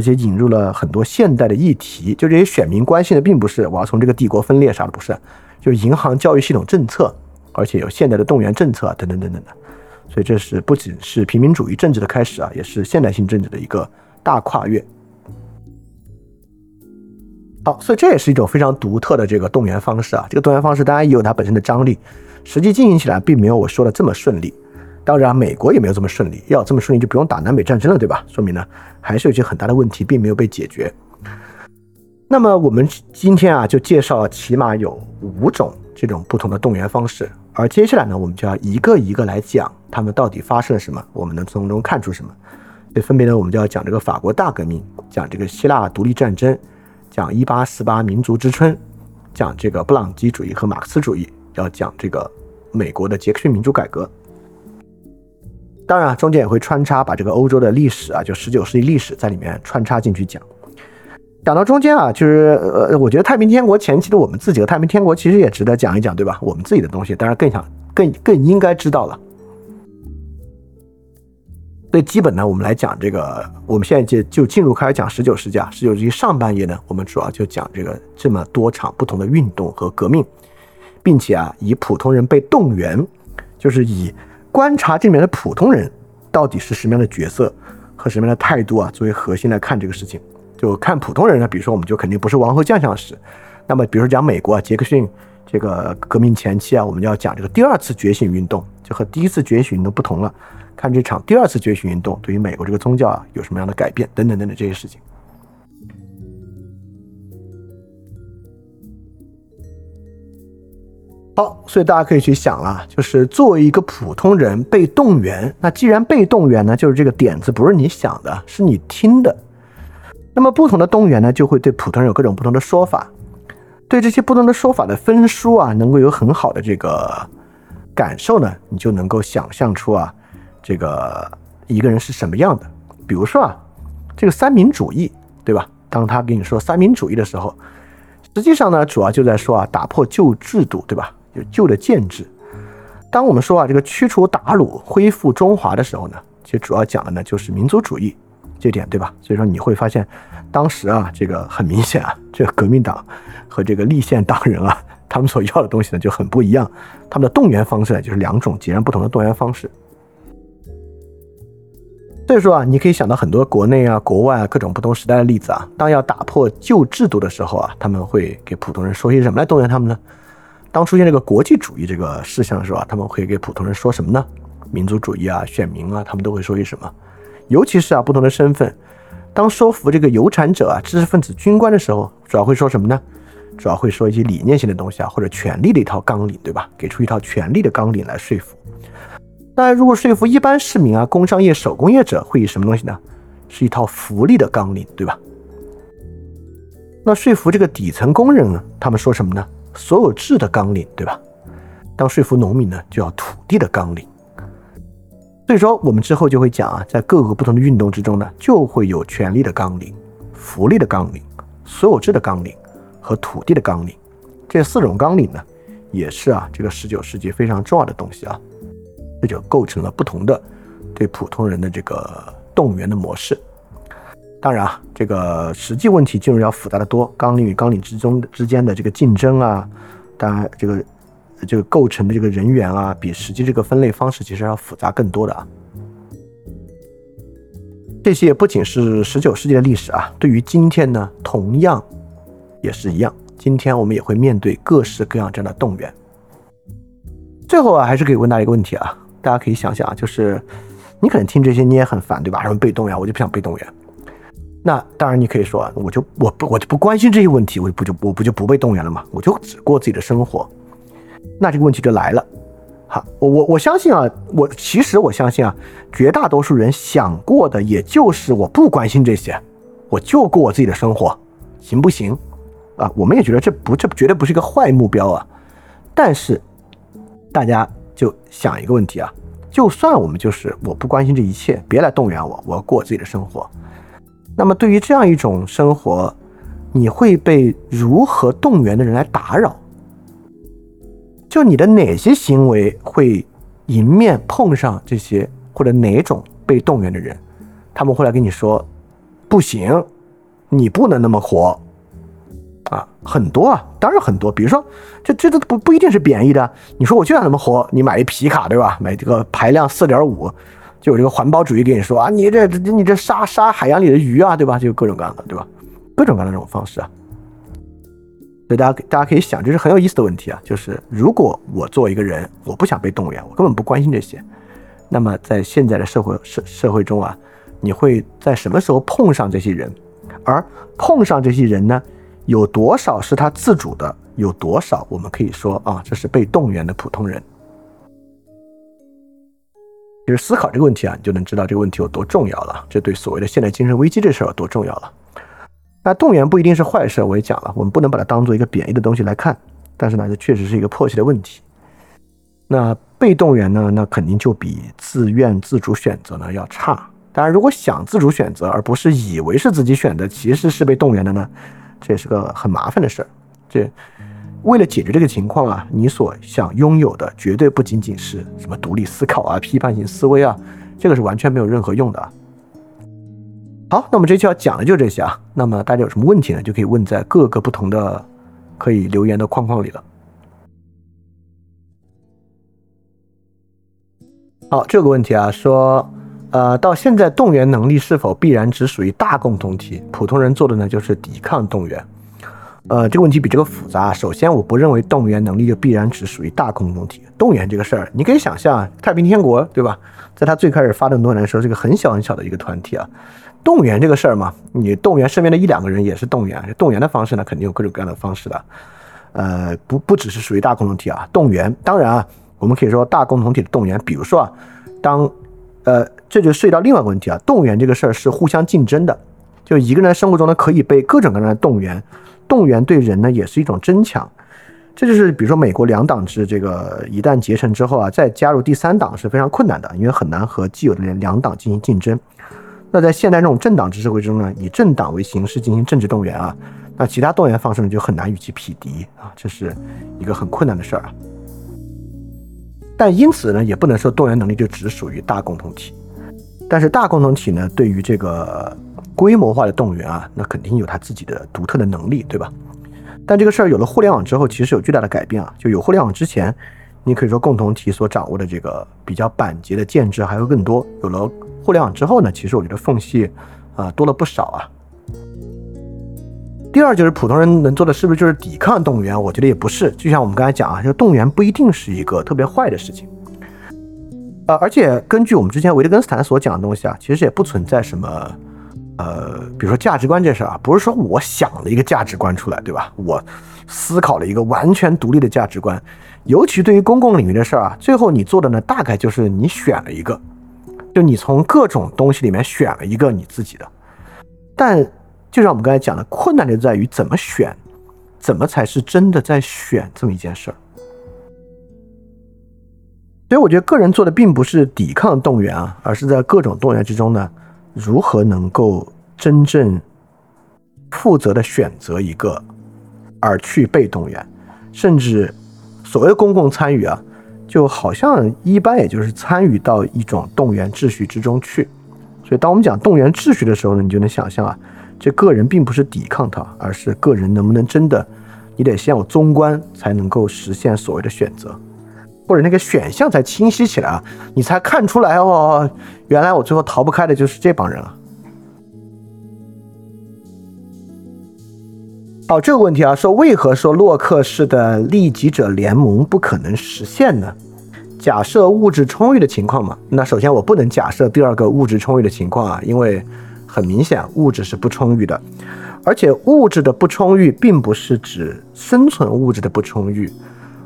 而且引入了很多现代的议题。就这些选民关心的并不是我要从这个帝国分裂啥的，不是，就银行教育系统政策，而且有现代的动员政策等等等等的。所以这是不仅是平民主义政治的开始啊，也是现代性政治的一个大跨越。好，所以这也是一种非常独特的这个动员方式啊。这个动员方式当然也有它本身的张力，实际进行起来并没有我说的这么顺利。当然，美国也没有这么顺利，要这么顺利就不用打南北战争了，对吧？说明呢，还是有些很大的问题并没有被解决。那么我们今天啊，就介绍起码有五种这种不同的动员方式，而接下来呢，我们就要一个一个来讲他们到底发生了什么，我们能从中看出什么。这分别呢，我们就要讲这个法国大革命，讲这个希腊独立战争，讲一八四八民族之春，讲这个布朗基主义和马克思主义，要讲这个美国的杰克逊民主改革。当然，中间也会穿插把这个欧洲的历史啊，就十九世纪历史在里面穿插进去讲。讲到中间啊，就是呃，我觉得太平天国前期的我们自己和太平天国其实也值得讲一讲，对吧？我们自己的东西，当然更想更更应该知道了。最基本呢，我们来讲这个，我们现在就就进入开始讲十九世纪啊，十九世纪上半叶呢，我们主要就讲这个这么多场不同的运动和革命，并且啊，以普通人被动员，就是以观察这里面的普通人到底是什么样的角色和什么样的态度啊，作为核心来看这个事情。就看普通人呢，比如说我们就肯定不是王侯将相史。那么比如说讲美国啊，杰克逊这个革命前期啊，我们就要讲这个第二次觉醒运动，就和第一次觉醒运动不同了。看这场第二次觉醒运动对于美国这个宗教啊有什么样的改变等等等等这些事情。好，所以大家可以去想了，就是作为一个普通人被动员，那既然被动员呢，就是这个点子不是你想的，是你听的。那么不同的动员呢，就会对普通人有各种不同的说法，对这些不同的说法的分书啊，能够有很好的这个感受呢，你就能够想象出啊，这个一个人是什么样的。比如说啊，这个三民主义，对吧？当他跟你说三民主义的时候，实际上呢，主要就在说啊，打破旧制度，对吧？就旧的建制。当我们说啊，这个驱除鞑虏，恢复中华的时候呢，其实主要讲的呢，就是民族主义。这点对吧？所以说你会发现，当时啊，这个很明显啊，这个革命党和这个立宪党人啊，他们所要的东西呢就很不一样，他们的动员方式呢就是两种截然不同的动员方式。所以说啊，你可以想到很多国内啊、国外啊各种不同时代的例子啊。当要打破旧制度的时候啊，他们会给普通人说些什么来动员他们呢？当出现这个国际主义这个事项的时候啊，他们会给普通人说什么呢？民族主义啊、选民啊，他们都会说些什么？尤其是啊，不同的身份，当说服这个有产者啊、知识分子、军官的时候，主要会说什么呢？主要会说一些理念性的东西啊，或者权力的一套纲领，对吧？给出一套权力的纲领来说服。那如果说服一般市民啊、工商业、手工业者，会以什么东西呢？是一套福利的纲领，对吧？那说服这个底层工人呢，他们说什么呢？所有制的纲领，对吧？当说服农民呢，就要土地的纲领。所以说，我们之后就会讲啊，在各个不同的运动之中呢，就会有权力的纲领、福利的纲领、所有制的纲领和土地的纲领。这四种纲领呢，也是啊，这个十九世纪非常重要的东西啊。这就构成了不同的对普通人的这个动员的模式。当然啊，这个实际问题进入要复杂的多，纲领与纲领之中之间的这个竞争啊，当然这个。这个构成的这个人员啊，比实际这个分类方式其实要复杂更多的啊。这些不仅是十九世纪的历史啊，对于今天呢，同样也是一样。今天我们也会面对各式各样这样的动员。最后啊，还是可以问大家一个问题啊，大家可以想想啊，就是你可能听这些你也很烦，对吧？什么被动员，我就不想被动员。那当然你可以说，我就我不我就不关心这些问题，我不就我不就不被动员了吗？我就只过自己的生活。那这个问题就来了，好，我我我相信啊，我其实我相信啊，绝大多数人想过的也就是我不关心这些，我就过我自己的生活，行不行？啊，我们也觉得这不这绝对不是一个坏目标啊。但是大家就想一个问题啊，就算我们就是我不关心这一切，别来动员我，我要过我自己的生活。那么对于这样一种生活，你会被如何动员的人来打扰？就你的哪些行为会迎面碰上这些或者哪种被动员的人，他们会来跟你说，不行，你不能那么活，啊，很多啊，当然很多。比如说，这这都不不一定是贬义的。你说我就想那么活，你买一皮卡对吧？买这个排量四点五，就有这个环保主义跟你说啊，你这你这杀杀海洋里的鱼啊，对吧？就各种各样的，对吧？各种各样的这种方式啊。所以大家大家可以想，这是很有意思的问题啊。就是如果我作为一个人，我不想被动员，我根本不关心这些，那么在现在的社会社社会中啊，你会在什么时候碰上这些人？而碰上这些人呢，有多少是他自主的？有多少我们可以说啊，这是被动员的普通人？其实思考这个问题啊，你就能知道这个问题有多重要了。这对所谓的现代精神危机这事儿有多重要了。那动员不一定是坏事，我也讲了，我们不能把它当做一个贬义的东西来看。但是呢，这确实是一个迫切的问题。那被动员呢？那肯定就比自愿自主选择呢要差。当然，如果想自主选择，而不是以为是自己选的，其实是被动员的呢，这也是个很麻烦的事儿。这为了解决这个情况啊，你所想拥有的绝对不仅仅是什么独立思考啊、批判性思维啊，这个是完全没有任何用的。好，那么这期要讲的就这些啊。那么大家有什么问题呢？就可以问在各个不同的可以留言的框框里了。好，这个问题啊，说，呃，到现在动员能力是否必然只属于大共同体？普通人做的呢，就是抵抗动员。呃，这个问题比这个复杂。首先，我不认为动员能力就必然只属于大共同体。动员这个事儿，你可以想象，太平天国，对吧？在他最开始发动动员的时候，是个很小很小的一个团体啊。动员这个事儿嘛，你动员身边的一两个人也是动员。动员的方式呢，肯定有各种各样的方式的。呃，不不只是属于大共同体啊，动员，当然啊。我们可以说大共同体的动员，比如说啊，当，呃，这就涉及到另外一个问题啊，动员这个事儿是互相竞争的，就一个人生活中呢可以被各种各样的动员，动员对人呢也是一种争抢，这就是比如说美国两党制这个一旦结成之后啊，再加入第三党是非常困难的，因为很难和既有的两党进行竞争。那在现代这种政党制社会中呢，以政党为形式进行政治动员啊，那其他动员方式呢就很难与其匹敌啊，这是一个很困难的事儿啊。但因此呢，也不能说动员能力就只属于大共同体。但是大共同体呢，对于这个规模化的动员啊，那肯定有它自己的独特的能力，对吧？但这个事儿有了互联网之后，其实有巨大的改变啊。就有互联网之前，你可以说共同体所掌握的这个比较板结的建制还会更多。有了互联网之后呢，其实我觉得缝隙啊多了不少啊。第二就是普通人能做的是不是就是抵抗动员？我觉得也不是。就像我们刚才讲啊，就动员不一定是一个特别坏的事情。呃，而且根据我们之前维特根斯坦所讲的东西啊，其实也不存在什么，呃，比如说价值观这事儿啊，不是说我想了一个价值观出来，对吧？我思考了一个完全独立的价值观。尤其对于公共领域的事儿啊，最后你做的呢，大概就是你选了一个，就你从各种东西里面选了一个你自己的，但。就像我们刚才讲的，困难就在于怎么选，怎么才是真的在选这么一件事儿。所以我觉得个人做的并不是抵抗动员啊，而是在各种动员之中呢，如何能够真正负责的选择一个，而去被动员，甚至所谓公共参与啊，就好像一般也就是参与到一种动员秩序之中去。所以当我们讲动员秩序的时候呢，你就能想象啊。这个人并不是抵抗它，而是个人能不能真的，你得先有中观，才能够实现所谓的选择，或者那个选项才清晰起来啊，你才看出来哦，原来我最后逃不开的就是这帮人啊。好，这个问题啊，说为何说洛克式的利己者联盟不可能实现呢？假设物质充裕的情况嘛，那首先我不能假设第二个物质充裕的情况啊，因为。很明显，物质是不充裕的，而且物质的不充裕并不是指生存物质的不充裕，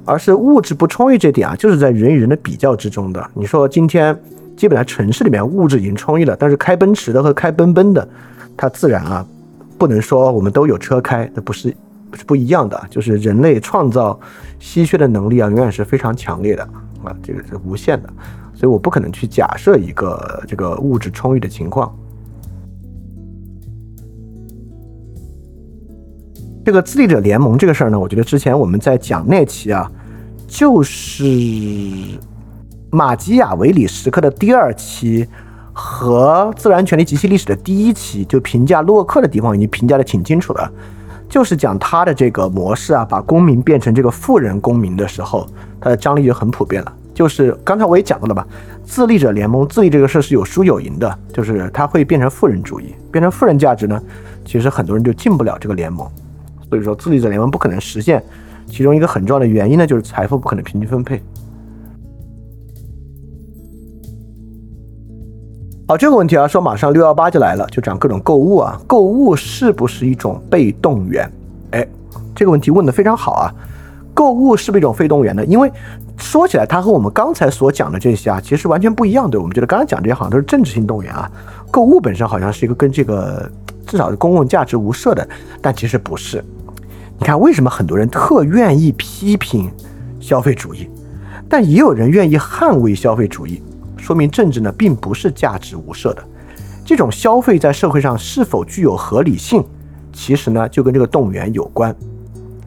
而是物质不充裕这点啊，就是在人与人的比较之中的。你说今天基本上城市里面物质已经充裕了，但是开奔驰的和开奔奔的，它自然啊不能说我们都有车开，那不是是不一样的。就是人类创造稀缺的能力啊，永远是非常强烈的啊，这个是无限的，所以我不可能去假设一个这个物质充裕的情况。这个自立者联盟这个事儿呢，我觉得之前我们在讲那期啊，就是马基雅维里时刻的第二期和自然权利及其历史的第一期，就评价洛克的地方已经评价的挺清楚了，就是讲他的这个模式啊，把公民变成这个富人公民的时候，它的张力就很普遍了。就是刚才我也讲到了吧，自立者联盟自立这个事儿是有输有赢的，就是它会变成富人主义，变成富人价值呢，其实很多人就进不了这个联盟。所以说，自立者联盟不可能实现，其中一个很重要的原因呢，就是财富不可能平均分配。好，这个问题啊，说马上六幺八就来了，就讲各种购物啊，购物是不是一种被动员？哎，这个问题问的非常好啊，购物是不是一种被动员呢？因为说起来，它和我们刚才所讲的这些啊，其实完全不一样。对我们觉得刚才讲这些好像都是政治性动员啊，购物本身好像是一个跟这个至少是公共价值无涉的，但其实不是。你看，为什么很多人特愿意批评消费主义，但也有人愿意捍卫消费主义？说明政治呢并不是价值无涉的，这种消费在社会上是否具有合理性，其实呢就跟这个动员有关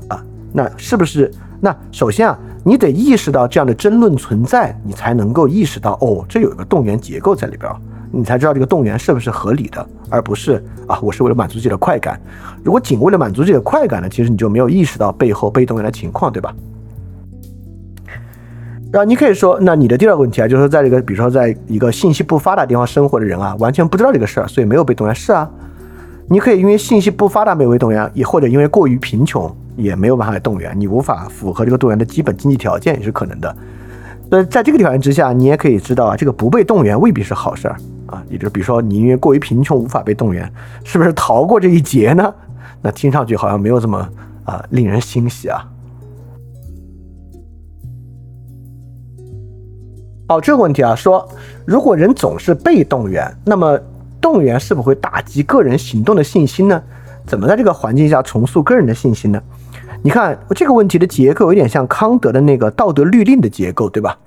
啊。那是不是？那首先啊，你得意识到这样的争论存在，你才能够意识到哦，这有一个动员结构在里边，你才知道这个动员是不是合理的，而不是啊，我是为了满足自己的快感。如果仅为了满足自己的快感呢，其实你就没有意识到背后被动员的情况，对吧？啊，你可以说，那你的第二个问题啊，就是说，在这个，比如说，在一个信息不发达地方生活的人啊，完全不知道这个事儿，所以没有被动员。是啊，你可以因为信息不发达没有被动员，也或者因为过于贫穷也没有办法动员，你无法符合这个动员的基本经济条件也是可能的。那在这个条件之下，你也可以知道啊，这个不被动员未必是好事儿啊。也就比如说，你因为过于贫穷无法被动员，是不是逃过这一劫呢？那听上去好像没有这么啊令人欣喜啊。好，这个问题啊，说如果人总是被动员，那么动员是否会打击个人行动的信心呢？怎么在这个环境下重塑个人的信心呢？你看这个问题的结构有点像康德的那个道德律令的结构，对吧？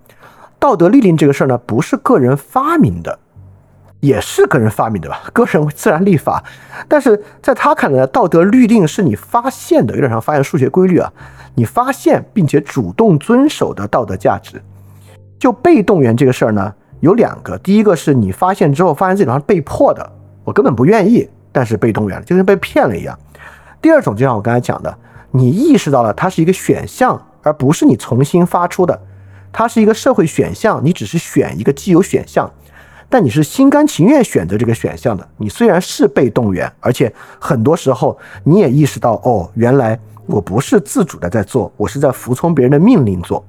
道德律令这个事儿呢，不是个人发明的，也是个人发明的吧？个人自然立法，但是在他看来，道德律令是你发现的，有点像发现数学规律啊，你发现并且主动遵守的道德价值。就被动员这个事儿呢，有两个。第一个是你发现之后，发现自己好像被迫的，我根本不愿意，但是被动员了，就跟被骗了一样。第二种就像我刚才讲的，你意识到了它是一个选项，而不是你重新发出的，它是一个社会选项，你只是选一个既有选项，但你是心甘情愿选择这个选项的。你虽然是被动员，而且很多时候你也意识到，哦，原来我不是自主的在做，我是在服从别人的命令做。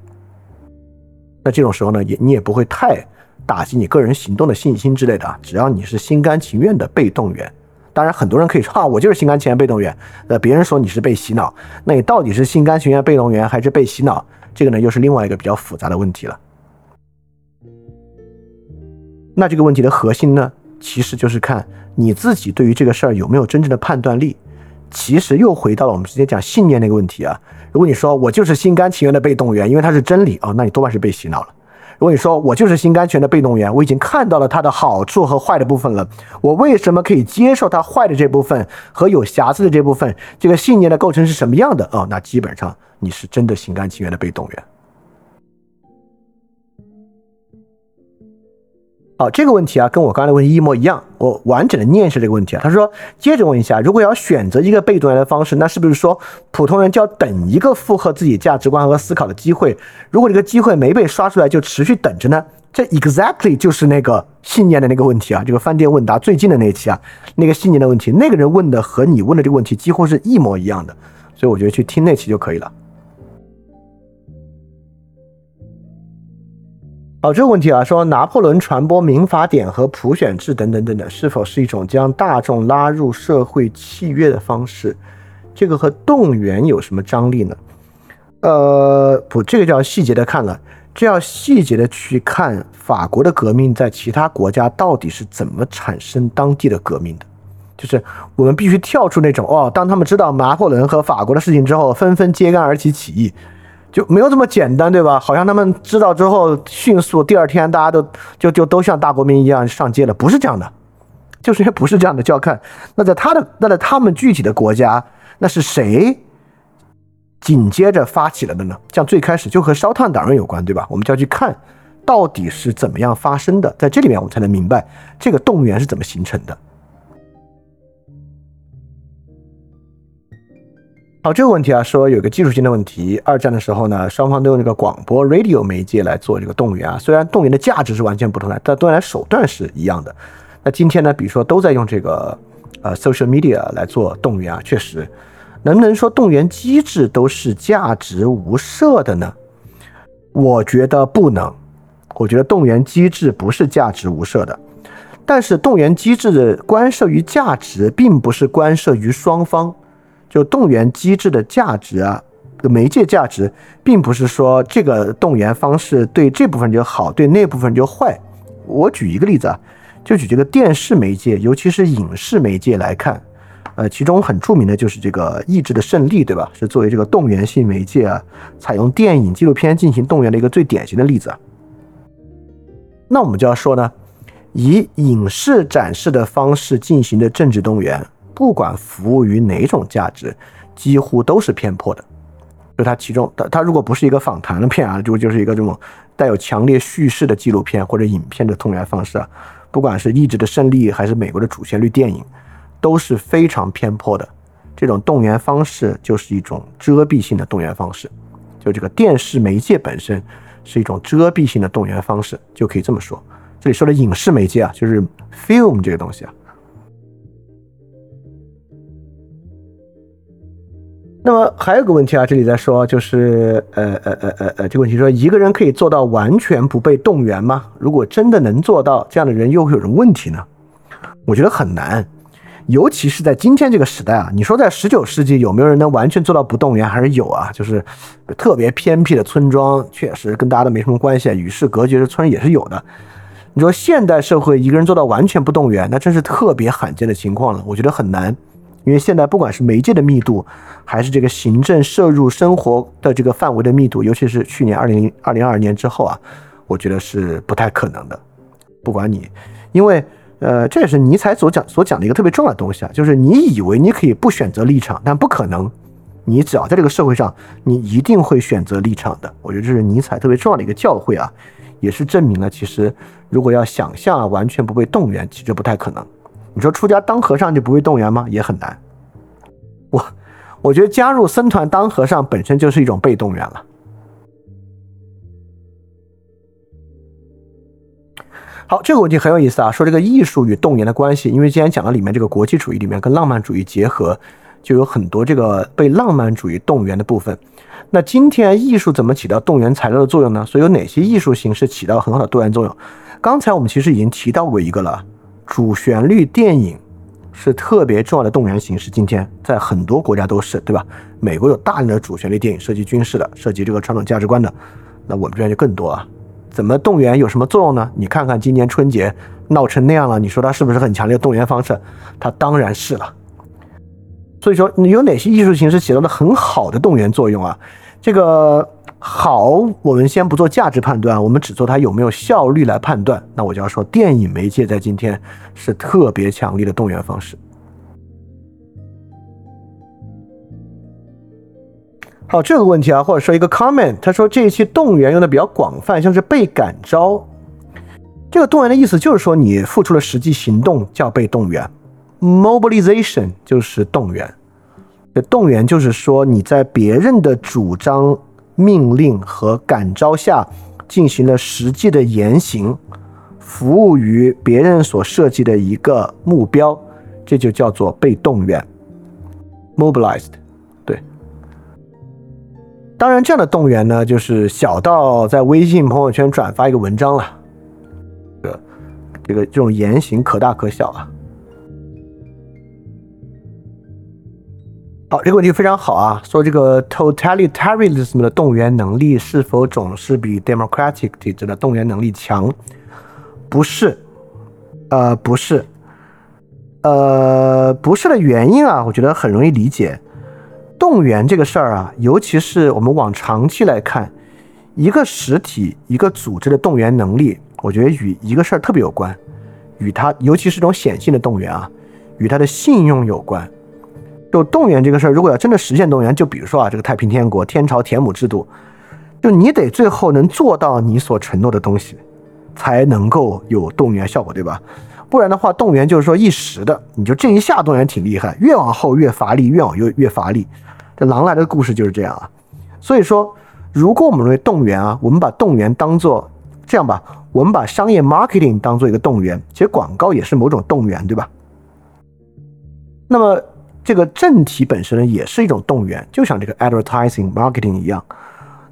那这种时候呢，也你也不会太打击你个人行动的信心之类的。只要你是心甘情愿的被动员，当然很多人可以说啊，我就是心甘情愿被动员。那别人说你是被洗脑，那你到底是心甘情愿被动员还是被洗脑？这个呢，又是另外一个比较复杂的问题了。那这个问题的核心呢，其实就是看你自己对于这个事儿有没有真正的判断力。其实又回到了我们之前讲信念那个问题啊。如果你说我就是心甘情愿的被动员，因为它是真理哦，那你多半是被洗脑了。如果你说我就是心甘情愿的被动员，我已经看到了它的好处和坏的部分了，我为什么可以接受它坏的这部分和有瑕疵的这部分？这个信念的构成是什么样的？哦，那基本上你是真的心甘情愿的被动员。好，这个问题啊，跟我刚才的问题一模一样。我完整的念一下这个问题啊。他说，接着问一下，如果要选择一个被动员的方式，那是不是说普通人就要等一个符合自己价值观和思考的机会？如果这个机会没被刷出来，就持续等着呢？这 exactly 就是那个信念的那个问题啊。这个饭店问答最近的那一期啊，那个信念的问题，那个人问的和你问的这个问题几乎是一模一样的，所以我觉得去听那期就可以了。好，这个问题啊，说拿破仑传播民法典和普选制等等等等，是否是一种将大众拉入社会契约的方式？这个和动员有什么张力呢？呃，不，这个就要细节的看了，这要细节的去看法国的革命在其他国家到底是怎么产生当地的革命的。就是我们必须跳出那种哦，当他们知道拿破仑和法国的事情之后，纷纷揭竿而起起义。就没有这么简单，对吧？好像他们知道之后，迅速第二天大家都就就都像大国民一样上街了，不是这样的，就是因为 不是这样的。就要看那在他的那在他们具体的国家，那是谁紧接着发起了的呢？像最开始就和烧炭党人有关，对吧？我们就要去看到底是怎么样发生的，在这里面我们才能明白这个动员是怎么形成的。好，这个问题啊，说有个技术性的问题。二战的时候呢，双方都用这个广播 （radio） 媒介来做这个动员啊。虽然动员的价值是完全不同的，但动员手段是一样的。那今天呢，比如说都在用这个呃 social media 来做动员啊，确实，能不能说动员机制都是价值无涉的呢？我觉得不能。我觉得动员机制不是价值无涉的。但是动员机制的关涉于价值，并不是关涉于双方。就动员机制的价值啊，媒介价值，并不是说这个动员方式对这部分就好，对那部分就坏。我举一个例子啊，就举这个电视媒介，尤其是影视媒介来看，呃，其中很著名的就是这个《意志的胜利》，对吧？是作为这个动员性媒介啊，采用电影、纪录片进行动员的一个最典型的例子啊。那我们就要说呢，以影视展示的方式进行的政治动员，不管服务于哪种价值，几乎都是偏颇的。就它其中，它它如果不是一个访谈的片啊，就就是一个这种带有强烈叙事的纪录片或者影片的动员方式啊，不管是《意志的胜利》还是美国的主旋律电影，都是非常偏颇的。这种动员方式就是一种遮蔽性的动员方式，就这个电视媒介本身。是一种遮蔽性的动员方式，就可以这么说。这里说的影视媒介啊，就是 film 这个东西啊。那么还有个问题啊，这里在说，就是呃呃呃呃呃，这个问题说，一个人可以做到完全不被动员吗？如果真的能做到，这样的人又会有什么问题呢？我觉得很难。尤其是在今天这个时代啊，你说在十九世纪有没有人能完全做到不动员？还是有啊，就是特别偏僻的村庄，确实跟大家都没什么关系，与世隔绝的村也是有的。你说现代社会一个人做到完全不动员，那真是特别罕见的情况了。我觉得很难，因为现在不管是媒介的密度，还是这个行政摄入生活的这个范围的密度，尤其是去年二零二零二二年之后啊，我觉得是不太可能的。不管你，因为。呃，这也是尼采所讲所讲的一个特别重要的东西啊，就是你以为你可以不选择立场，但不可能。你只要在这个社会上，你一定会选择立场的。我觉得这是尼采特别重要的一个教诲啊，也是证明了其实如果要想象啊完全不被动员，其实不太可能。你说出家当和尚就不会动员吗？也很难。我我觉得加入僧团当和尚本身就是一种被动员了。好，这个问题很有意思啊，说这个艺术与动员的关系，因为今天讲到里面这个国际主义里面跟浪漫主义结合，就有很多这个被浪漫主义动员的部分。那今天艺术怎么起到动员材料的作用呢？所以有哪些艺术形式起到很好的动员作用？刚才我们其实已经提到过一个了，主旋律电影是特别重要的动员形式。今天在很多国家都是，对吧？美国有大量的主旋律电影，涉及军事的，涉及这个传统价值观的，那我们这边就更多啊。怎么动员有什么作用呢？你看看今年春节闹成那样了，你说它是不是很强烈的动员方式？它当然是了。所以说，你有哪些艺术形式起到了很好的动员作用啊？这个好，我们先不做价值判断，我们只做它有没有效率来判断。那我就要说，电影媒介在今天是特别强力的动员方式。好，这个问题啊，或者说一个 comment，他说这一期动员用的比较广泛，像是被感召。这个动员的意思就是说你付出了实际行动叫被动员，mobilization 就是动员。这动员就是说你在别人的主张、命令和感召下进行了实际的言行，服务于别人所设计的一个目标，这就叫做被动员，mobilized。对当然，这样的动员呢，就是小到在微信朋友圈转发一个文章了，这个这个这种言行可大可小啊。好，这个问题非常好啊，说这个 totalitarianism 的动员能力是否总是比 democratic 体制的动员能力强？不是，呃，不是，呃，不是的原因啊，我觉得很容易理解。动员这个事儿啊，尤其是我们往长期来看，一个实体、一个组织的动员能力，我觉得与一个事儿特别有关，与它，尤其是这种显性的动员啊，与它的信用有关。就动员这个事儿，如果要真的实现动员，就比如说啊，这个太平天国天朝田亩制度，就你得最后能做到你所承诺的东西，才能够有动员效果，对吧？不然的话，动员就是说一时的，你就这一下动员挺厉害，越往后越乏力，越往越越乏力。这狼来的故事就是这样啊，所以说，如果我们认为动员啊，我们把动员当做这样吧，我们把商业 marketing 当做一个动员，其实广告也是某种动员，对吧？那么这个政体本身呢，也是一种动员，就像这个 advertising marketing 一样。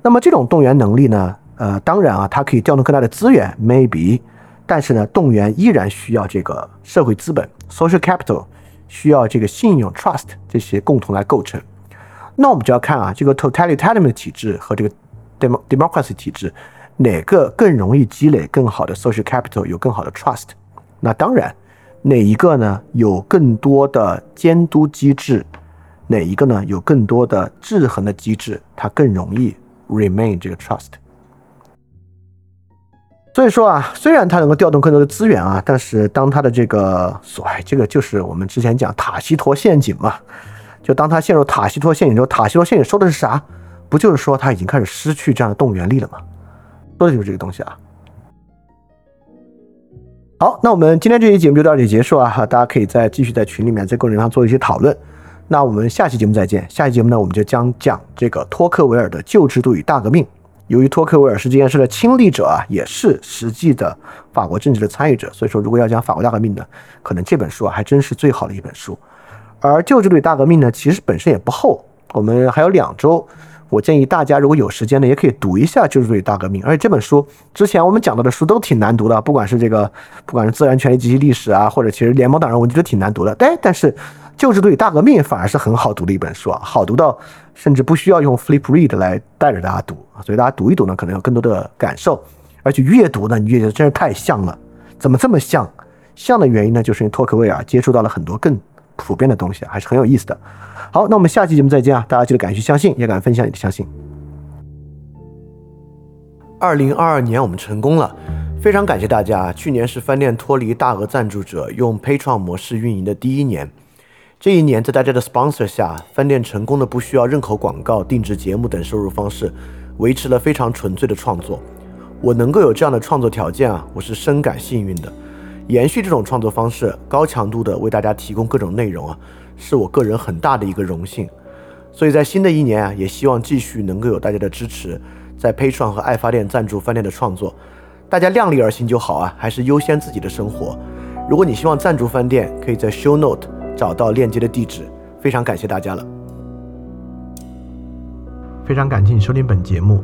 那么这种动员能力呢，呃，当然啊，它可以调动更大的资源，maybe，但是呢，动员依然需要这个社会资本 （social capital），需要这个信用 （trust） 这些共同来构成。那我们就要看啊，这个 totalitarian 体制和这个 democracy 体制，哪个更容易积累更好的 social capital，有更好的 trust？那当然，哪一个呢有更多的监督机制？哪一个呢有更多的制衡的机制？它更容易 remain 这个 trust。所以说啊，虽然它能够调动更多的资源啊，但是当它的这个所谓这个就是我们之前讲塔西佗陷阱嘛。就当它陷入塔西佗陷阱之后，塔西佗陷阱说的是啥？不就是说它已经开始失去这样的动员力了吗？说的就是这个东西啊。好，那我们今天这期节目就到这里结束啊，哈，大家可以再继续在群里面在个人上做一些讨论。那我们下期节目再见。下期节目呢，我们就将讲这个托克维尔的旧制度与大革命。由于托克维尔是这件事的亲历者啊，也是实际的法国政治的参与者，所以说如果要讲法国大革命呢，可能这本书啊还真是最好的一本书。而旧制度与大革命呢，其实本身也不厚，我们还有两周。我建议大家如果有时间呢，也可以读一下旧制度大革命。而且这本书之前我们讲到的书都挺难读的，不管是这个，不管是自然权利及其历史啊，或者其实联邦党人，我觉得挺难读的。哎，但是旧制度与大革命反而是很好读的一本书啊，好读到甚至不需要用 flip read 来带着大家读。所以大家读一读呢，可能有更多的感受。而且越读呢，你越觉得真是太像了。怎么这么像？像的原因呢，就是因为托克维尔接触到了很多更。普遍的东西还是很有意思的。好，那我们下期节目再见啊！大家记得敢于相信，也敢分享你的相信。二零二二年我们成功了，非常感谢大家。去年是饭店脱离大额赞助者，用 p a t r o n 模式运营的第一年。这一年，在大家的 sponsor 下，饭店成功的不需要任何广告、定制节目等收入方式，维持了非常纯粹的创作。我能够有这样的创作条件啊，我是深感幸运的。延续这种创作方式，高强度的为大家提供各种内容啊，是我个人很大的一个荣幸。所以在新的一年啊，也希望继续能够有大家的支持，在 Patreon 和爱发电赞助饭店的创作。大家量力而行就好啊，还是优先自己的生活。如果你希望赞助饭店，可以在 Show Note 找到链接的地址。非常感谢大家了。非常感谢你收听本节目。